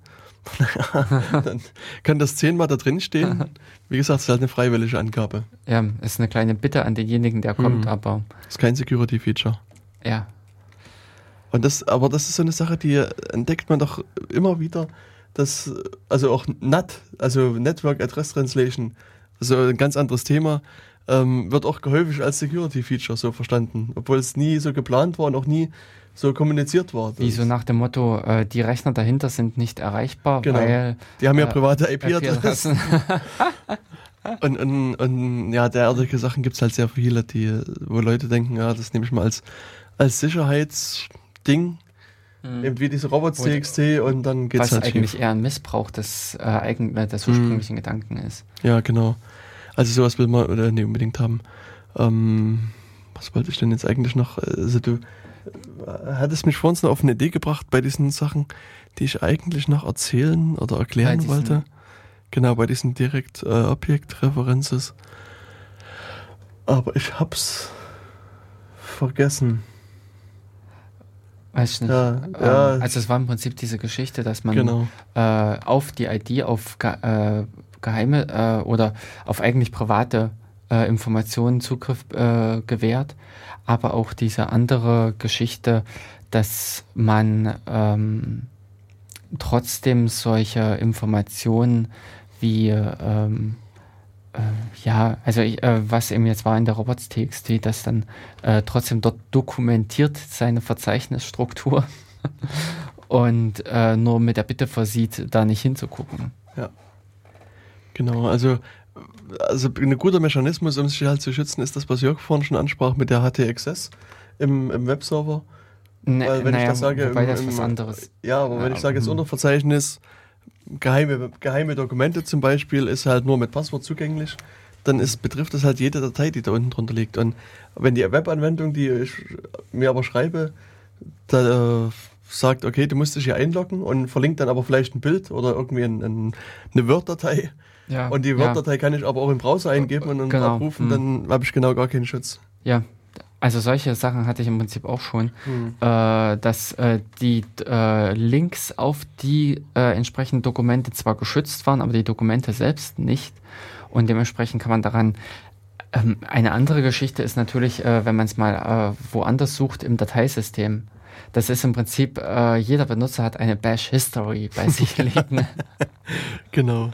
Speaker 1: dann kann das zehnmal da drin stehen. Wie gesagt, es ist halt eine freiwillige Angabe.
Speaker 2: Ja, ist eine kleine Bitte an denjenigen, der kommt, mhm. aber.
Speaker 1: Ist kein Security-Feature.
Speaker 2: Ja,
Speaker 1: und das, aber das ist so eine Sache, die entdeckt man doch immer wieder, dass, also auch NAT, also Network Address Translation, also ein ganz anderes Thema, ähm, wird auch häufig als Security Feature so verstanden, obwohl es nie so geplant war und auch nie so kommuniziert war.
Speaker 2: Wie so nach dem Motto, äh, die Rechner dahinter sind nicht erreichbar,
Speaker 1: genau.
Speaker 2: weil.
Speaker 1: Die haben ja äh, private IP-Adressen. und, und, und ja, derartige Sachen gibt es halt sehr viele, die, wo Leute denken, ja, das nehme ich mal als, als Sicherheits- Ding. Mhm. Eben wie diese Robots.txt und dann geht's
Speaker 2: Was halt eigentlich schief. eher ein Missbrauch des, äh, eigen, äh, des ursprünglichen mhm. Gedanken ist.
Speaker 1: Ja, genau. Also sowas will man oder nicht unbedingt haben. Ähm, was wollte ich denn jetzt eigentlich noch? Also du äh, hattest mich vorhin noch auf eine Idee gebracht bei diesen Sachen, die ich eigentlich noch erzählen oder erklären wollte. Genau, bei diesen direkt äh, Objektreferences. Aber ich hab's vergessen.
Speaker 2: Weiß ich nicht. Ja, ähm, ja. Also es war im Prinzip diese Geschichte, dass man genau. äh, auf die ID, auf ge äh, geheime äh, oder auf eigentlich private äh, Informationen Zugriff äh, gewährt, aber auch diese andere Geschichte, dass man ähm, trotzdem solche Informationen wie ähm, äh, ja, also ich, äh, was eben jetzt war in der Robots.txt, das dann äh, trotzdem dort dokumentiert seine Verzeichnisstruktur und äh, nur mit der Bitte versieht, da nicht hinzugucken.
Speaker 1: Ja. Genau, also also ein guter Mechanismus, um sich halt zu schützen, ist das, was Jörg vorhin schon ansprach mit der HTXS im, im Webserver.
Speaker 2: Ne, Weil wenn naja, ich das sage, wobei im, das was anderes.
Speaker 1: Ja, aber ja, wenn ich sage, jetzt hm. Unterverzeichnis geheime, geheime Dokumente zum Beispiel ist halt nur mit Passwort zugänglich, dann ist, betrifft das halt jede Datei, die da unten drunter liegt. Und wenn die Webanwendung, die ich mir aber schreibe, da äh, sagt, okay, du musst dich hier einloggen und verlinkt dann aber vielleicht ein Bild oder irgendwie ein, ein, eine Word-Datei. Ja, und die Word-Datei ja. kann ich aber auch im Browser eingeben und genau. abrufen, mhm. dann habe ich genau gar keinen Schutz.
Speaker 2: Ja, also solche Sachen hatte ich im Prinzip auch schon, hm. äh, dass äh, die äh, Links auf die äh, entsprechenden Dokumente zwar geschützt waren, aber die Dokumente selbst nicht. Und dementsprechend kann man daran. Ähm, eine andere Geschichte ist natürlich, äh, wenn man es mal äh, woanders sucht im Dateisystem. Das ist im Prinzip, jeder Benutzer hat eine Bash History bei sich liegen.
Speaker 1: genau.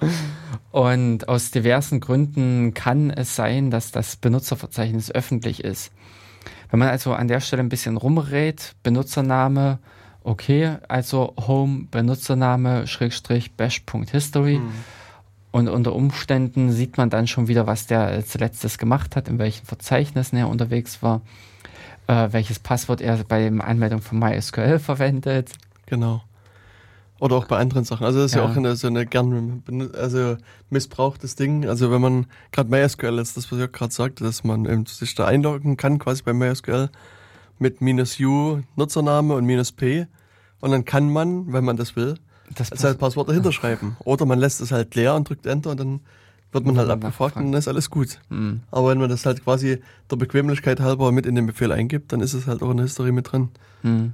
Speaker 2: Und aus diversen Gründen kann es sein, dass das Benutzerverzeichnis öffentlich ist. Wenn man also an der Stelle ein bisschen rumrät, Benutzername, okay, also Home Benutzername Schrägstrich bash.history. Mhm. Und unter Umständen sieht man dann schon wieder, was der zuletzt gemacht hat, in welchen Verzeichnissen er unterwegs war, äh, welches Passwort er bei der Anmeldung von MySQL verwendet.
Speaker 1: Genau. Oder auch bei anderen Sachen. Also das ist ja, ja auch eine, so eine gern also missbrauchtes Ding. Also wenn man gerade MySQL ist, das was ich gerade sagte, dass man eben sich da einloggen kann, quasi bei MySQL mit minus U Nutzername und minus P. Und dann kann man, wenn man das will, das Pass halt Passwort dahinter schreiben. Oder man lässt es halt leer und drückt Enter und dann wird man halt abgefragt und dann ist alles gut. Mhm. Aber wenn man das halt quasi der Bequemlichkeit halber mit in den Befehl eingibt, dann ist es halt auch in der Historie mit drin. Mhm.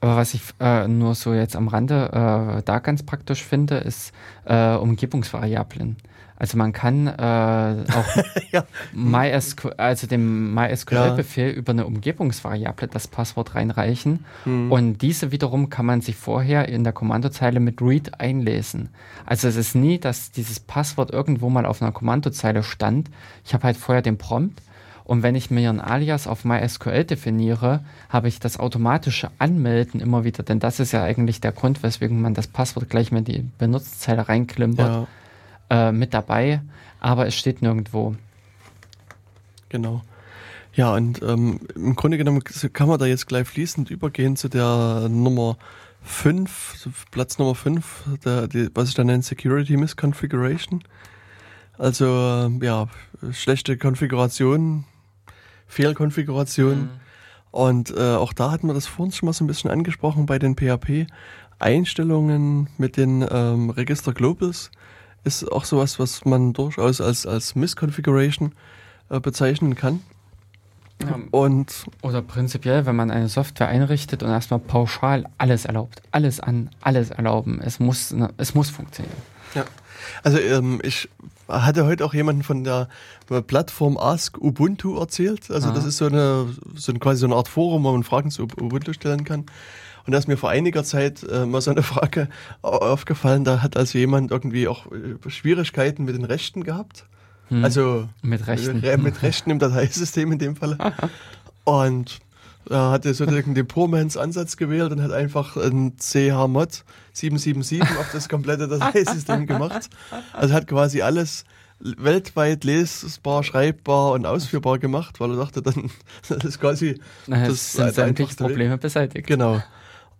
Speaker 2: Aber was ich äh, nur so jetzt am Rande äh, da ganz praktisch finde, ist äh, Umgebungsvariablen. Also man kann äh, auch ja. MySQL, also dem MySQL-Befehl ja. über eine Umgebungsvariable das Passwort reinreichen mhm. und diese wiederum kann man sich vorher in der Kommandozeile mit read einlesen. Also es ist nie, dass dieses Passwort irgendwo mal auf einer Kommandozeile stand. Ich habe halt vorher den Prompt und wenn ich mir ein Alias auf MySQL definiere, habe ich das automatische Anmelden immer wieder, denn das ist ja eigentlich der Grund, weswegen man das Passwort gleich mit in die Benutzerzeile reinklimpert, ja. äh, mit dabei, aber es steht nirgendwo.
Speaker 1: Genau. Ja, und ähm, im Grunde genommen kann man da jetzt gleich fließend übergehen zu der Nummer 5, Platz Nummer 5, der, die, was ich da nenne, Security Misconfiguration. Also ja, schlechte Konfiguration Fehlkonfiguration. Mhm. Und äh, auch da hatten wir das vorhin schon mal so ein bisschen angesprochen bei den PHP-Einstellungen mit den ähm, Register Globals. Ist auch sowas, was man durchaus als, als Missconfiguration äh, bezeichnen kann.
Speaker 2: Ja, und oder prinzipiell, wenn man eine Software einrichtet und erstmal pauschal alles erlaubt, alles an, alles erlauben, es muss, es muss funktionieren.
Speaker 1: Ja, also ähm, ich hatte heute auch jemanden von der Plattform Ask Ubuntu erzählt. Also Aha. das ist so eine, so eine quasi so eine Art Forum, wo man Fragen zu Ubuntu stellen kann. Und da ist mir vor einiger Zeit äh, mal so eine Frage aufgefallen, da hat also jemand irgendwie auch äh, Schwierigkeiten mit den Rechten gehabt. Hm. Also
Speaker 2: mit Rechten.
Speaker 1: Äh, mit Rechten im Dateisystem in dem Fall. Und er hatte sozusagen den Poormans Ansatz gewählt und hat einfach ein CH-Mod 777 auf das komplette Dateisystem gemacht. Also hat quasi alles weltweit lesbar, schreibbar und ausführbar gemacht, weil er dachte, dann das ist quasi
Speaker 2: Na, das sind sämtliche Probleme beseitigt.
Speaker 1: Genau.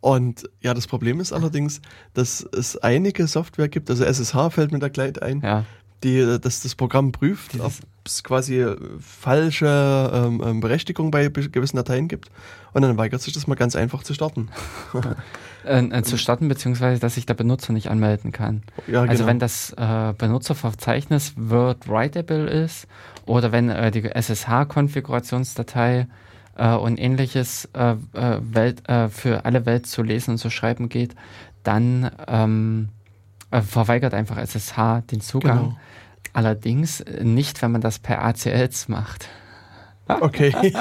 Speaker 1: Und ja, das Problem ist allerdings, dass es einige Software gibt, also SSH fällt mir da gleich ein, ja die äh, dass das Programm prüft, ob es quasi äh, falsche ähm, ähm Berechtigung bei gewissen Dateien gibt. Und dann weigert sich das mal ganz einfach zu starten.
Speaker 2: äh, äh, zu starten, beziehungsweise dass sich der Benutzer nicht anmelden kann. Ja, also genau. wenn das äh, Benutzerverzeichnis Word Writable ist oder wenn äh, die SSH-Konfigurationsdatei und ähnliches Welt, für alle Welt zu lesen und zu schreiben geht, dann ähm, verweigert einfach SSH den Zugang. Genau. Allerdings nicht, wenn man das per ACLs macht.
Speaker 1: Okay.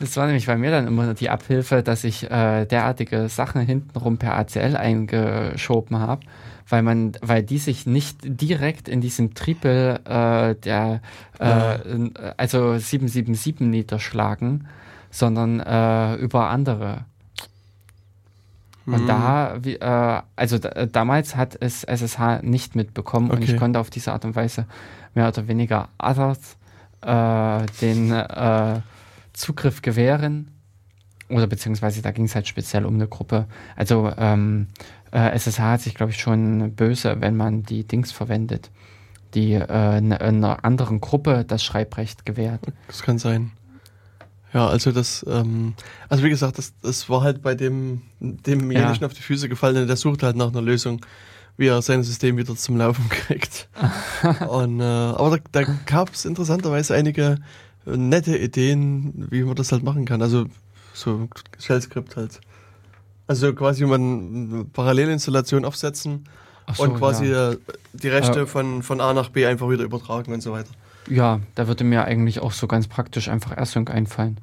Speaker 2: das war nämlich bei mir dann immer die Abhilfe, dass ich äh, derartige Sachen hintenrum per ACL eingeschoben habe, weil man, weil die sich nicht direkt in diesem Triple äh, der äh, also 777 niederschlagen, sondern äh, über andere. Und mhm. da, wie, äh, also da, damals hat es SSH nicht mitbekommen okay. und ich konnte auf diese Art und Weise mehr oder weniger others äh, den äh, Zugriff gewähren. Oder beziehungsweise da ging es halt speziell um eine Gruppe. Also ähm, äh, SSH hat sich, glaube ich, schon böse, wenn man die Dings verwendet, die äh, einer eine anderen Gruppe das Schreibrecht gewährt.
Speaker 1: Das kann sein. Ja, also das, ähm, also wie gesagt, das, das war halt bei dem, demjenigen ja. auf die Füße gefallen, der sucht halt nach einer Lösung, wie er sein System wieder zum Laufen kriegt. Und, äh, aber da, da gab es interessanterweise einige nette Ideen, wie man das halt machen kann. Also so Shell-Skript halt. Also quasi man eine Parallelinstallation aufsetzen so, und quasi ja. die Rechte äh, von, von A nach B einfach wieder übertragen und so weiter.
Speaker 2: Ja, da würde mir eigentlich auch so ganz praktisch einfach AirSync einfallen.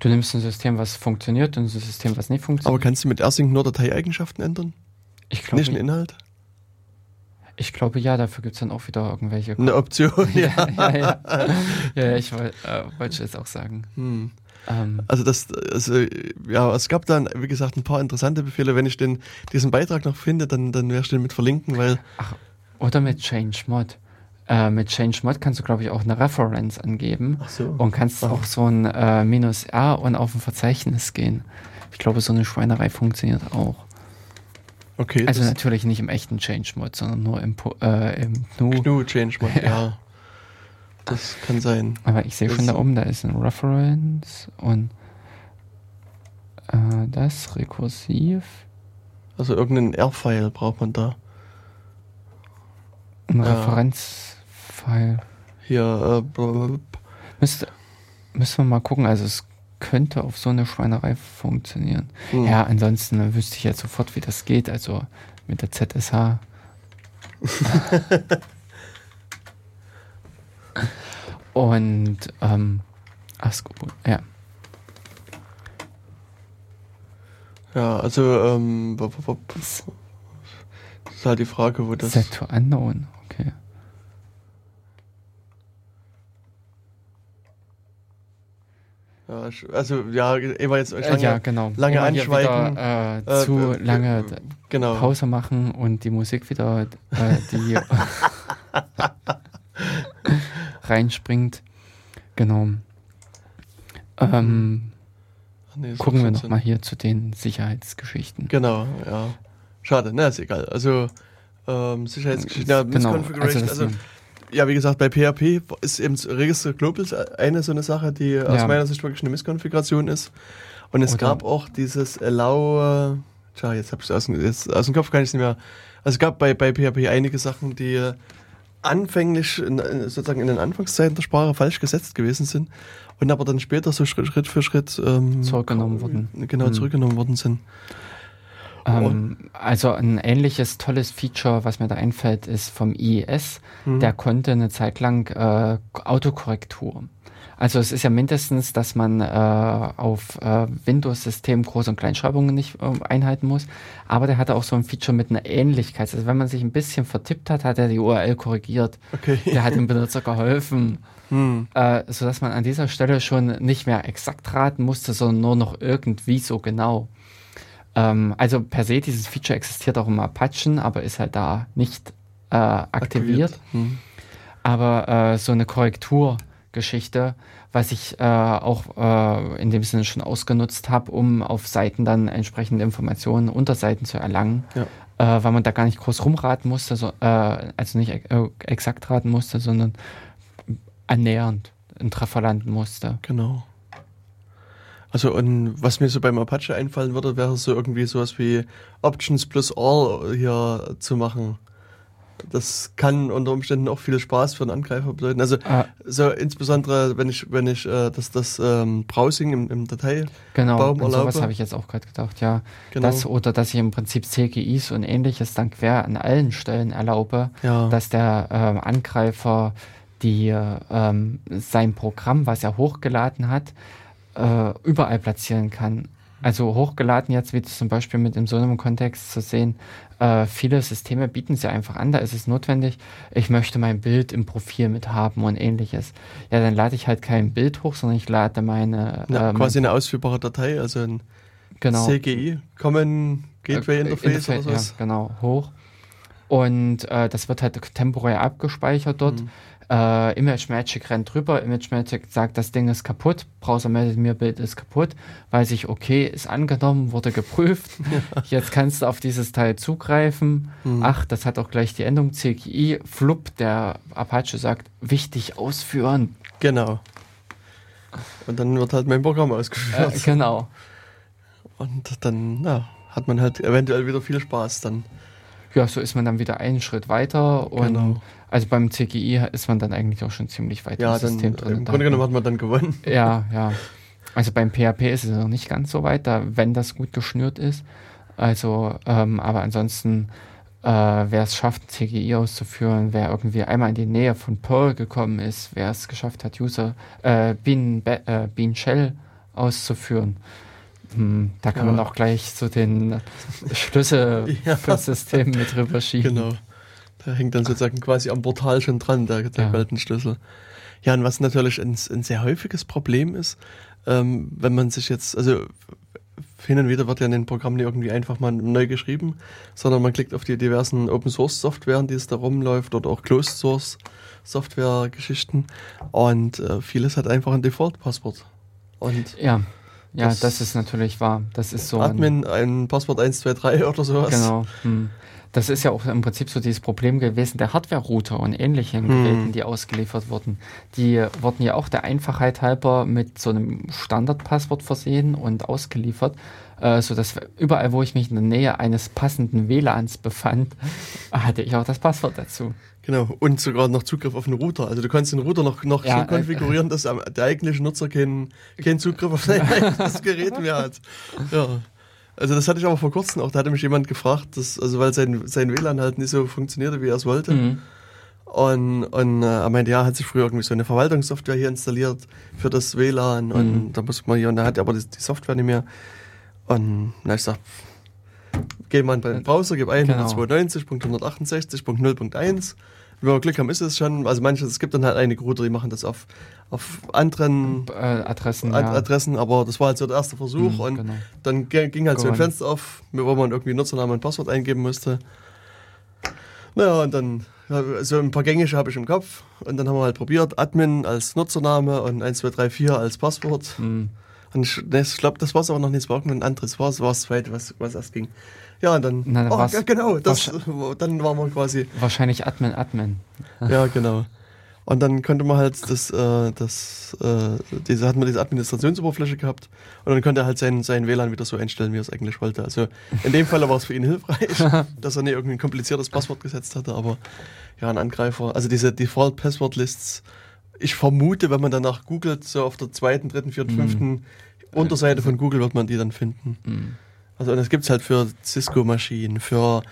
Speaker 2: Du nimmst ein System, was funktioniert und ein System, was nicht funktioniert.
Speaker 1: Aber kannst du mit AirSync nur Dateieigenschaften ändern?
Speaker 2: Ich glaube.
Speaker 1: Nicht den Inhalt?
Speaker 2: Ich glaube ja, dafür gibt es dann auch wieder irgendwelche.
Speaker 1: Eine Option, ja.
Speaker 2: ja, ja, ja. ja, ich wollte äh, wollt jetzt auch sagen.
Speaker 1: Hm. Ähm. Also das, also, ja, es gab dann, wie gesagt, ein paar interessante Befehle. Wenn ich den, diesen Beitrag noch finde, dann, dann werde ich den mit verlinken, weil. Ach,
Speaker 2: oder mit Change Mod. Äh, mit Change Mod kannst du, glaube ich, auch eine Reference angeben so. und kannst Ach. auch so ein äh, Minus R und auf ein Verzeichnis gehen. Ich glaube, so eine Schweinerei funktioniert auch. Okay. Also natürlich nicht im echten Change Mod, sondern nur im, äh, im
Speaker 1: GNU. GNU Change Mod, ja. ja. Das kann sein.
Speaker 2: Aber ich sehe schon da oben, da ist ein Reference und äh, das rekursiv.
Speaker 1: Also irgendeinen R-File braucht man da.
Speaker 2: Ein ja. Referenz. Fall.
Speaker 1: Hier, äh,
Speaker 2: müsste, müssen wir mal gucken. Also es könnte auf so eine Schweinerei funktionieren. Hm. Ja, ansonsten wüsste ich jetzt sofort, wie das geht. Also mit der ZSH. Und ähm, Asco, ja.
Speaker 1: Ja, also ähm, ist halt die Frage, wo das.
Speaker 2: Set to unknown, okay.
Speaker 1: Ja, also ja, immer jetzt
Speaker 2: lange, ja, genau.
Speaker 1: lange immer anschweigen.
Speaker 2: Wieder, äh, zu äh, lange äh, genau. Pause machen und die Musik wieder äh, die reinspringt. Genau. Ähm, nee, gucken wir nochmal hier zu den Sicherheitsgeschichten.
Speaker 1: Genau, ja. Schade, na, ist egal. Also ähm, Sicherheitsgeschichten, ja, genau. Also, also ja, wie gesagt, bei PHP ist eben Register Global eine so eine Sache, die ja. aus meiner Sicht wirklich eine Misskonfiguration ist. Und es Oder gab auch dieses Allow, tja, jetzt habe ich es aus, aus, dem Kopf, kann ich es nicht mehr. Also es gab bei, bei PHP einige Sachen, die anfänglich in, sozusagen in den Anfangszeiten der Sprache falsch gesetzt gewesen sind und aber dann später so Schritt, Schritt für Schritt
Speaker 2: ähm, zurückgenommen wurden.
Speaker 1: Genau, mhm. zurückgenommen worden sind.
Speaker 2: Ähm, also ein ähnliches tolles Feature, was mir da einfällt, ist vom IES. Mhm. Der konnte eine Zeit lang äh, Autokorrektur. Also es ist ja mindestens, dass man äh, auf äh, Windows-System Groß- und Kleinschreibungen nicht äh, einhalten muss. Aber der hatte auch so ein Feature mit einer Ähnlichkeit. Also wenn man sich ein bisschen vertippt hat, hat er die URL korrigiert. Okay. Der hat dem Benutzer geholfen. Hm. Äh, sodass man an dieser Stelle schon nicht mehr exakt raten musste, sondern nur noch irgendwie so genau. Ähm, also per se, dieses Feature existiert auch im Apachen, aber ist halt da nicht äh, aktiviert. aktiviert. Hm. Aber äh, so eine Korrekturgeschichte, was ich äh, auch äh, in dem Sinne schon ausgenutzt habe, um auf Seiten dann entsprechende Informationen, Unterseiten zu erlangen, ja. Äh, weil man da gar nicht groß rumraten musste, so, äh, also nicht exakt raten musste, sondern annähernd einen Treffer landen musste.
Speaker 1: Genau. Also und was mir so beim Apache einfallen würde, wäre so irgendwie sowas wie Options plus All hier zu machen. Das kann unter Umständen auch viel Spaß für einen Angreifer bedeuten. Also ah. so insbesondere, wenn ich wenn ich äh, das das ähm, Browsing im, im Dateibaum
Speaker 2: genau, erlaube. Sowas habe ich jetzt auch gerade gedacht. Ja, genau. das oder dass ich im Prinzip CGIs und ähnliches dann quer an allen Stellen erlaube, ja. dass der äh, Angreifer die ähm, sein Programm, was er hochgeladen hat, äh, überall platzieren kann. Also hochgeladen jetzt, wie zum Beispiel mit in so einem Kontext zu sehen, äh, viele Systeme bieten sie einfach an, da ist es notwendig, ich möchte mein Bild im Profil mit haben und ähnliches. Ja, dann lade ich halt kein Bild hoch, sondern ich lade meine...
Speaker 1: Ja, ähm, quasi eine ausführbare Datei, also ein genau, CGI, Common Gateway äh, Interface, Interface oder
Speaker 2: sowas. Ja, genau, hoch. Und äh, das wird halt temporär abgespeichert dort. Mhm. Äh, Image Magic rennt drüber, Image Magic sagt, das Ding ist kaputt, Browser meldet mir, Bild ist kaputt, weiß ich, okay, ist angenommen, wurde geprüft, jetzt kannst du auf dieses Teil zugreifen. Mhm. Ach, das hat auch gleich die Endung CGI, flupp, der Apache sagt, wichtig ausführen.
Speaker 1: Genau. Und dann wird halt mein Programm ausgeführt.
Speaker 2: Äh, genau.
Speaker 1: Und dann ja, hat man halt eventuell wieder viel Spaß dann.
Speaker 2: Ja, so ist man dann wieder einen Schritt weiter und genau. Also beim CGI ist man dann eigentlich auch schon ziemlich weit
Speaker 1: ja, im System drin. Im Grunde genommen hat man dann gewonnen.
Speaker 2: Ja, ja. Also beim PHP ist es noch nicht ganz so weit, da, wenn das gut geschnürt ist. Also, ähm, aber ansonsten, äh, wer es schafft, CGI auszuführen, wer irgendwie einmal in die Nähe von Perl gekommen ist, wer es geschafft hat, User äh, Bean, äh, Bean Shell auszuführen, hm, da kann ja. man auch gleich so den Schlüssel ja. fürs System mit rüber schieben. Genau.
Speaker 1: Der hängt dann sozusagen quasi am Portal schon dran, der, der ja. goldene Schlüssel. Ja, und was natürlich ein, ein sehr häufiges Problem ist, ähm, wenn man sich jetzt, also hin und wieder wird ja in den Programmen irgendwie einfach mal neu geschrieben, sondern man klickt auf die diversen Open Source Softwaren, die es da rumläuft, oder auch Closed Source Software Geschichten. Und äh, vieles hat einfach ein Default-Passwort.
Speaker 2: Und ja, ja, das, das, ist natürlich wahr. Das ist so.
Speaker 1: Admin, ein, ein Passwort 123 oder sowas.
Speaker 2: Genau. Hm. Das ist ja auch im Prinzip so dieses Problem gewesen der Hardware-Router und ähnlichen hm. Geräten, die ausgeliefert wurden. Die wurden ja auch der Einfachheit halber mit so einem Standardpasswort versehen und ausgeliefert, äh, sodass überall, wo ich mich in der Nähe eines passenden WLANs befand, hatte ich auch das Passwort dazu.
Speaker 1: Genau, und sogar noch Zugriff auf den Router. Also du kannst den Router noch, noch ja, so äh, konfigurieren, dass der eigentliche Nutzer keinen kein Zugriff auf sein eigenes Gerät mehr hat. Ja. Also das hatte ich aber vor kurzem auch, da hatte mich jemand gefragt, dass, also weil sein, sein WLAN halt nicht so funktionierte, wie er es wollte. Mhm. Und, und äh, er meinte, ja, hat sich früher irgendwie so eine Verwaltungssoftware hier installiert für das WLAN mhm. und da muss man hier, und da hat er aber die, die Software nicht mehr. Und na, ich sag, geh mal in den Browser, gib ein genau. 192.168.0.1 wenn wir Glück haben, ist es schon. Also manche, es gibt dann halt einige Router, die machen das auf, auf anderen
Speaker 2: äh, Adressen,
Speaker 1: Ad ja. Adressen, aber das war halt so der erste Versuch mhm, und genau. dann ging halt so ein Fenster auf, wo man irgendwie Nutzernamen und Passwort eingeben musste. Naja, und dann so ein paar Gängige habe ich im Kopf und dann haben wir halt probiert, Admin als Nutzername und 1, 2, 3, 4 als Passwort. Mhm. Und ich, ich glaube, das war es aber noch nicht, es war ein anderes, war es das zweite, was, was erst ging. Ja, und dann,
Speaker 2: Na,
Speaker 1: oh, ja, genau, das, dann waren wir quasi.
Speaker 2: Wahrscheinlich Admin, Admin.
Speaker 1: ja, genau. Und dann konnte man halt das, äh, das, äh, diese, hat man diese Administrationsoberfläche gehabt und dann konnte er halt sein, sein WLAN wieder so einstellen, wie er es eigentlich wollte. Also in dem Fall war es für ihn hilfreich, dass er nicht irgendein kompliziertes Passwort gesetzt hatte, aber ja, ein Angreifer, also diese Default Password Lists, ich vermute, wenn man danach googelt, so auf der zweiten, dritten, vierten, mm. fünften Unterseite von Google wird man die dann finden. Mm. Also und das gibt es halt für Cisco-Maschinen, für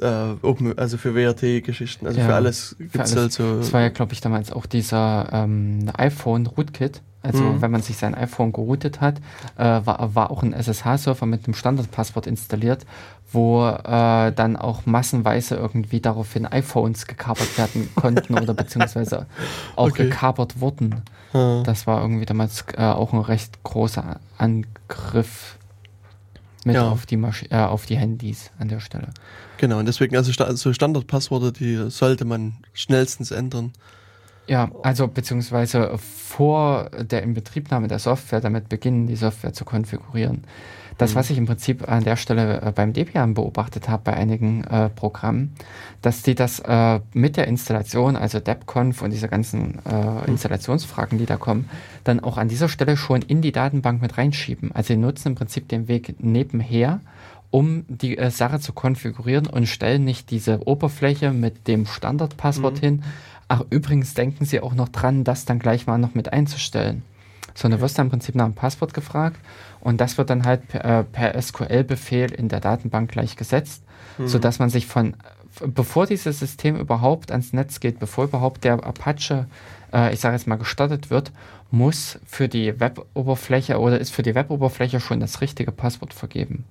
Speaker 1: äh, Open, also für WRT-Geschichten, also ja, für alles gibt es halt so.
Speaker 2: Das war ja, glaube ich, damals auch dieser ähm, iPhone-Rootkit. Also mhm. wenn man sich sein iPhone geroutet hat, äh, war, war auch ein SSH-Server mit einem Standardpasswort installiert, wo äh, dann auch massenweise irgendwie daraufhin iPhones gekapert werden konnten oder beziehungsweise auch okay. gekapert wurden. Mhm. Das war irgendwie damals äh, auch ein recht großer Angriff mit ja. auf, die Masch äh, auf die Handys an der Stelle.
Speaker 1: Genau, und deswegen, also so Standardpassworte, die sollte man schnellstens ändern.
Speaker 2: Ja, also beziehungsweise vor der Inbetriebnahme der Software damit beginnen, die Software zu konfigurieren. Das, mhm. was ich im Prinzip an der Stelle äh, beim Debian beobachtet habe bei einigen äh, Programmen, dass die das äh, mit der Installation, also DebConf und diese ganzen äh, mhm. Installationsfragen, die da kommen, dann auch an dieser Stelle schon in die Datenbank mit reinschieben. Also sie nutzen im Prinzip den Weg nebenher, um die äh, Sache zu konfigurieren und stellen nicht diese Oberfläche mit dem Standardpasswort mhm. hin. Ach, übrigens denken sie auch noch dran, das dann gleich mal noch mit einzustellen. Sondern du wirst dann im Prinzip nach einem Passwort gefragt und das wird dann halt per, äh, per SQL-Befehl in der Datenbank gleich gesetzt, mhm. sodass man sich von, bevor dieses System überhaupt ans Netz geht, bevor überhaupt der Apache, äh, ich sage jetzt mal, gestartet wird, muss für die Web-Oberfläche oder ist für die Web-Oberfläche schon das richtige Passwort vergeben.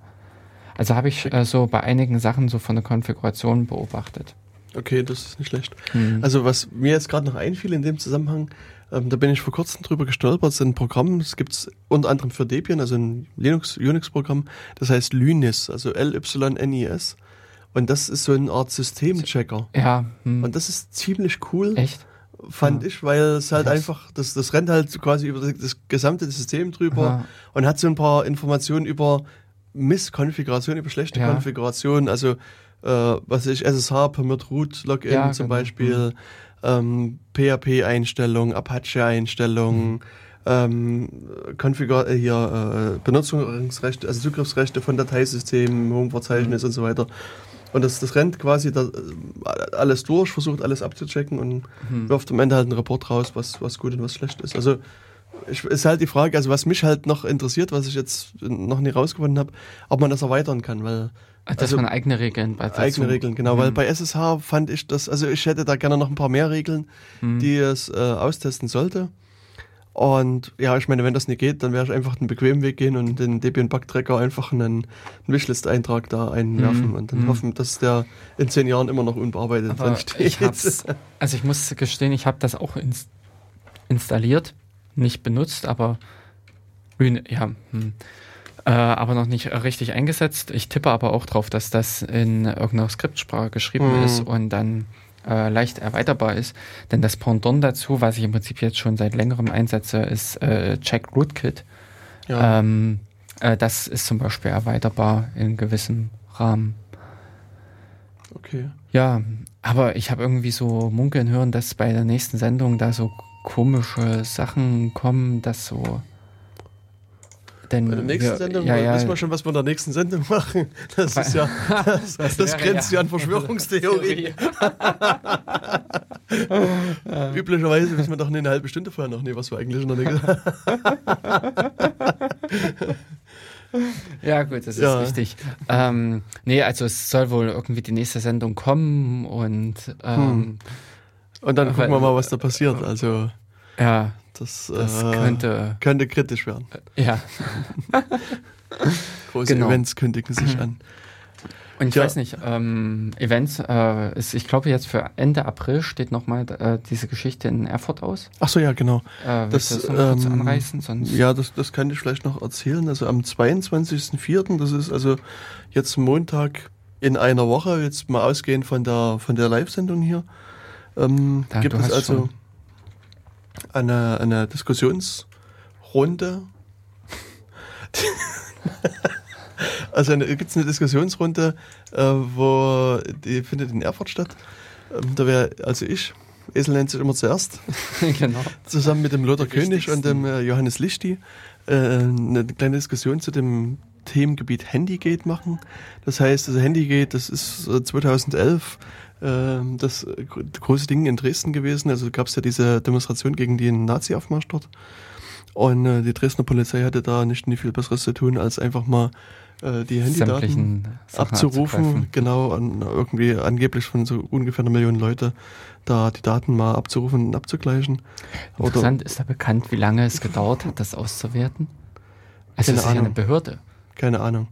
Speaker 2: Also habe ich äh, so bei einigen Sachen so von der Konfiguration beobachtet.
Speaker 1: Okay, das ist nicht schlecht. Mhm. Also was mir jetzt gerade noch einfiel in dem Zusammenhang, ähm, da bin ich vor kurzem drüber gestolpert, sind ein Programm, das gibt es unter anderem für Debian, also ein Linux, Unix-Programm, das heißt Lynis, also L-Y-N-I-S. Und das ist so eine Art Systemchecker.
Speaker 2: Ja.
Speaker 1: Hm. Und das ist ziemlich cool.
Speaker 2: Echt?
Speaker 1: Fand ja. ich, weil es halt Was? einfach, das, das rennt halt quasi über das gesamte System drüber Aha. und hat so ein paar Informationen über Misskonfiguration, über schlechte ja. Konfiguration, also äh, was ich, SSH, Permit Root, Login ja, zum genau. Beispiel, mhm. Ähm, PHP-Einstellungen, Apache-Einstellungen, mhm. ähm, Konfigur äh, hier äh, Benutzungsrechte, also Zugriffsrechte von Dateisystemen, Home-Verzeichnis mhm. und so weiter. Und das, das rennt quasi da, äh, alles durch, versucht alles abzuchecken und mhm. wirft am Ende halt einen Report raus, was, was gut und was schlecht ist. Also ich, ist halt die Frage, also was mich halt noch interessiert, was ich jetzt noch nie rausgefunden habe, ob man das erweitern kann, weil
Speaker 2: Dass also, man eigene Regeln
Speaker 1: bei Eigene Regeln, genau, mhm. weil bei SSH fand ich das, also ich hätte da gerne noch ein paar mehr Regeln, mhm. die es äh, austesten sollte. Und ja, ich meine, wenn das nicht geht, dann werde ich einfach den bequemen Weg gehen und den Debian Bug Tracker einfach einen, einen Wishlist-Eintrag da einwerfen mm, und dann mm. hoffen, dass der in zehn Jahren immer noch unbearbeitet
Speaker 2: drin steht. Ich also ich muss gestehen, ich habe das auch ins installiert, nicht benutzt, aber ja, hm. Äh, aber noch nicht richtig eingesetzt. Ich tippe aber auch drauf, dass das in irgendeiner Skriptsprache geschrieben mm. ist und dann äh, leicht erweiterbar ist. Denn das Pendant dazu, was ich im Prinzip jetzt schon seit längerem einsetze, ist äh, Check Rootkit. Ja. Ähm, äh, das ist zum Beispiel erweiterbar in gewissem Rahmen.
Speaker 1: Okay.
Speaker 2: Ja, aber ich habe irgendwie so munkeln hören, dass bei der nächsten Sendung da so komische Sachen kommen, dass so
Speaker 1: denn Bei der nächsten wir, Sendung ja, ja. wissen wir schon, was wir in der nächsten Sendung machen. Das ist ja, das, das, das grenzt ja an Verschwörungstheorie. Üblicherweise wissen wir doch eine halbe Stunde vorher noch nicht, was wir eigentlich in der nächsten.
Speaker 2: ja, gut, das ist ja. richtig. Ähm, nee, also es soll wohl irgendwie die nächste Sendung kommen und ähm, hm.
Speaker 1: und dann gucken wir mal, was da passiert. Also
Speaker 2: ja.
Speaker 1: Das, das äh, könnte, könnte kritisch werden.
Speaker 2: Ja.
Speaker 1: Große genau. Events kündigen sich an.
Speaker 2: Und ich ja. weiß nicht, ähm, Events, äh, ist, ich glaube jetzt für Ende April steht nochmal äh, diese Geschichte in Erfurt aus.
Speaker 1: Ach so, ja, genau.
Speaker 2: Äh, das, das noch kurz ähm, anreißen?
Speaker 1: Sonst? Ja, das, das kann ich vielleicht noch erzählen. Also am 22.04., das ist also jetzt Montag in einer Woche, jetzt mal ausgehend von der, von der Live-Sendung hier, ähm, da, gibt es also... Schon eine, eine Diskussionsrunde. also gibt es eine Diskussionsrunde, äh, wo die findet in Erfurt statt. Ähm, da wäre also ich, Esel nennt sich immer zuerst, genau. zusammen mit dem Lothar König und dem äh, Johannes Lichti äh, eine kleine Diskussion zu dem Themengebiet Handygate machen. Das heißt, also Handygate, das ist 2011 ähm, das große Ding in Dresden gewesen. Also gab es ja diese Demonstration gegen den Nazi-Aufmarsch dort. Und äh, die Dresdner Polizei hatte da nicht, viel Besseres zu tun, als einfach mal äh, die Handydaten abzurufen. Genau, an, irgendwie angeblich von so ungefähr einer Million Leute da die Daten mal abzurufen und abzugleichen.
Speaker 2: Interessant, Oder, ist da bekannt, wie lange es gedauert hat, das auszuwerten? Also es ist Ahnung. ja eine Behörde.
Speaker 1: Keine Ahnung.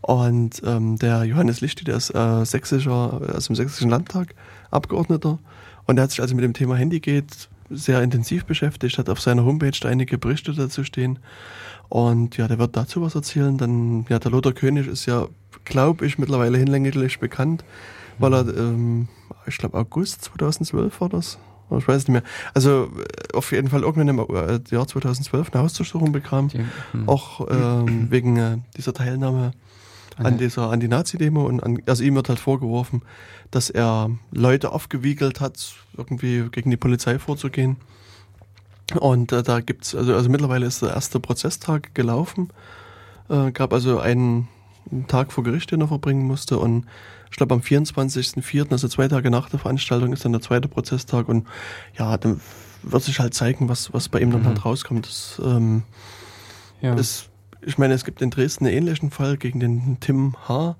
Speaker 1: Und ähm, der Johannes Lichti, der ist äh, sächsischer, also im sächsischen Landtag Abgeordneter. Und der hat sich also mit dem Thema Handygate sehr intensiv beschäftigt, hat auf seiner Homepage einige Berichte dazu stehen. Und ja, der wird dazu was erzählen. Dann, ja, der Lothar König ist ja, glaube ich, mittlerweile hinlänglich bekannt, weil er, ähm, ich glaube, August 2012 war das. Ich weiß nicht mehr. Also auf jeden Fall irgendwann im äh, Jahr 2012 eine Hausdurchsuchung bekam. Hm. Auch ähm, wegen äh, dieser Teilnahme an dieser Anti-Nazi-Demo und an, also ihm wird halt vorgeworfen, dass er Leute aufgewiegelt hat, irgendwie gegen die Polizei vorzugehen. Und äh, da gibt's, also, also mittlerweile ist der erste Prozesstag gelaufen. Äh, gab also einen Tag vor Gericht, den er verbringen musste. Und ich glaube am 24.04., also zwei Tage nach der Veranstaltung, ist dann der zweite Prozesstag. Und ja, dann wird sich halt zeigen, was, was bei ihm dann mhm. halt rauskommt. Das ähm, ja. ist ich meine, es gibt in Dresden einen ähnlichen Fall gegen den Tim H.,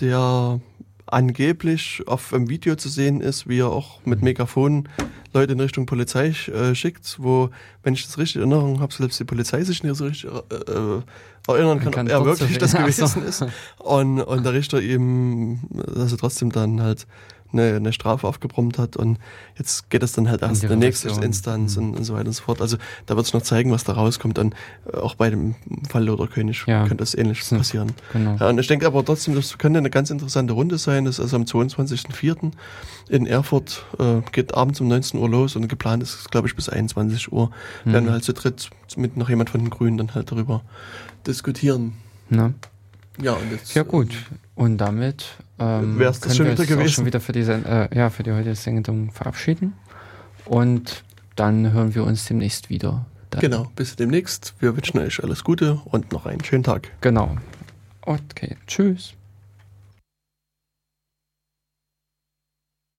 Speaker 1: der angeblich auf dem Video zu sehen ist, wie er auch mit Megafon Leute in Richtung Polizei äh, schickt, wo, wenn ich das richtig in Erinnerung habe, selbst die Polizei sich nicht so richtig äh, äh erinnern kann, kann ob er wirklich das gewesen so. ist. Und, und der Richter ihm, dass er trotzdem dann halt eine, eine Strafe aufgebrummt hat und jetzt geht es dann halt erst in der nächsten Instanz mhm. und, und, so weiter und so fort. Also da wird es noch zeigen, was da rauskommt. Dann äh, auch bei dem Fall Lothar König ja. könnte das ähnlich so, passieren. Genau. Ja, und ich denke aber trotzdem, das könnte eine ganz interessante Runde sein. Das ist also am 22.04. in Erfurt, äh, geht abends um 19 Uhr los und geplant ist, glaube ich, bis 21 Uhr. Mhm. Werden wir halt zu dritt mit noch jemand von den Grünen dann halt darüber diskutieren.
Speaker 2: Na? Ja, und jetzt, ja gut. Und damit ähm, wäre es schon wieder gewesen. Auch schon wieder für, diese, äh, ja, für die heutige Sendung verabschieden. Und dann hören wir uns demnächst wieder.
Speaker 1: Dann. Genau, bis demnächst. Wir wünschen euch alles Gute und noch einen schönen Tag.
Speaker 2: Genau. Okay, tschüss.